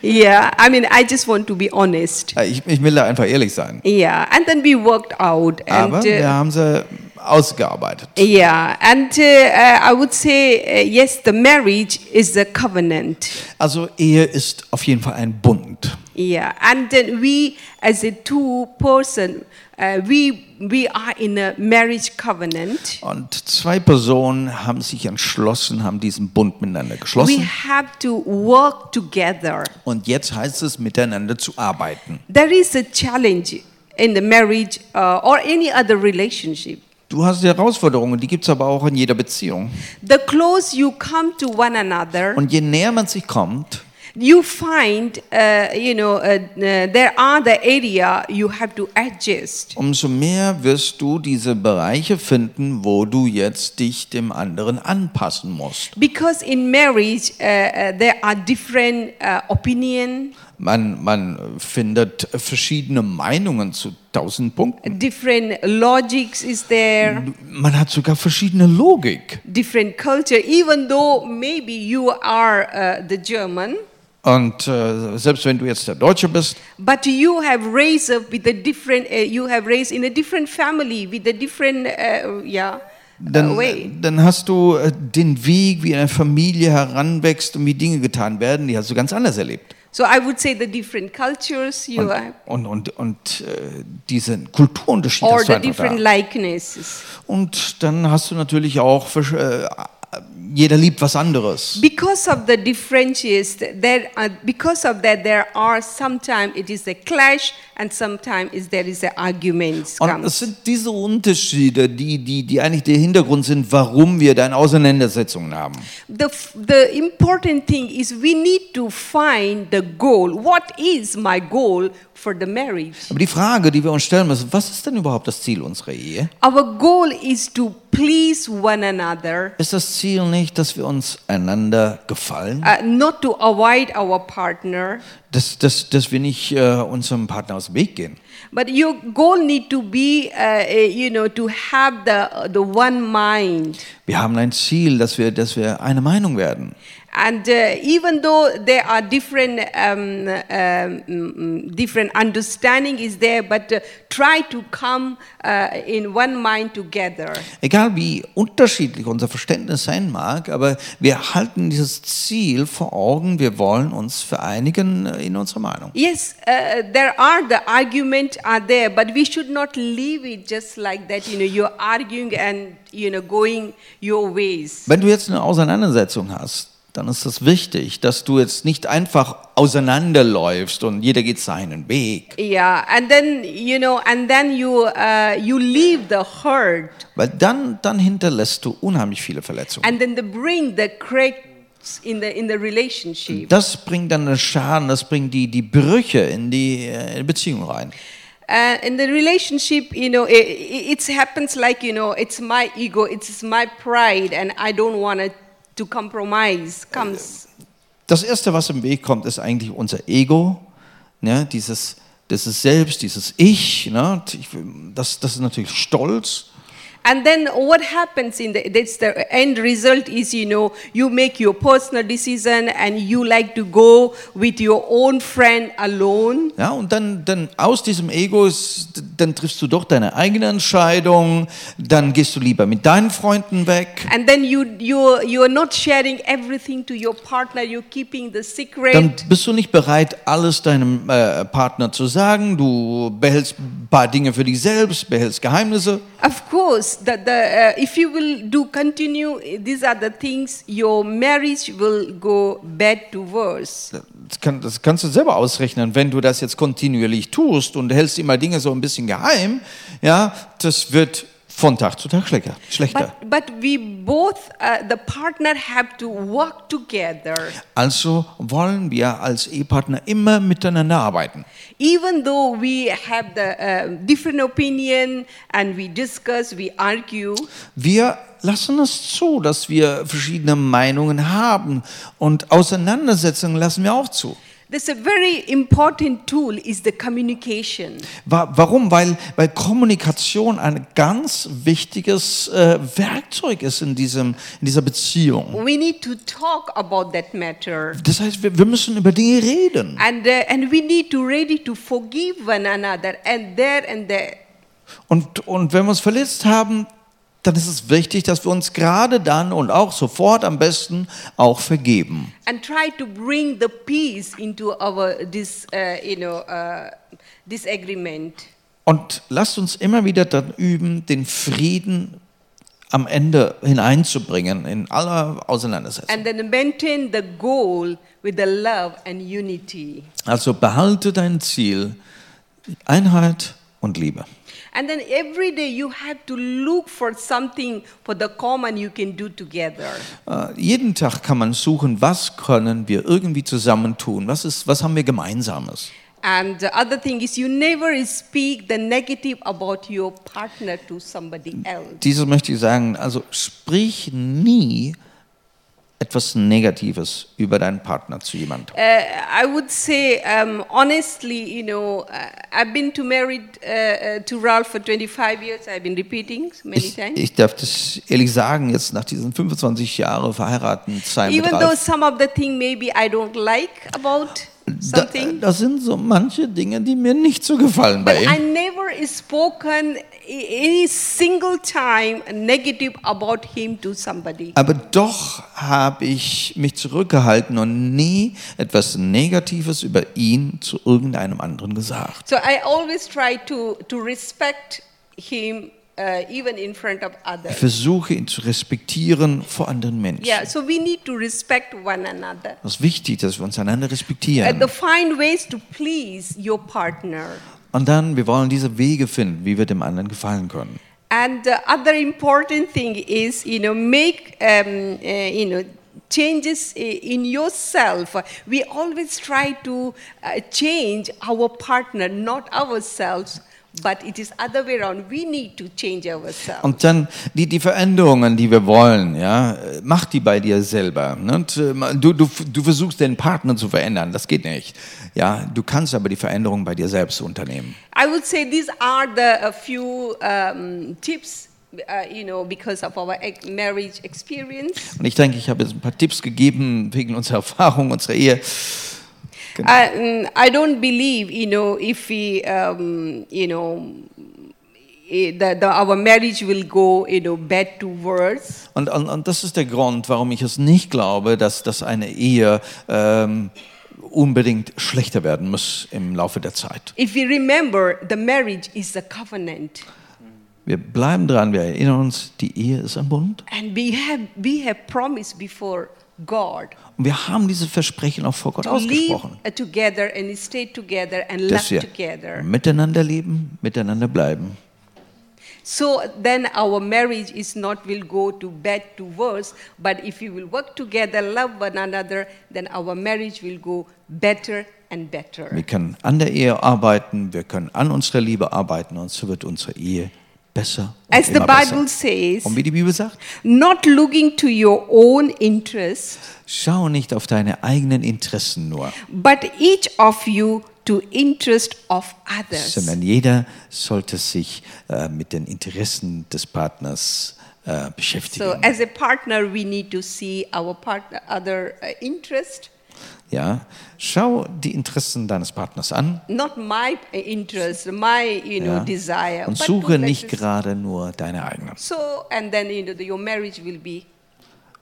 Yeah, I mean, I just want to be honest. Ich, ich will da einfach ehrlich sein. Yeah, and then we worked out. And, Aber wir uh, haben sie ausgearbeitet. yeah, and uh, uh, I would say, uh, yes, the marriage is a covenant. Also Ehe ist auf jeden Fall ein Bund. Yeah, and then we, as a two person, uh, we we are in a marriage covenant. Und zwei Personen haben sich entschlossen, haben diesen Bund miteinander We geschlossen. have to work together. Und jetzt heißt es, miteinander zu arbeiten. There is a challenge in the marriage uh, or any other relationship. Du hast Herausforderungen, die gibt es aber auch in jeder Beziehung. The close you come to one another, Und je näher man sich kommt, you find, uh, you know, uh, uh, there are the area you have to adjust. umso mehr wirst du diese Bereiche finden, wo du jetzt dich dem anderen anpassen musst. Because in marriage, uh, uh, there are different uh, opinion, Man, man findet verschiedene Meinungen zu tausend Punkten. different logics is there, Man hat sogar verschiedene Logik. different culture. Even though maybe you are uh, the German, Und äh, selbst wenn du jetzt der Deutsche bist, but you have raised up with a different, uh, you have raised in a different family with a different, uh, yeah, uh, dann, way. dann hast du äh, den Weg, wie eine Familie heranwächst und wie Dinge getan werden, die hast du ganz anders erlebt. So I would say the different cultures you Und, have, und, und, und äh, diesen Kulturunterschied or hast the different da. likenesses. Und dann hast du natürlich auch, äh, jeder liebt was anderes. Because of the differentiates, there, are, because of that, there are sometimes it is a clash, and sometimes is there is a arguments Und es sind diese Unterschiede, die, die, die eigentlich der Hintergrund sind, warum wir da eine Auseinandersetzungen haben. The, the important thing is we need to find the goal. What is my goal for the marriage? Aber die Frage, die wir uns stellen müssen, was ist denn überhaupt das Ziel unserer Ehe? Our goal is to please one another, Ist das Ziel nicht, dass wir uns einander gefallen? uh, not to avoid our partner, Dass, dass, dass wir nicht äh, unserem Partner aus dem Weg gehen? but your goal need to be, uh, uh, you know, to have the the one mind. Wir haben ein Ziel, dass wir, dass wir eine Meinung werden. And uh, even though there are different, um, um, different understanding is there, but uh, try to come uh, in one mind together. Egal wie unterschiedlich unser Verständnis sein mag, aber wir halten dieses Ziel vor Augen. Wir wollen uns vereinigen äh, in unserer Meinung. Yes, uh, there are the arguments are there, but we should not leave it just like that. You know, you're arguing and you know going your ways. Wenn du jetzt eine Auseinandersetzung hast, dann ist es wichtig, dass du jetzt nicht einfach auseinanderläufst und jeder geht seinen Weg. Yeah, and then you know, and then you uh, you leave the hurt, Weil dann, dann hinterlässt du unheimlich viele Verletzungen. and then they bring the cracks in the in the relationship. Das bringt dann einen Schaden, das bringt die, die Brüche in die äh, Beziehung rein. Uh, in the relationship, you know, it, it happens like you know, it's my ego, it's my pride, and I don't want to to compromise. Comes. Das Erste, was im Weg kommt, ist eigentlich unser Ego, ne? dieses, dieses Selbst, dieses Ich. Ne? Das, das ist natürlich Stolz. And then what happens in the that's the end result is you know you make your personal decision and you like to go with your own friend alone Ja, und dann, dann aus diesem Ego, ist, dann triffst du doch deine eigene Entscheidung, dann gehst du lieber mit deinen Freunden weg. and then you you you are not sharing everything to your partner you're keeping the secret Dann bist du nicht bereit, alles deinem äh, Partner zu sagen. Du behältst ein paar Dinge für dich selbst, behältst Geheimnisse. of course the, the uh, if you will do continue these are the things your marriage will go bad to worse Das, kann, das kannst du selber ausrechnen. Wenn du das jetzt kontinuierlich tust und hältst immer Dinge so ein bisschen geheim, ja, das wird von Tag zu Tag schlechter. schlechter. but but we both uh, the partner have to work together Also wollen wir als Ehepartner immer miteinander arbeiten. even though we have the uh, different opinion and we discuss we argue Wir lassen es zu, dass wir verschiedene Meinungen haben und Auseinandersetzungen lassen wir auch zu. There's a very important tool is the communication Wa- Warum? Weil, weil Kommunikation ein ganz wichtiges äh, Werkzeug ist in, diesem, in dieser Beziehung. we need to talk about that matter Das heißt, wir, wir müssen über Dinge reden. and uh, and we need to ready to forgive one another and there and there Und, und wenn wir uns verletzt haben, dann ist es wichtig, dass wir uns gerade dann und auch sofort am besten auch vergeben. and try to bring the peace into our this uh, you know uh, disagreement Und lasst uns immer wieder dann üben, den Frieden am Ende hineinzubringen in aller Auseinandersetzung. and then maintain the goal with the love and unity Also behalte dein Ziel, Einheit und Liebe. And then every day you have to look for something for the common you can do together. Äh, jeden Tag kann man suchen, was können wir irgendwie zusammentun, was, ist, was haben wir Gemeinsames. And the other thing is you never speak the negative about your partner to somebody else. Dieses möchte ich sagen, also sprich nie etwas Negatives über deinen Partner zu jemandem. Uh, I would say, um, honestly, you know, uh, I've been to married uh, uh, to Ralph for 25 years. I've been repeating many Ich, times. ich darf das ehrlich sagen, jetzt nach diesen 25 Jahren verheiratet sein mit Even though some of the thing maybe I don't like about da, das sind so manche Dinge, die mir nicht so gefallen but bei I ihm. never spoken any single time negative about him to somebody. Aber doch habe ich mich zurückgehalten und nie etwas Negatives über ihn zu irgendeinem anderen gesagt. So I always try to, to respect him uh, even in front of Ich others. versuche ihn zu respektieren vor anderen Menschen. Yeah, so we need to respect one another. Es ist wichtig, dass wir uns einander Uh, respektieren. to find ways to please your partner. Und dann, wir wollen diese Wege finden, wie wir dem anderen gefallen können. And the other important thing is, you know, make, um, uh, you know, changes in yourself. We always try to uh, change our partner, not ourselves, but it is other way around. We need to change ourselves. Und dann die, die Veränderungen, die wir wollen, ja, mach die bei dir selber. Ne? Und, äh, du, du, du versuchst den Partner zu verändern, das geht nicht. Ja, du kannst aber die Veränderung bei dir selbst unternehmen. I would say these are the a few um, tips, uh, you know, because of our marriage experience. Und ich denke, ich habe jetzt ein paar Tipps gegeben wegen unserer Erfahrung, unserer Ehe. Uh, mm, I don't believe, you know, if we, um, you know, the, the, our marriage will go, you know, bad to worse. Und, und, und das ist der Grund, warum ich es nicht glaube, dass, dass eine Ehe ähm, unbedingt schlechter werden muss im Laufe der Zeit. If we remember, the marriage is a covenant, Wir bleiben dran, wir erinnern uns, die Ehe ist ein Bund. and we have we have promised before God. Und wir haben dieses Versprechen auch vor Gott To ausgesprochen. together and stay together and love Dass wir together. miteinander leben, miteinander bleiben. So then our marriage is not will go to bad to worse, but if we will work together, love one another, then our marriage will go better and better. Wir können an der Ehe arbeiten, wir können an unserer Liebe arbeiten und so wird unsere Ehe besser As the Bible besser. says, Und wie die Bibel sagt, not looking to your own interest, schau nicht auf deine eigenen Interessen nur, but each of you to interest of others. sondern jeder sollte sich äh, mit den Interessen des Partners äh, beschäftigen. So as a partner, we need to see our partner other uh, interest, Ja, schau die Interessen deines Partners an not my interest, my you know ja, desire. und suche nicht gerade nur deine eigenen. So and then you know the, your marriage will be.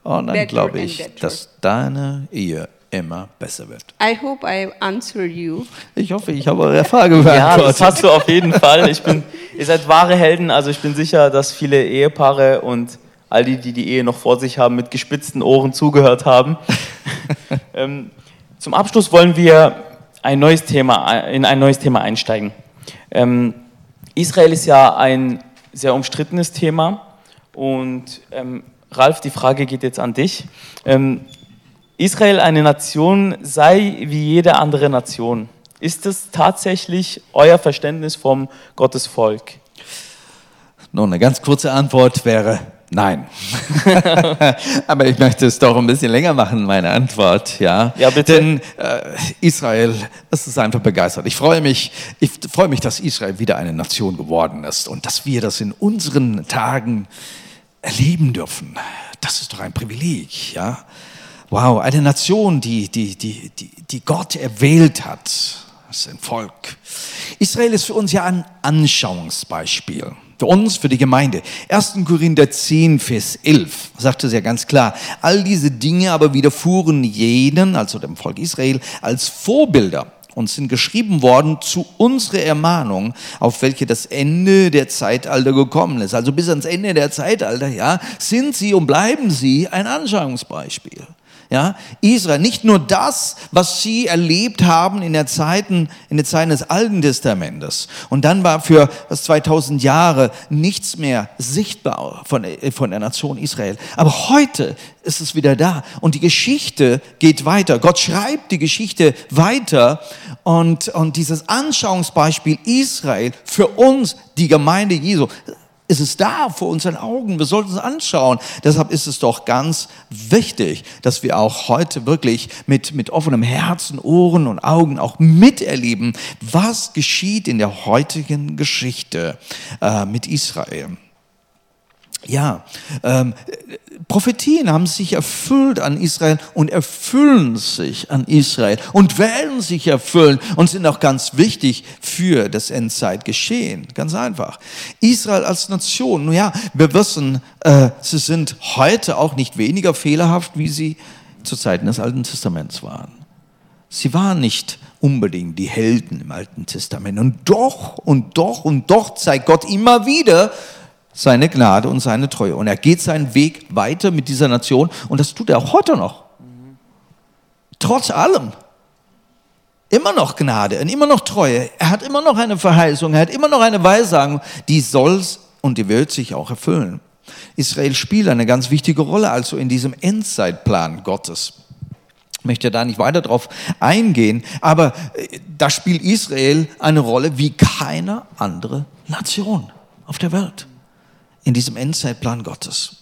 Und dann better glaube ich, dass deine Ehe immer besser wird. I hope I have answered you. Ich hoffe, ich habe eure Frage Ja, beantwortet. das hast du auf jeden Fall. Ich bin, ihr seid wahre Helden. Also ich bin sicher, dass viele Ehepaare und all die, die die Ehe noch vor sich haben, mit gespitzten Ohren zugehört haben. ähm, zum Abschluss wollen wir ein neues Thema, in ein neues Thema einsteigen. Ähm, Israel ist ja ein sehr umstrittenes Thema. Und ähm, Ralf, die Frage geht jetzt an dich. Ähm, Israel eine Nation sei wie jede andere Nation. Ist es tatsächlich euer Verständnis vom Gottesvolk? Nun, eine ganz kurze Antwort wäre nein. Aber ich möchte es doch ein bisschen länger machen, meine Antwort. Ja, Ja, bitte. Denn äh, Israel, das ist einfach begeistert. Ich freue mich, ich freue mich, dass Israel wieder eine Nation geworden ist und dass wir das in unseren Tagen erleben dürfen. Das ist doch ein Privileg, ja. Wow, eine Nation, die, die, die, die, die Gott erwählt hat. Das ist ein Volk. Israel ist für uns ja ein Anschauungsbeispiel. Für uns, für die Gemeinde. 1. Korinther 10, Vers 11 sagt es ja ganz klar. All diese Dinge aber widerfuhren jeden, also dem Volk Israel, als Vorbilder und sind geschrieben worden zu unserer Ermahnung, auf welche das Ende der Zeitalter gekommen ist. Also bis ans Ende der Zeitalter, ja, sind sie und bleiben sie ein Anschauungsbeispiel. Ja, Israel, nicht nur das, was sie erlebt haben in der Zeiten, in der Zeit des Alten Testamentes. Und dann war für das 2000 Jahre nichts mehr sichtbar von, von der Nation Israel. Aber heute ist es wieder da. Und die Geschichte geht weiter. Gott schreibt die Geschichte weiter. Und, und dieses Anschauungsbeispiel Israel für uns, die Gemeinde Jesu, ist es da vor unseren Augen. Wir sollten es anschauen. Deshalb ist es doch ganz wichtig, dass wir auch heute wirklich mit, mit offenem Herzen, Ohren und Augen auch miterleben, was geschieht in der heutigen Geschichte äh, mit Israel. Ja, ähm, Prophetien haben sich erfüllt an Israel und erfüllen sich an Israel und werden sich erfüllen und sind auch ganz wichtig für das Endzeitgeschehen. Ganz einfach. Israel als Nation, nun ja, wir wissen, äh, sie sind heute auch nicht weniger fehlerhaft, wie sie zu Zeiten des Alten Testaments waren. Sie waren nicht unbedingt die Helden im Alten Testament. Und doch und doch und doch zeigt Gott immer wieder, seine Gnade und seine Treue. Und er geht seinen Weg weiter mit dieser Nation und das tut er auch heute noch. Trotz allem. Immer noch Gnade und immer noch Treue. Er hat immer noch eine Verheißung, er hat immer noch eine Weissagung, die soll und die wird sich auch erfüllen. Israel spielt eine ganz wichtige Rolle also in diesem Endzeitplan Gottes. Ich möchte da nicht weiter drauf eingehen, aber äh, da spielt Israel eine Rolle wie keine andere Nation auf der Welt in diesem Endzeitplan Gottes.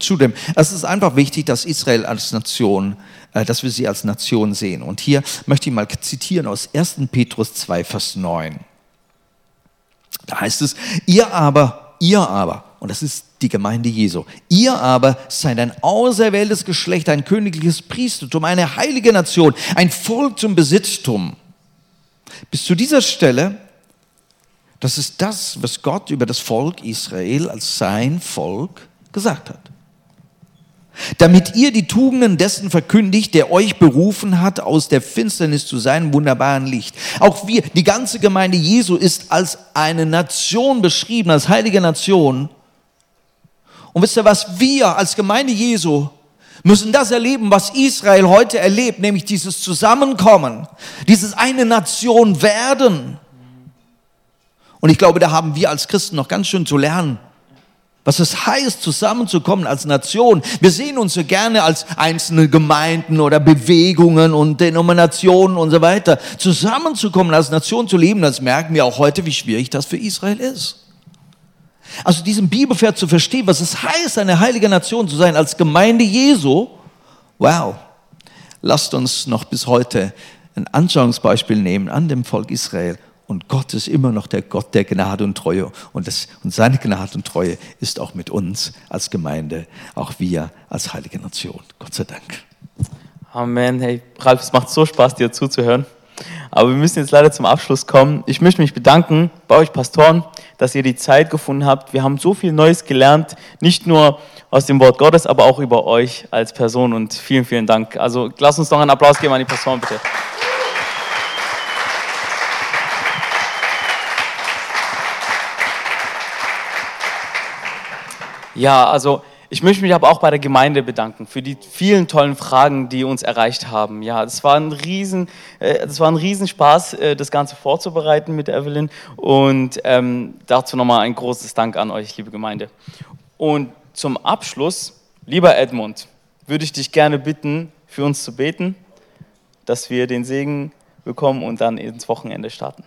Zudem, es ist einfach wichtig, dass Israel als Nation, äh, dass wir sie als Nation sehen. Und hier möchte ich mal zitieren aus 1. Petrus 2, Vers 9. Da heißt es, ihr aber, ihr aber, und das ist die Gemeinde Jesu, ihr aber seid ein auserwähltes Geschlecht, ein königliches Priestertum, eine heilige Nation, ein Volk zum Besitztum. Bis zu dieser Stelle das ist das, was Gott über das Volk Israel als sein Volk gesagt hat. Damit ihr die Tugenden dessen verkündigt, der euch berufen hat, aus der Finsternis zu seinem wunderbaren Licht. Auch wir, die ganze Gemeinde Jesu ist als eine Nation beschrieben, als heilige Nation. Und wisst ihr was? Wir als Gemeinde Jesu müssen das erleben, was Israel heute erlebt, nämlich dieses Zusammenkommen, dieses eine Nation werden. Und ich glaube, da haben wir als Christen noch ganz schön zu lernen was es heißt, zusammenzukommen als Nation. Wir sehen uns so gerne als einzelne Gemeinden oder Bewegungen und Denominationen und so weiter. Zusammenzukommen als Nation zu leben, das merken wir auch heute, wie schwierig das für Israel ist. Also diesen Bibelvers zu verstehen, was es heißt, eine heilige Nation zu sein, als Gemeinde Jesu, wow, lasst uns noch bis heute ein Anschauungsbeispiel nehmen an dem Volk Israel und Gott ist immer noch der Gott der Gnade und Treue. Und, das, und seine Gnade und Treue ist auch mit uns als Gemeinde, auch wir als heilige Nation. Gott sei Dank. Amen. Hey, Ralf, es macht so Spaß, dir zuzuhören. Aber wir müssen jetzt leider zum Abschluss kommen. Ich möchte mich bedanken bei euch Pastoren, dass ihr die Zeit gefunden habt. Wir haben so viel Neues gelernt, nicht nur aus dem Wort Gottes, aber auch über euch als Person. Und vielen, vielen Dank. Also lasst uns noch einen Applaus geben an die Pastoren, bitte. Ja, also ich möchte mich aber auch bei der Gemeinde bedanken für die vielen tollen Fragen, die uns erreicht haben. Ja, das war ein riesen, äh, das war ein Riesenspaß, äh, das Ganze vorzubereiten mit Evelyn. Und ähm, dazu nochmal ein großes Dank an euch, liebe Gemeinde. Und zum Abschluss, lieber Edmund, würde ich dich gerne bitten, für uns zu beten, dass wir den Segen bekommen und dann ins Wochenende starten.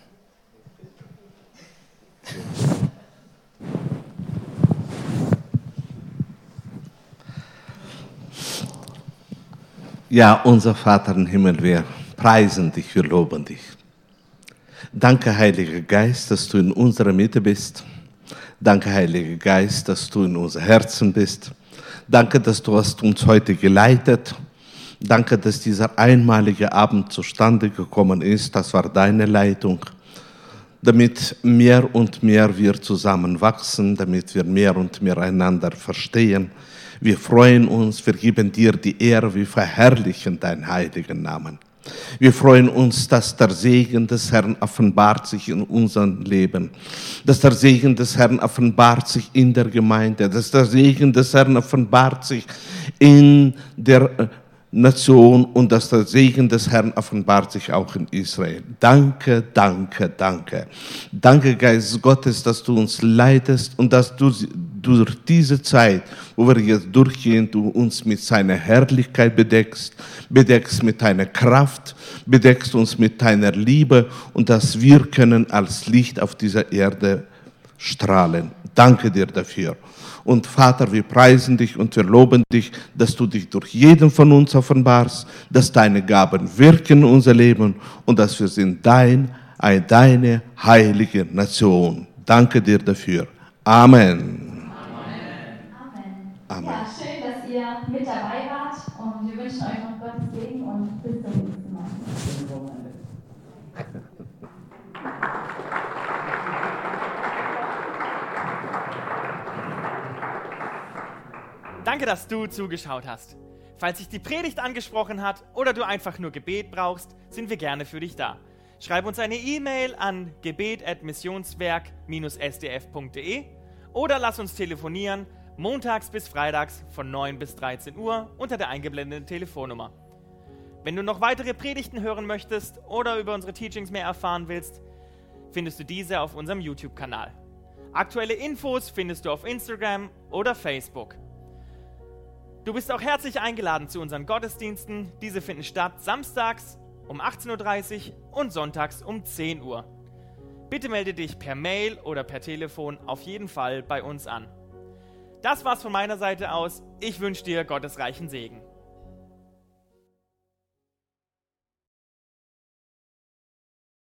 Ja, unser Vater im Himmel, wir preisen dich, wir loben dich. Danke, Heiliger Geist, dass du in unserer Mitte bist. Danke, Heiliger Geist, dass du in unser Herzen bist. Danke, dass du hast uns heute geleitet. Danke, dass dieser einmalige Abend zustande gekommen ist. Das war deine Leitung. Damit mehr und mehr wir zusammenwachsen, damit wir mehr und mehr einander verstehen wir freuen uns, wir geben dir die Ehre, wir verherrlichen deinen heiligen Namen. Wir freuen uns, dass der Segen des Herrn offenbart sich in unserem Leben, dass der Segen des Herrn offenbart sich in der Gemeinde, dass der Segen des Herrn offenbart sich in der Nation und dass der Segen des Herrn offenbart sich auch in Israel. Danke, danke, danke. Danke, Geist Gottes, dass du uns leitest und dass du durch diese Zeit, wo wir jetzt durchgehen, du uns mit seiner Herrlichkeit bedeckst, bedeckst mit deiner Kraft, bedeckst uns mit deiner Liebe und dass wir können als Licht auf dieser Erde strahlen. Danke dir dafür. Und Vater, wir preisen dich und wir loben dich, dass du dich durch jeden von uns offenbarst, dass deine Gaben wirken in unser Leben und dass wir sind dein, deine heilige Nation. Danke dir dafür. Amen. Amen. Ja, schön, dass ihr mit dabei wart und wir wünschen euch noch Gottes Segen und bis zum nächsten Mal. Danke, dass du zugeschaut hast. Falls sich die Predigt angesprochen hat oder du einfach nur Gebet brauchst, sind wir gerne für dich da. Schreib uns eine E-Mail an gebet.missionswerk-sdf.de oder lass uns telefonieren montags bis freitags von 9 bis 13 Uhr unter der eingeblendeten Telefonnummer. Wenn du noch weitere Predigten hören möchtest oder über unsere Teachings mehr erfahren willst, findest du diese auf unserem YouTube-Kanal. Aktuelle Infos findest du auf Instagram oder Facebook. Du bist auch herzlich eingeladen zu unseren Gottesdiensten. Diese finden statt samstags um 18.30 Uhr und sonntags um 10 Uhr. Bitte melde dich per Mail oder per Telefon auf jeden Fall bei uns an. Das war's von meiner Seite aus. Ich wünsche dir Gottes reichen Segen.